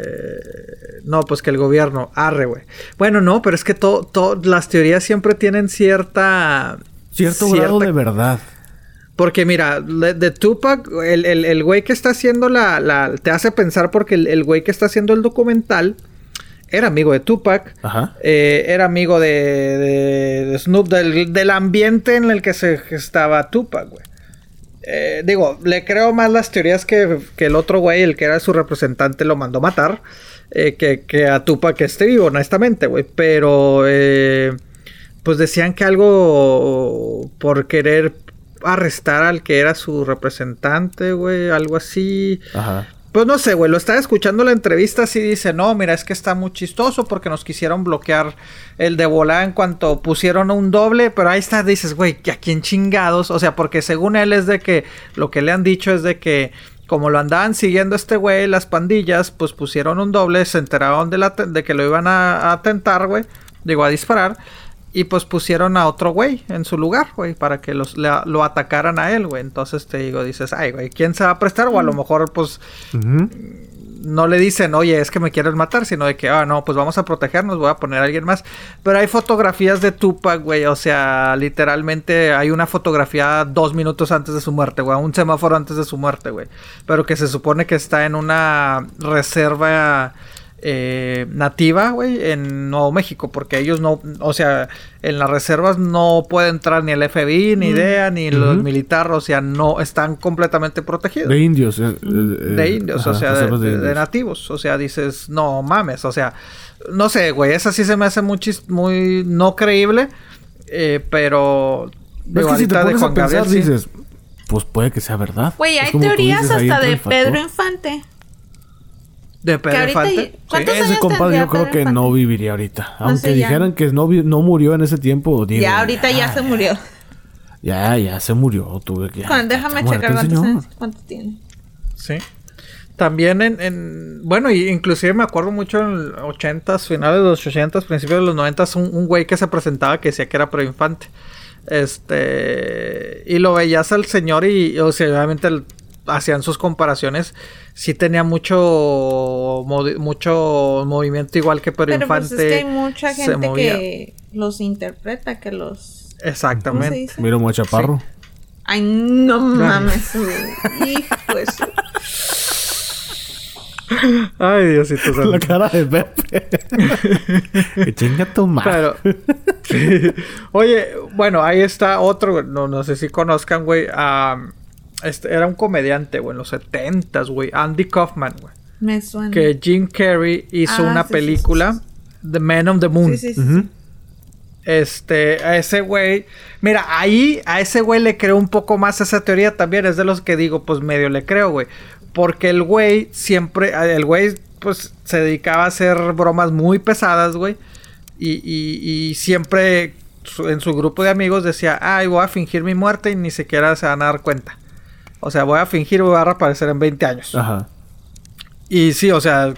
No, pues que el gobierno. Arre, güey. Bueno, no, pero es que todo, todo, las teorías siempre tienen cierta. Cierto cierta- grado de verdad. Porque mira, de Tupac, el, el, el güey que está haciendo la, la- Te hace pensar porque el, el güey que está haciendo el documental era amigo de Tupac, Ajá. eh, era amigo de, de- de Snoop, del, del ambiente en el que se estaba Tupac, güey. Eh, digo, le creo más las teorías que, que el otro güey, el que era su representante, lo mandó matar, eh, que, que a Tupac que esté vivo, honestamente, güey. Pero, eh, pues decían que algo por querer arrestar al que era su representante, güey, algo así. Ajá. Pues no sé, güey, lo estaba escuchando la entrevista así dice, no, mira, es que está muy chistoso porque nos quisieron bloquear el de volada en cuanto pusieron un doble, pero ahí está, dices, güey, ¿a quién chingados? O sea, porque según él es de que, lo que le han dicho es de que como lo andaban siguiendo este güey, las pandillas, pues pusieron un doble, se enteraron de, la, de que lo iban a, a atentar, güey, digo, a disparar. Y pues pusieron a otro güey en su lugar, güey, para que los, le- lo atacaran a él, güey. Entonces te digo, dices, ay, güey, ¿quién se va a prestar? O a lo mejor, pues, no le dicen, oye, es que me quieren matar, sino de que, ah, no, pues vamos a protegernos, voy a poner a alguien más. Pero hay fotografías de Tupac, güey, o sea, literalmente hay una fotografía dos minutos antes de su muerte, güey, un semáforo antes de su muerte, güey. Pero que se supone que está en una reserva eh, nativa, güey, en Nuevo México, porque ellos no, o sea, en las reservas no puede entrar ni el FBI, ni IDEA, ni los militares, o sea, no están completamente protegidos De indios. eh, eh, de indios, ajá, o sea, de, nativos. O sea, dices, no mames, o sea, no sé, güey, esa sí se me hace muy, no creíble, eh, pero... Es que si te pones a Gabriel, sí. dices, pues puede que sea verdad. Güey, hay teorías hasta de. Pedro Infante. De Pedro ahorita Infante. y- ¿Cuántos Sí. Ese compadre yo creo Pedro que Infante? no viviría ahorita. Aunque sé, dijeran que no, no murió en ese tiempo. digo, ya, ahorita ya se murió. Ya, ya se murió. Tuve que... ya, Juan, ya déjame checar cuántos, años- cuántos tiene. Sí. También en, en- bueno, y inclusive me acuerdo mucho en los 80s, finales de los 80s, principios de los 90s, un, un güey que se presentaba que decía que era preinfante. Este, y lo veías al señor y, o sea, obviamente el- hacían sus comparaciones. Sí tenía mucho, mucho movimiento igual que Pedro Pero pues Infante. es que hay mucha se gente movía. que los interpreta, que los... ¿Cómo se Exactamente. dice? Miro muy chaparro. Ay, no mames. Hijo Ay, Diosito santo. La cara de Pepe. que chinga tu madre. Pero, sí. Oye, bueno, ahí está otro, no, no sé si conozcan, güey. am, este, era un comediante, güey, en los 70s, güey. Andy Kaufman, güey. Me suena. Que Jim Carrey hizo Ah, una sí, sí, película, sí, The Man on the Moon. Sí, sí, sí. Ujú. Este, a ese güey. Mira, ahí a ese güey le creo un poco más esa teoría también. Es de los que digo, pues medio le creo, güey. Porque el güey siempre. El güey, pues se dedicaba a hacer bromas muy pesadas, güey. Y, y, y siempre su- en su grupo de amigos decía, ay, voy a fingir mi muerte y ni siquiera se van a dar cuenta. O sea, voy a fingir voy a reaparecer en 20 años. Ajá. Y sí, o sea,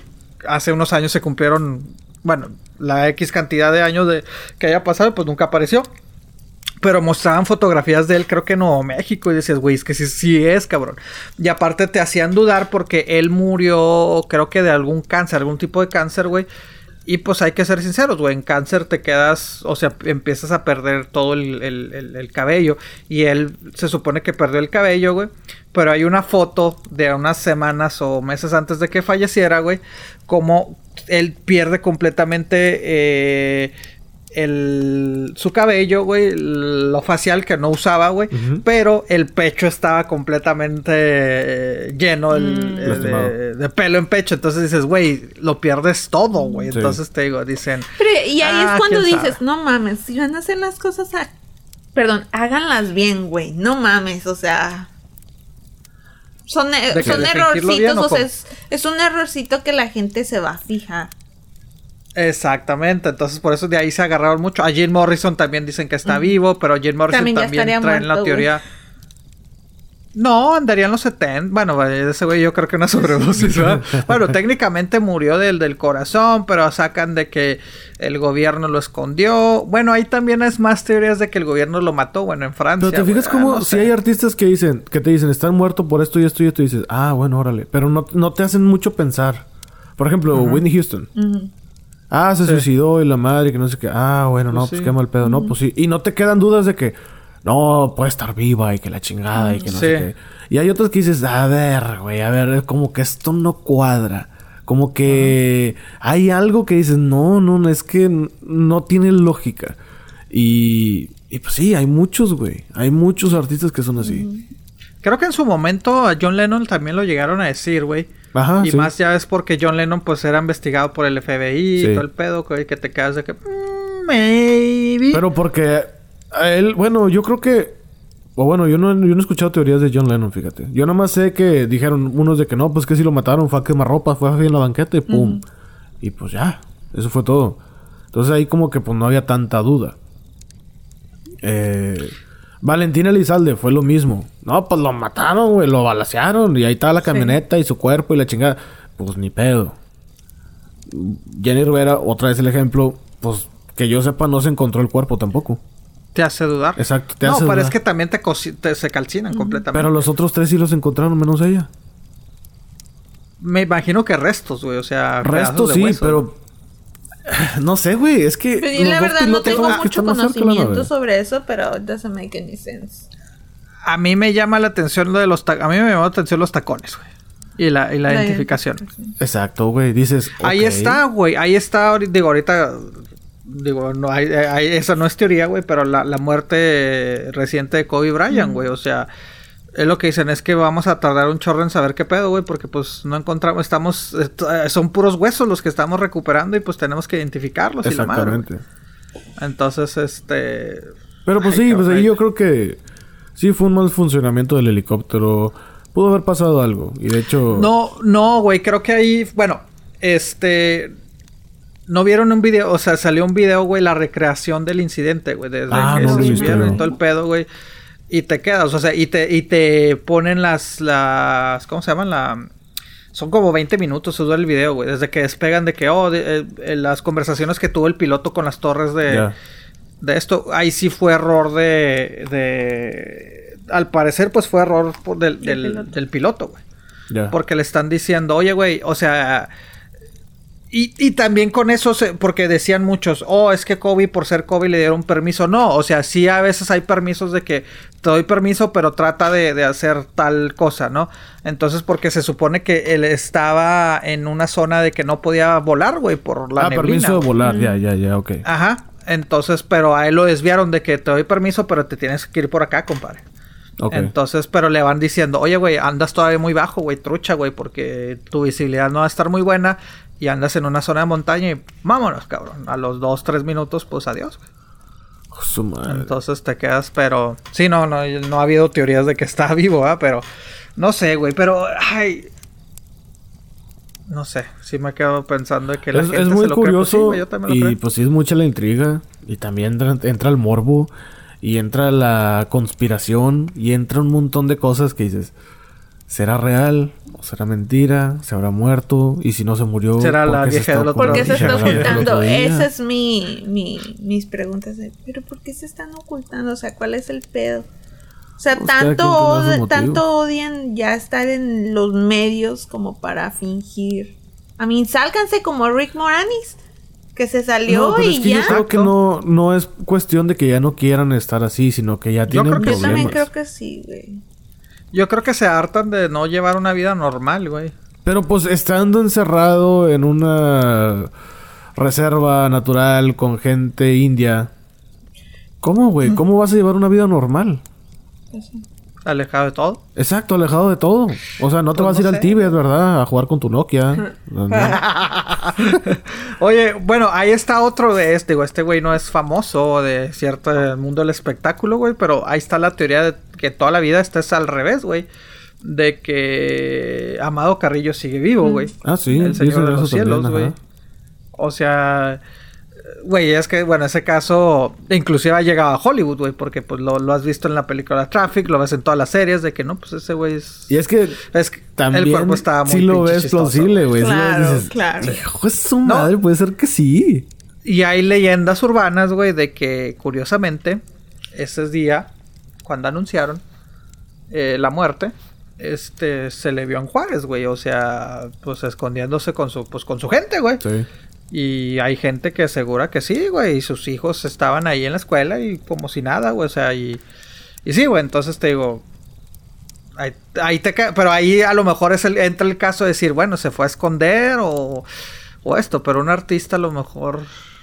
hace unos años se cumplieron, bueno, la X cantidad de años de que haya pasado, pues nunca apareció. Pero mostraban fotografías de él, creo que en Nuevo México, y decías, güey, es que sí, sí es, cabrón. Y aparte te hacían dudar porque él murió, creo que de algún cáncer, algún tipo de cáncer, güey. Y pues hay que ser sinceros, güey, en cáncer te quedas, o sea, empiezas a perder todo el, el- el- el cabello. Y él se supone que perdió el cabello, güey. Pero hay una foto de unas semanas o meses antes de que falleciera, güey. Como él pierde completamente eh, el, su cabello, güey. Lo facial que no usaba, güey. Pero el pecho estaba completamente eh, lleno el- Mm. el Lastimado. de, de pelo en pecho. Entonces dices, güey, lo pierdes todo, güey. Sí. Entonces te digo, dicen... Pero, y ahí "Ah, es cuando quién dices, sabe". no mames, si van a hacer las cosas a... Perdón, háganlas bien, güey. No mames, o sea... Son, e- son ¿De fingirlo bien errorcitos, o o sea, es, es un errorcito que la gente se va a fijar. Exactamente, entonces por eso de ahí se agarraron mucho. A Jim Morrison también dicen que está vivo, pero Jim Morrison También también, ya estaría trae en la teoría. No, andaría en los 70. Bueno, ese güey yo creo que una sobredosis, ¿verdad? bueno, técnicamente murió del, del corazón, pero sacan de que el gobierno lo escondió. Bueno, ahí también es más teorías de que el gobierno lo mató, bueno, en Francia. Pero te fijas güey, como ah, no si sé. hay artistas que dicen, que te dicen, están muertos por esto y esto y esto, y dices, ah, bueno, órale. Pero no, no te hacen mucho pensar. Por ejemplo, Whitney Houston. Ujú. Ah, se Sí. suicidó y la madre que no sé qué. Ah, bueno, no, Pues pues sí. qué mal pedo. No, pues sí. Y no te quedan dudas de que no, puede estar viva y que la chingada y que no sé qué. Y hay otras que dices, a ver, güey, a ver, como que esto no cuadra. Como que hay algo que dices, no, no, es que no tiene lógica. Y, y pues sí, hay muchos, güey. Hay muchos artistas que son así. Creo que en su momento a John Lennon también lo llegaron a decir, güey. Ajá, y sí. más ya es porque John Lennon pues era investigado por el FBI Sí. y todo el pedo, güey, que te quedas de que... "Mm, maybe. Pero porque a él, bueno, yo creo que. O bueno, yo no, yo no he escuchado teorías de John Lennon, fíjate. Yo nada más sé que dijeron unos de que no, pues que si lo mataron fue a quemar ropa, fue así en la banqueta y pum. Y pues ya, eso fue todo. Entonces ahí como que pues no había tanta duda. Eh, Valentín Elizalde fue lo mismo. No, pues lo mataron, güey, lo balacearon y ahí está la camioneta y su cuerpo y la chingada. Pues ni pedo. Jenny Rivera, otra vez el ejemplo, pues que yo sepa no se encontró el cuerpo tampoco. Te hace dudar. Exacto, te no, hace pero dudar. es que también te, te- se calcinan completamente. Pero los otros tres sí los encontraron, menos ella. Me imagino que restos, güey, o sea... Restos de sí, hueso. pero... No sé, güey, es que... Pero los la dos verdad no tengo mucho conocimiento sobre eso, pero it doesn't make any sense. A mí me llama la atención lo de los... ta- A mí me llamó la atención los tacones, güey. Y la, y la, La identificación. Exacto, güey, dices... Ahí está, güey. Ahí está, digo, ahorita... Digo, no hay, hay- esa no es teoría, güey, pero la, la muerte reciente de Kobe Bryant, güey. O sea, es lo que dicen, es que vamos a tardar un chorro en saber qué pedo, güey, porque pues no encontramos, estamos, eh, son puros huesos los que estamos recuperando y pues tenemos que identificarlos y la madre. Exactamente. Entonces, este... Pero pues Ay, sí, pues ahí yo creo que... Sí fue un mal funcionamiento del helicóptero. Pudo haber pasado algo. Y de hecho... No, no, güey, creo que ahí, bueno, este... No vieron un video, o sea, salió un video, güey, la recreación del incidente, güey, desde Ah, que no se y todo el pedo, güey. Y te quedas, o sea, y te, y te ponen las, las, ¿cómo se llaman? La, son como 20 minutos, se dura el video, güey, desde que despegan de que, oh, de- eh, eh, las conversaciones que tuvo el piloto con las torres de, de esto, ahí sí fue error de, de, al parecer, pues fue error por del, Del piloto. del piloto, güey. Porque le están diciendo, oye, güey, o sea... Y, y también con eso, se- porque decían muchos, oh, es que Kobe, por ser Kobe, le dieron permiso. No, o sea, sí a veces hay permisos de que te doy permiso, pero trata de, de hacer tal cosa, ¿no? Entonces, porque se supone que él estaba en una zona de que no podía volar, güey, por la ah, neblina. permiso de volar. Ya, ya, ya, ok. Ajá. Entonces, pero a él lo desviaron de que te doy permiso, pero te tienes que ir por acá, compadre. Ok. Entonces, pero le van diciendo, oye, güey, andas todavía muy bajo, güey, trucha, güey, porque tu visibilidad no va a estar muy buena y andas en una zona de montaña y vámonos, cabrón. A los dos, tres minutos, pues adiós, güey. Oh, su madre. Entonces te quedas, pero... Sí, no, no, no ha habido teorías de que está vivo, ¿ah? Pero... No sé, güey, pero... Ay... No sé, sí me quedo pensando de que la es, gente es se muy lo cree. Pues sí, curioso güey, yo también lo y creo. pues sí es mucha la intriga y también entra, entra el morbo y entra la conspiración y entra un montón de cosas que dices ¿será real o será mentira? ¿se habrá muerto? y si no se murió Será ¿por la se vieja está del otro ¿Por qué se ocultando? está ¿Será la vieja del ocultando? otro día? Esa es mi, mi, mis preguntas. de, ¿Pero por qué se están ocultando? O sea, ¿cuál es el pedo? O sea, Pues tanto, od- tanto odian ya estar en los medios como para fingir. A mí, sálganse como Rick Moranis, que se salió No, pero y es que ya. yo creo que no, no es cuestión de que ya no quieran estar así, sino que ya Yo tienen creo que Yo también creo que sí, güey. Yo creo que se hartan de no llevar una vida normal, güey. Pero pues estando encerrado en una reserva natural con gente india, ¿cómo, güey? ¿Cómo vas a llevar una vida normal? Alejado de todo. Exacto, alejado de todo. O sea, no te Pues vas a ir al. Tibet, ¿verdad? A jugar con tu Nokia. No, no. Oye, bueno, ahí está otro de este, güey. Este güey no es famoso de cierto mundo del espectáculo, güey. Pero ahí está la teoría de que toda la vida esta es al revés, güey. De que Amado Carrillo sigue vivo, güey. Ah, sí, El Señor de los Cielos, güey. O sea, güey, es que, bueno, ese caso inclusive ha llegado a Hollywood, güey. Porque pues lo, lo has visto en la película Traffic, lo ves en todas las series de que no, pues ese güey es... Y es que Es que también el cuerpo está muy sí lo ves chistoso, plausible, güey. Claro, dices, claro. Hijo de su madre, puede ser que sí. Y hay leyendas urbanas, güey, de que curiosamente ese día, cuando anunciaron eh, la muerte, este se le vio en Juárez, güey, o sea, pues escondiéndose con su, pues con su gente, güey. Sí. Y hay gente que asegura que sí, güey, y sus hijos estaban ahí en la escuela y como si nada, güey, o sea, y, y sí, güey, entonces te digo, Ahí, ahí te pero ahí a lo mejor es el, entra el caso de decir, bueno, se fue a esconder o, o esto, pero un artista a lo mejor,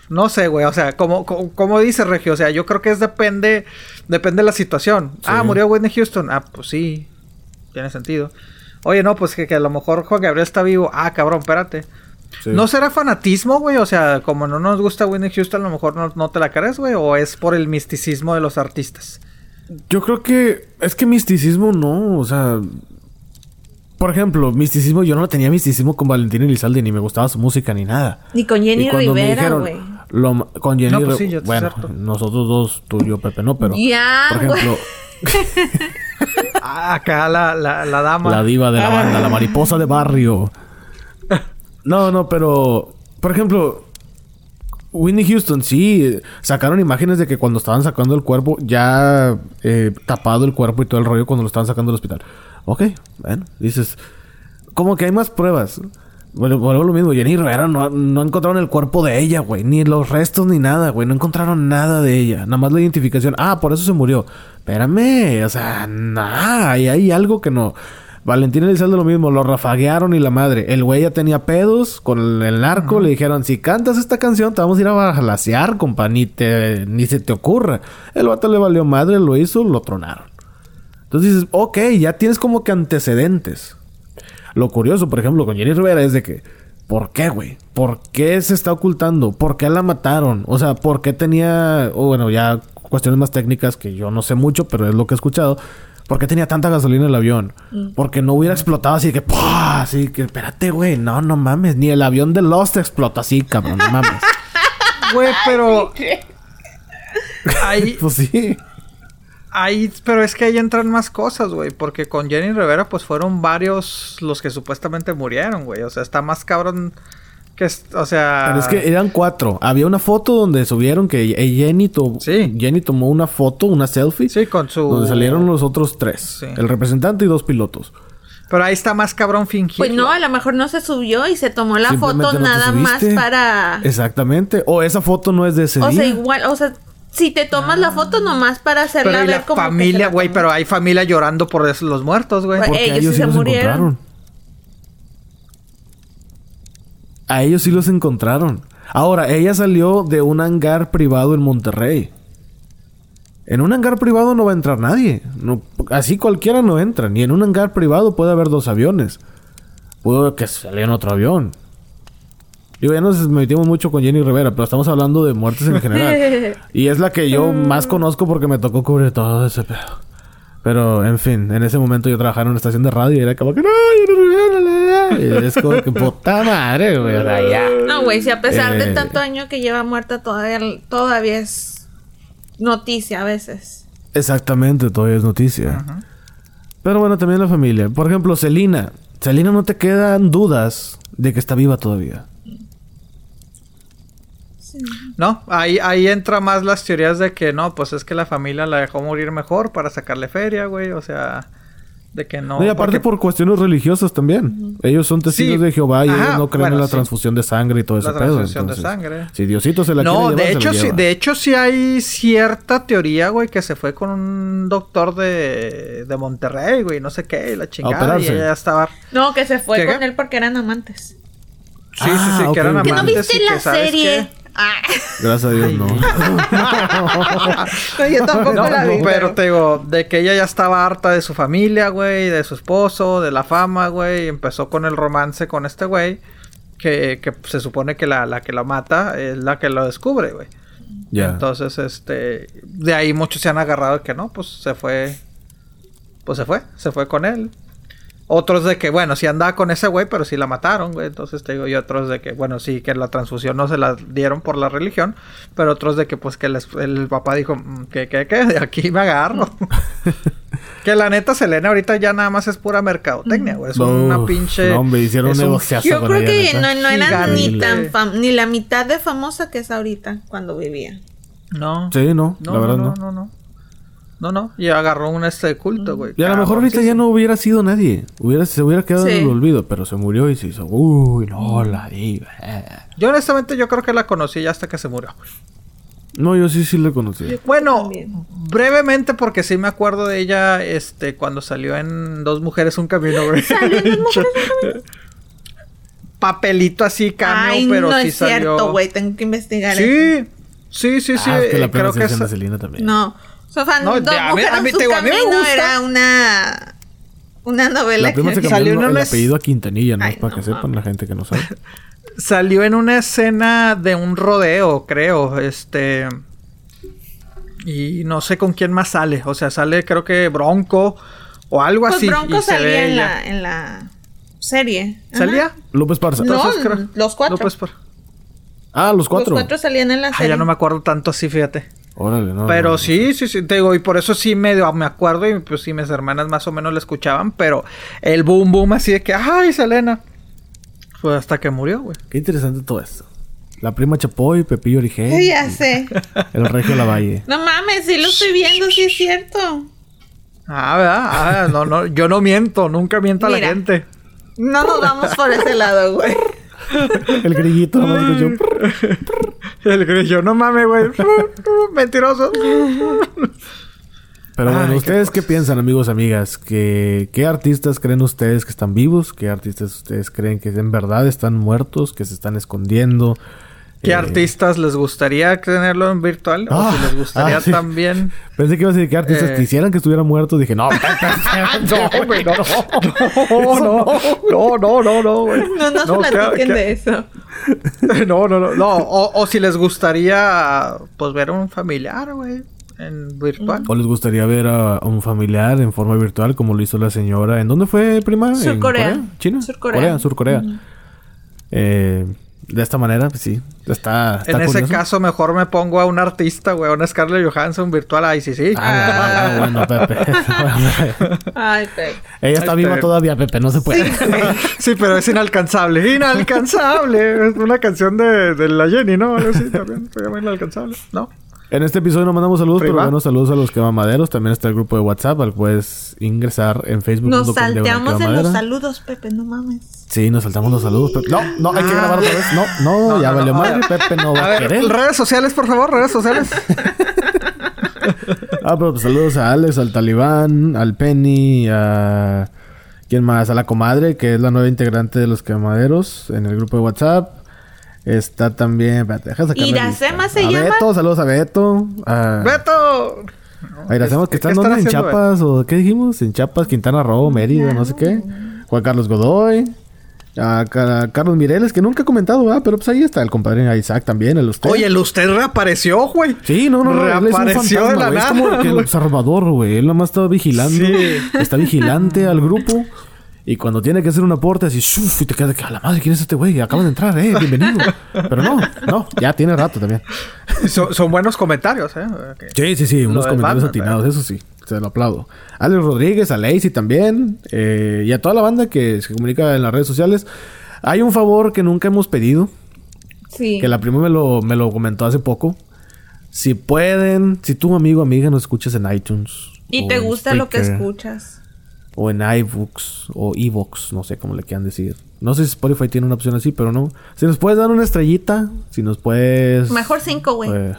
no sé, güey, o sea, como, como, como dice Regio, o sea, yo creo que es depende, depende de la situación. Ah, murió Whitney Houston, ah, pues sí, tiene sentido. Oye, no, pues que, que a lo mejor Juan Gabriel está vivo, ah, cabrón, espérate. Sí. ¿No será fanatismo, güey? O sea, como no nos gusta Whitney Houston, a lo mejor no, no te la crees, güey, o es por el misticismo de los artistas. Yo creo que es que misticismo no, o sea, por ejemplo, misticismo, yo no tenía misticismo con Valentín Elizalde, ni me gustaba su música ni nada. Ni con Jenny Y cuando me Rivera, güey. con Jenny No, pues sí, yo- bueno, nosotros dos, tú y yo, Pepe, no, pero Ya, por ejemplo, Ah, acá la, la, la dama. la diva de la Ah. banda, la mariposa de barrio. No, no, pero por ejemplo, Whitney Houston sí sacaron imágenes de que cuando estaban sacando el cuerpo ya eh, tapado el cuerpo y todo el rollo cuando lo estaban sacando del hospital. Ok, bueno, dices, como que hay más pruebas. Bueno, vuelvo lo mismo. Jenny Rivera no, no encontraron el cuerpo de ella, güey. Ni los restos ni nada, güey. No encontraron nada de ella. Nada más la identificación. Ah, por eso se murió. Espérame. O sea, nada. Ahí hay algo que no. Valentín Elizalde lo mismo. Lo rafaguearon y la madre. El güey ya tenía pedos con el, el narco. Le dijeron, si cantas esta canción te vamos a ir a balasear, compa. Ni, te, ni se te ocurra. El vato le valió madre. Lo hizo, lo tronaron. Entonces dices, ok, ya tienes como que antecedentes. Lo curioso, por ejemplo, con Jenny Rivera es de que, ¿por qué, güey? ¿Por qué se está ocultando? ¿Por qué la mataron? O sea, ¿por qué tenía, bueno, ya cuestiones más técnicas que yo no sé mucho, pero es lo que he escuchado. ¿Por qué tenía tanta gasolina en el avión? Porque no hubiera explotado así que, ¡pah! Así que, espérate, güey, no, no mames. Ni el avión de Lost explota así, cabrón, no mames. Güey, pero. Ahí, pues sí. Ahí, pero es que ahí entran más cosas, güey. Porque con Jenny Rivera, pues fueron varios los que supuestamente murieron, güey. O sea, está más cabrón que. es- O sea. Pero es que eran cuatro. Había una foto donde subieron que Jenny, to- Sí. Jenny tomó una foto, una selfie. Sí, con su. Donde salieron los otros tres. Sí. El representante y dos pilotos. Pero ahí está más cabrón fingir. Pues no, a lo mejor no se subió y se tomó la foto no nada más para... Exactamente. O esa foto no es de ese O día. sea, igual, o sea, si te tomas la foto nomás para hacerla Pero y ver la como familia, güey, pero hay familia llorando por eso, los muertos, güey. Güey, Porque ellos a ellos sí se los murieron. encontraron. A ellos sí los encontraron. Ahora, ella salió de un hangar privado en Monterrey. En un hangar privado no va a entrar nadie. No, así cualquiera no entra. Ni en un hangar privado puede haber dos aviones. Puede que salga en otro avión. Digo, ya nos metimos mucho con Jenny Rivera, pero estamos hablando de muertes en general. y es la que yo más conozco porque me tocó cubrir todo ese pedo. Pero, en fin, en ese momento yo trabajaba en una estación de radio y era como que no, Jenny Rivera, la, la". Y es como que puta madre, güey. No, güey, si a pesar de Eh. tanto año que lleva muerta todavía, todavía es noticia a veces. Exactamente, todavía es noticia. Pero bueno, también la familia. Por ejemplo, Celina. Celina no te quedan dudas de que está viva todavía. No, ahí, ahí entra más las teorías de que no, pues es que la familia la dejó morir mejor para sacarle feria, güey. O sea, de que no. No, y aparte porque- por cuestiones religiosas también. Ellos son testigos Sí. de Jehová y Ajá, ellos no creen bueno, en la sí. transfusión de sangre y todo La ese pedo. transfusión de entonces, sangre. Si Diosito se la No, quiere de llevar, se hecho, la sí, lleva. de hecho sí hay cierta teoría, güey, que se fue con un doctor de, de Monterrey, güey, no sé qué, y la chingada, y ella ya estaba... No, que se fue ¿Qué, con qué? él porque eran amantes. Sí, sí, Ah, sí, ok, que eran ok. ¿Que no amantes viste y que, la ¿sabes serie? qué? Ah, Gracias a Dios, no. no, yo tampoco No, la vi. pero te digo, de que ella ya estaba harta de su familia, güey, de su esposo, de la fama, güey, y empezó con el romance con este güey, que, que se supone que la, la que lo mata es la que lo descubre, güey. ya. Entonces, este, de ahí muchos se han agarrado de que no, pues se fue, pues se fue, se fue con él. Otros de que, bueno, sí andaba con ese güey, pero sí la mataron, güey. Entonces te digo, y otros de que, bueno, sí, que la transfusión no se la dieron por la religión, pero otros de que, pues, que les- el papá dijo, "Mm, que, que, que, de aquí me agarro. que la neta, Selena ahorita ya nada más es pura mercadotecnia, güey. Es una Uf, pinche. no, hombre, hicieron un negociazo Yo con creo ella, que neta. no, no era ni tan fam- ni la mitad de famosa que es ahorita cuando vivía. No. Sí, no, No, la verdad no, no. no, no. No, no. Y agarró un este culto, güey. Y a lo mejor ahorita ya no hubiera sido nadie. Hubiera, se hubiera quedado en Sí. el olvido, pero se murió y se hizo. Uy, no, la diva. Yo honestamente yo creo que la conocí ya hasta que se murió. No, yo sí, sí la conocí. Bueno, brevemente porque sí me acuerdo de ella este cuando salió en Dos Mujeres un Camino, güey. ¿Salió en Dos Mujeres, Papelito así cameo, Ay, pero no sí es cierto, salió. güey. Tengo que investigar eso. Sí, sí, sí, sí. ah, es que la eh, creo que es es... Selena también. No. Sofán, No, Dos a mí- Mujeres a mí en su digo, a mí me camino gusta. era una... Una novela La prima se que... cambió Salió en el una- apellido a Quintanilla, ¿no? Ay, Para no que sepan la gente que no sabe. Salió en una escena de un rodeo, creo. Este. Y no sé con quién más sale. O sea, sale creo que Bronco o algo Pues así. Bronco y se ve salía en ella. la, en la serie. Ajá. ¿Salía? López Parza. No, Entonces, creo- los cuatro. López Par- Ah, los cuatro. Los cuatro salían en la Ay, serie. ya no me acuerdo tanto así, fíjate. Órale, no. pero no, sí, sí, sí, te digo, y por eso sí medio me acuerdo y pues sí, mis hermanas más o menos la escuchaban, pero el boom boom así de que, ay, Selena. Fue hasta que murió, güey. Qué interesante todo esto. La prima Chapoy, Pepillo Origel, Sí, ya sé. el Regio Lavalle. No mames, sí lo estoy viendo, sí es cierto. Ah, ¿verdad? Ah, no, no, yo no miento, nunca miento a la gente. No nos vamos por ese lado, güey. El grillito, nomás escuchó. El grillo, no mames, güey. Mentiroso. Pero Ay, bueno, qué ¿ustedes qué, piensan, amigos, amigas? ¿Qué, ¿Qué artistas creen ustedes que están vivos? ¿Qué artistas ustedes creen que en verdad están muertos, que se están escondiendo? ¿Qué Eh, artistas les gustaría tenerlo en virtual? o Ah, si les gustaría ah, sí. también. Pensé que iba a decir que artistas Eh. quisieran que estuviera muerto. Dije, no, No, güey, no. No, no, no, no, no, no, güey. No nos No, platiquen que- de eso. No, no, no. no. O, o si les gustaría, pues, ver a un familiar, güey, en virtual. ¿O les gustaría ver a, a un familiar en forma virtual como lo hizo la señora? ¿En dónde fue, prima? ¿En Surcorea. ¿China? Surcorea. Corea, Surcorea. Eh, de esta manera, pues sí. Está, está En ese curioso. caso, mejor me pongo a un artista, güey, a una Scarlett Johansson virtual. Ay, sí, sí. Ah, no, bueno, Pepe. Ay, Pepe. Ella está Ay, viva Pepe. todavía, Pepe. No se puede. Sí, pero es inalcanzable. Inalcanzable. Es una canción de, de la Jenny, ¿no? Así también. Se llama Inalcanzable. ¿No? En este episodio no mandamos saludos, pero bueno, saludos a los quemamaderos. También está el grupo de WhatsApp al que puedes ingresar en Facebook. Nos salteamos en los saludos, Pepe, no mames. Sí, nos saltamos los saludos. Pepe. No, no, hay que grabar otra vez. No, no, No, ya no, valió no. madre. Pepe no va A a, ver, querer. redes sociales, por favor, redes sociales. Ah, pero pues, saludos a Alex, al Talibán, al Penny, a... ¿Quién más? A la comadre, que es la nueva integrante de los quemaderos en el grupo de WhatsApp. Está también... espérate, deja sacar Iracema se a llama. Beto, saludos a Beto. A, ¡Beto! a Iracema, que ¿Qué están ¿dónde? en Chiapas, o ¿qué dijimos? En Chiapas, Quintana Roo, Mérida, no sé qué. Juan Carlos Godoy. A, Ca- Carlos Mireles, que nunca he comentado, ¿verdad? Pero pues ahí está el compadre Isaac también, el usted. Oye, el usted reapareció, güey. Sí, no, no, Reapareció de la güey. Es nada, como que el observador, güey. Él nada más está vigilando. Sí. Está vigilante al grupo. Y cuando tiene que hacer un aporte, así, ¡shuf! y te quedas de que, a la madre, ¿quién es este güey? Acaba de entrar, eh, bienvenido. Pero no, no, ya tiene rato también. Son, son buenos comentarios, ¿eh? Sí, sí, sí, unos comentarios Batman, atinados, eso sí, se lo aplaudo. Alex Rodríguez, a Lacey también, eh, y a toda la banda que se comunica en las redes sociales. Hay un favor que nunca hemos pedido, Sí. que la prima me lo, me lo comentó hace poco. Si pueden, si tú, amigo amiga, nos escuchas en iTunes. Y o te gusta lo que escuchas. O en iBooks o iVoox, no sé cómo le quieran decir. No sé si Spotify tiene una opción así, pero no. Si nos puedes dar una estrellita, si nos puedes... Mejor cinco, güey. eh,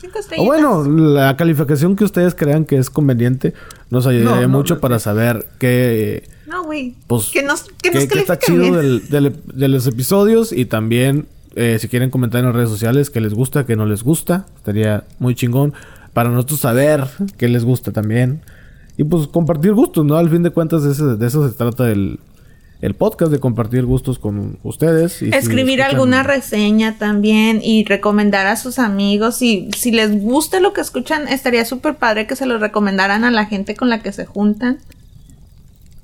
Cinco o bueno, la calificación que ustedes crean que es conveniente nos ayudaría No, no, mucho no, para saber qué, No, güey. pues, que nos, que qué- nos qué está chido bien. del- del- de los episodios y también eh, si quieren comentar en las redes sociales qué les gusta, qué no les gusta, estaría muy chingón para nosotros saber qué les gusta también y pues compartir gustos, ¿no? Al fin de cuentas de, ese- de eso se trata el, el podcast, de compartir gustos con ustedes. y Escribir alguna reseña también y recomendar a sus amigos. Y si les gusta lo que escuchan, estaría súper padre que se lo recomendaran a la gente con la que se juntan.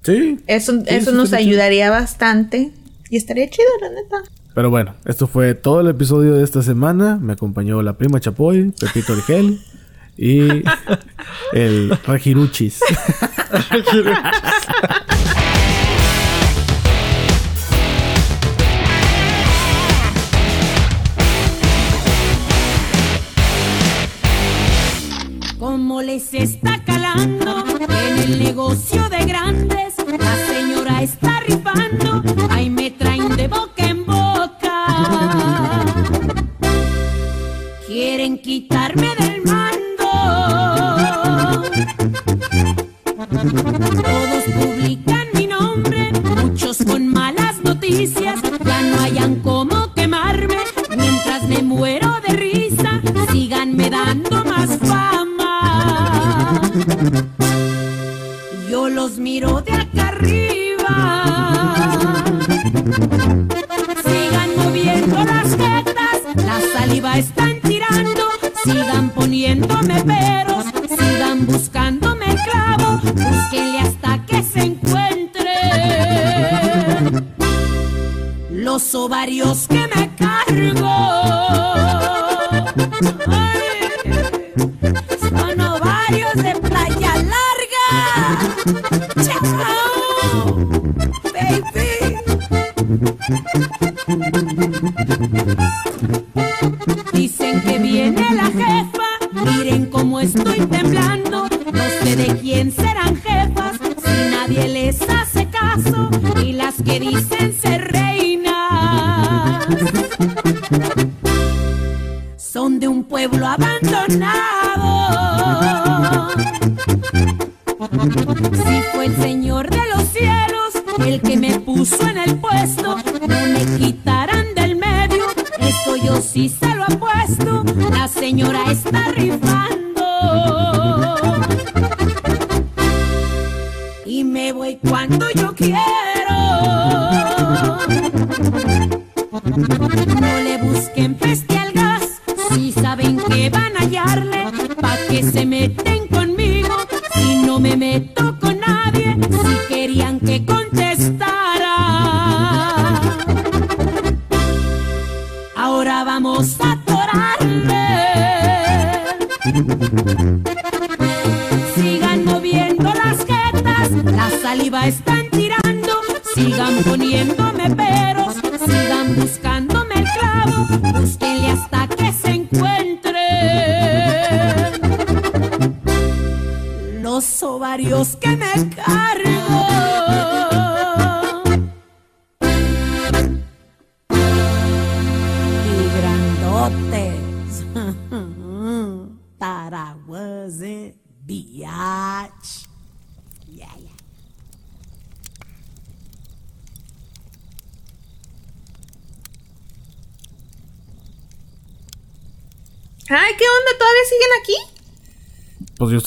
Sí. Eso, Sí, eso sí, nos chido. ayudaría bastante. Y estaría chido, la neta. Pero bueno, esto fue todo el episodio de esta semana. Me acompañó la prima Chapoy, Pepito Origel y el Regiruchis. Como les está calando en el negocio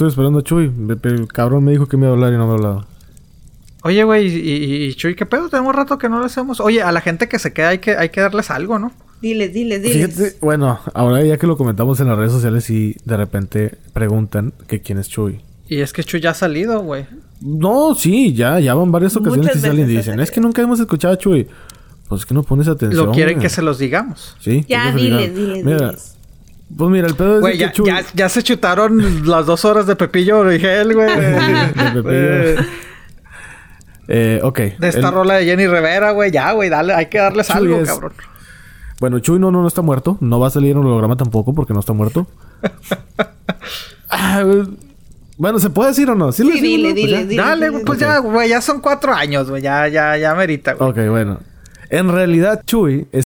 estoy esperando a Chuy. El cabrón me dijo que me iba a hablar y no me ha hablado. Oye, güey, y, y- y Chuy, ¿qué pedo? Tenemos rato que no lo hacemos. Oye, a la gente que se queda hay que, hay que darles algo, ¿no? Diles, diles, diles. Fíjate, bueno, ahora ya que lo comentamos en las redes sociales y de repente preguntan que quién es Chuy. Y es que Chuy ya ha salido, güey. No, sí, ya, ya van varias ocasiones Muchas que salen y dicen, es que nunca hemos escuchado a Chuy. Pues es que no pones atención. Lo quieren güey. que se los digamos. Sí. Ya, diles, diles, Mira, diles. Pues mira, el pedo es Güey, de ya, que Chuy... ya, ya se chutaron las dos horas de Pepillo Origel, güey. De Pepillo. Eh, Eh, ok. de esta El- rola de Jenny Rivera, güey. Ya, güey, dale, hay que darles Chuy algo, es- cabrón. Bueno, Chuy no, no, no está muerto. No va a salir en el holograma tampoco porque no está muerto. Ah, bueno, ¿se puede decir o no? Sí, lo Sí, decimos, dile, ¿no? Pues dile, dile. Dale, güey, pues ya, güey, ya son cuatro años, güey. Ya, ya, ya merita, güey. Ok, bueno. En realidad, Chuy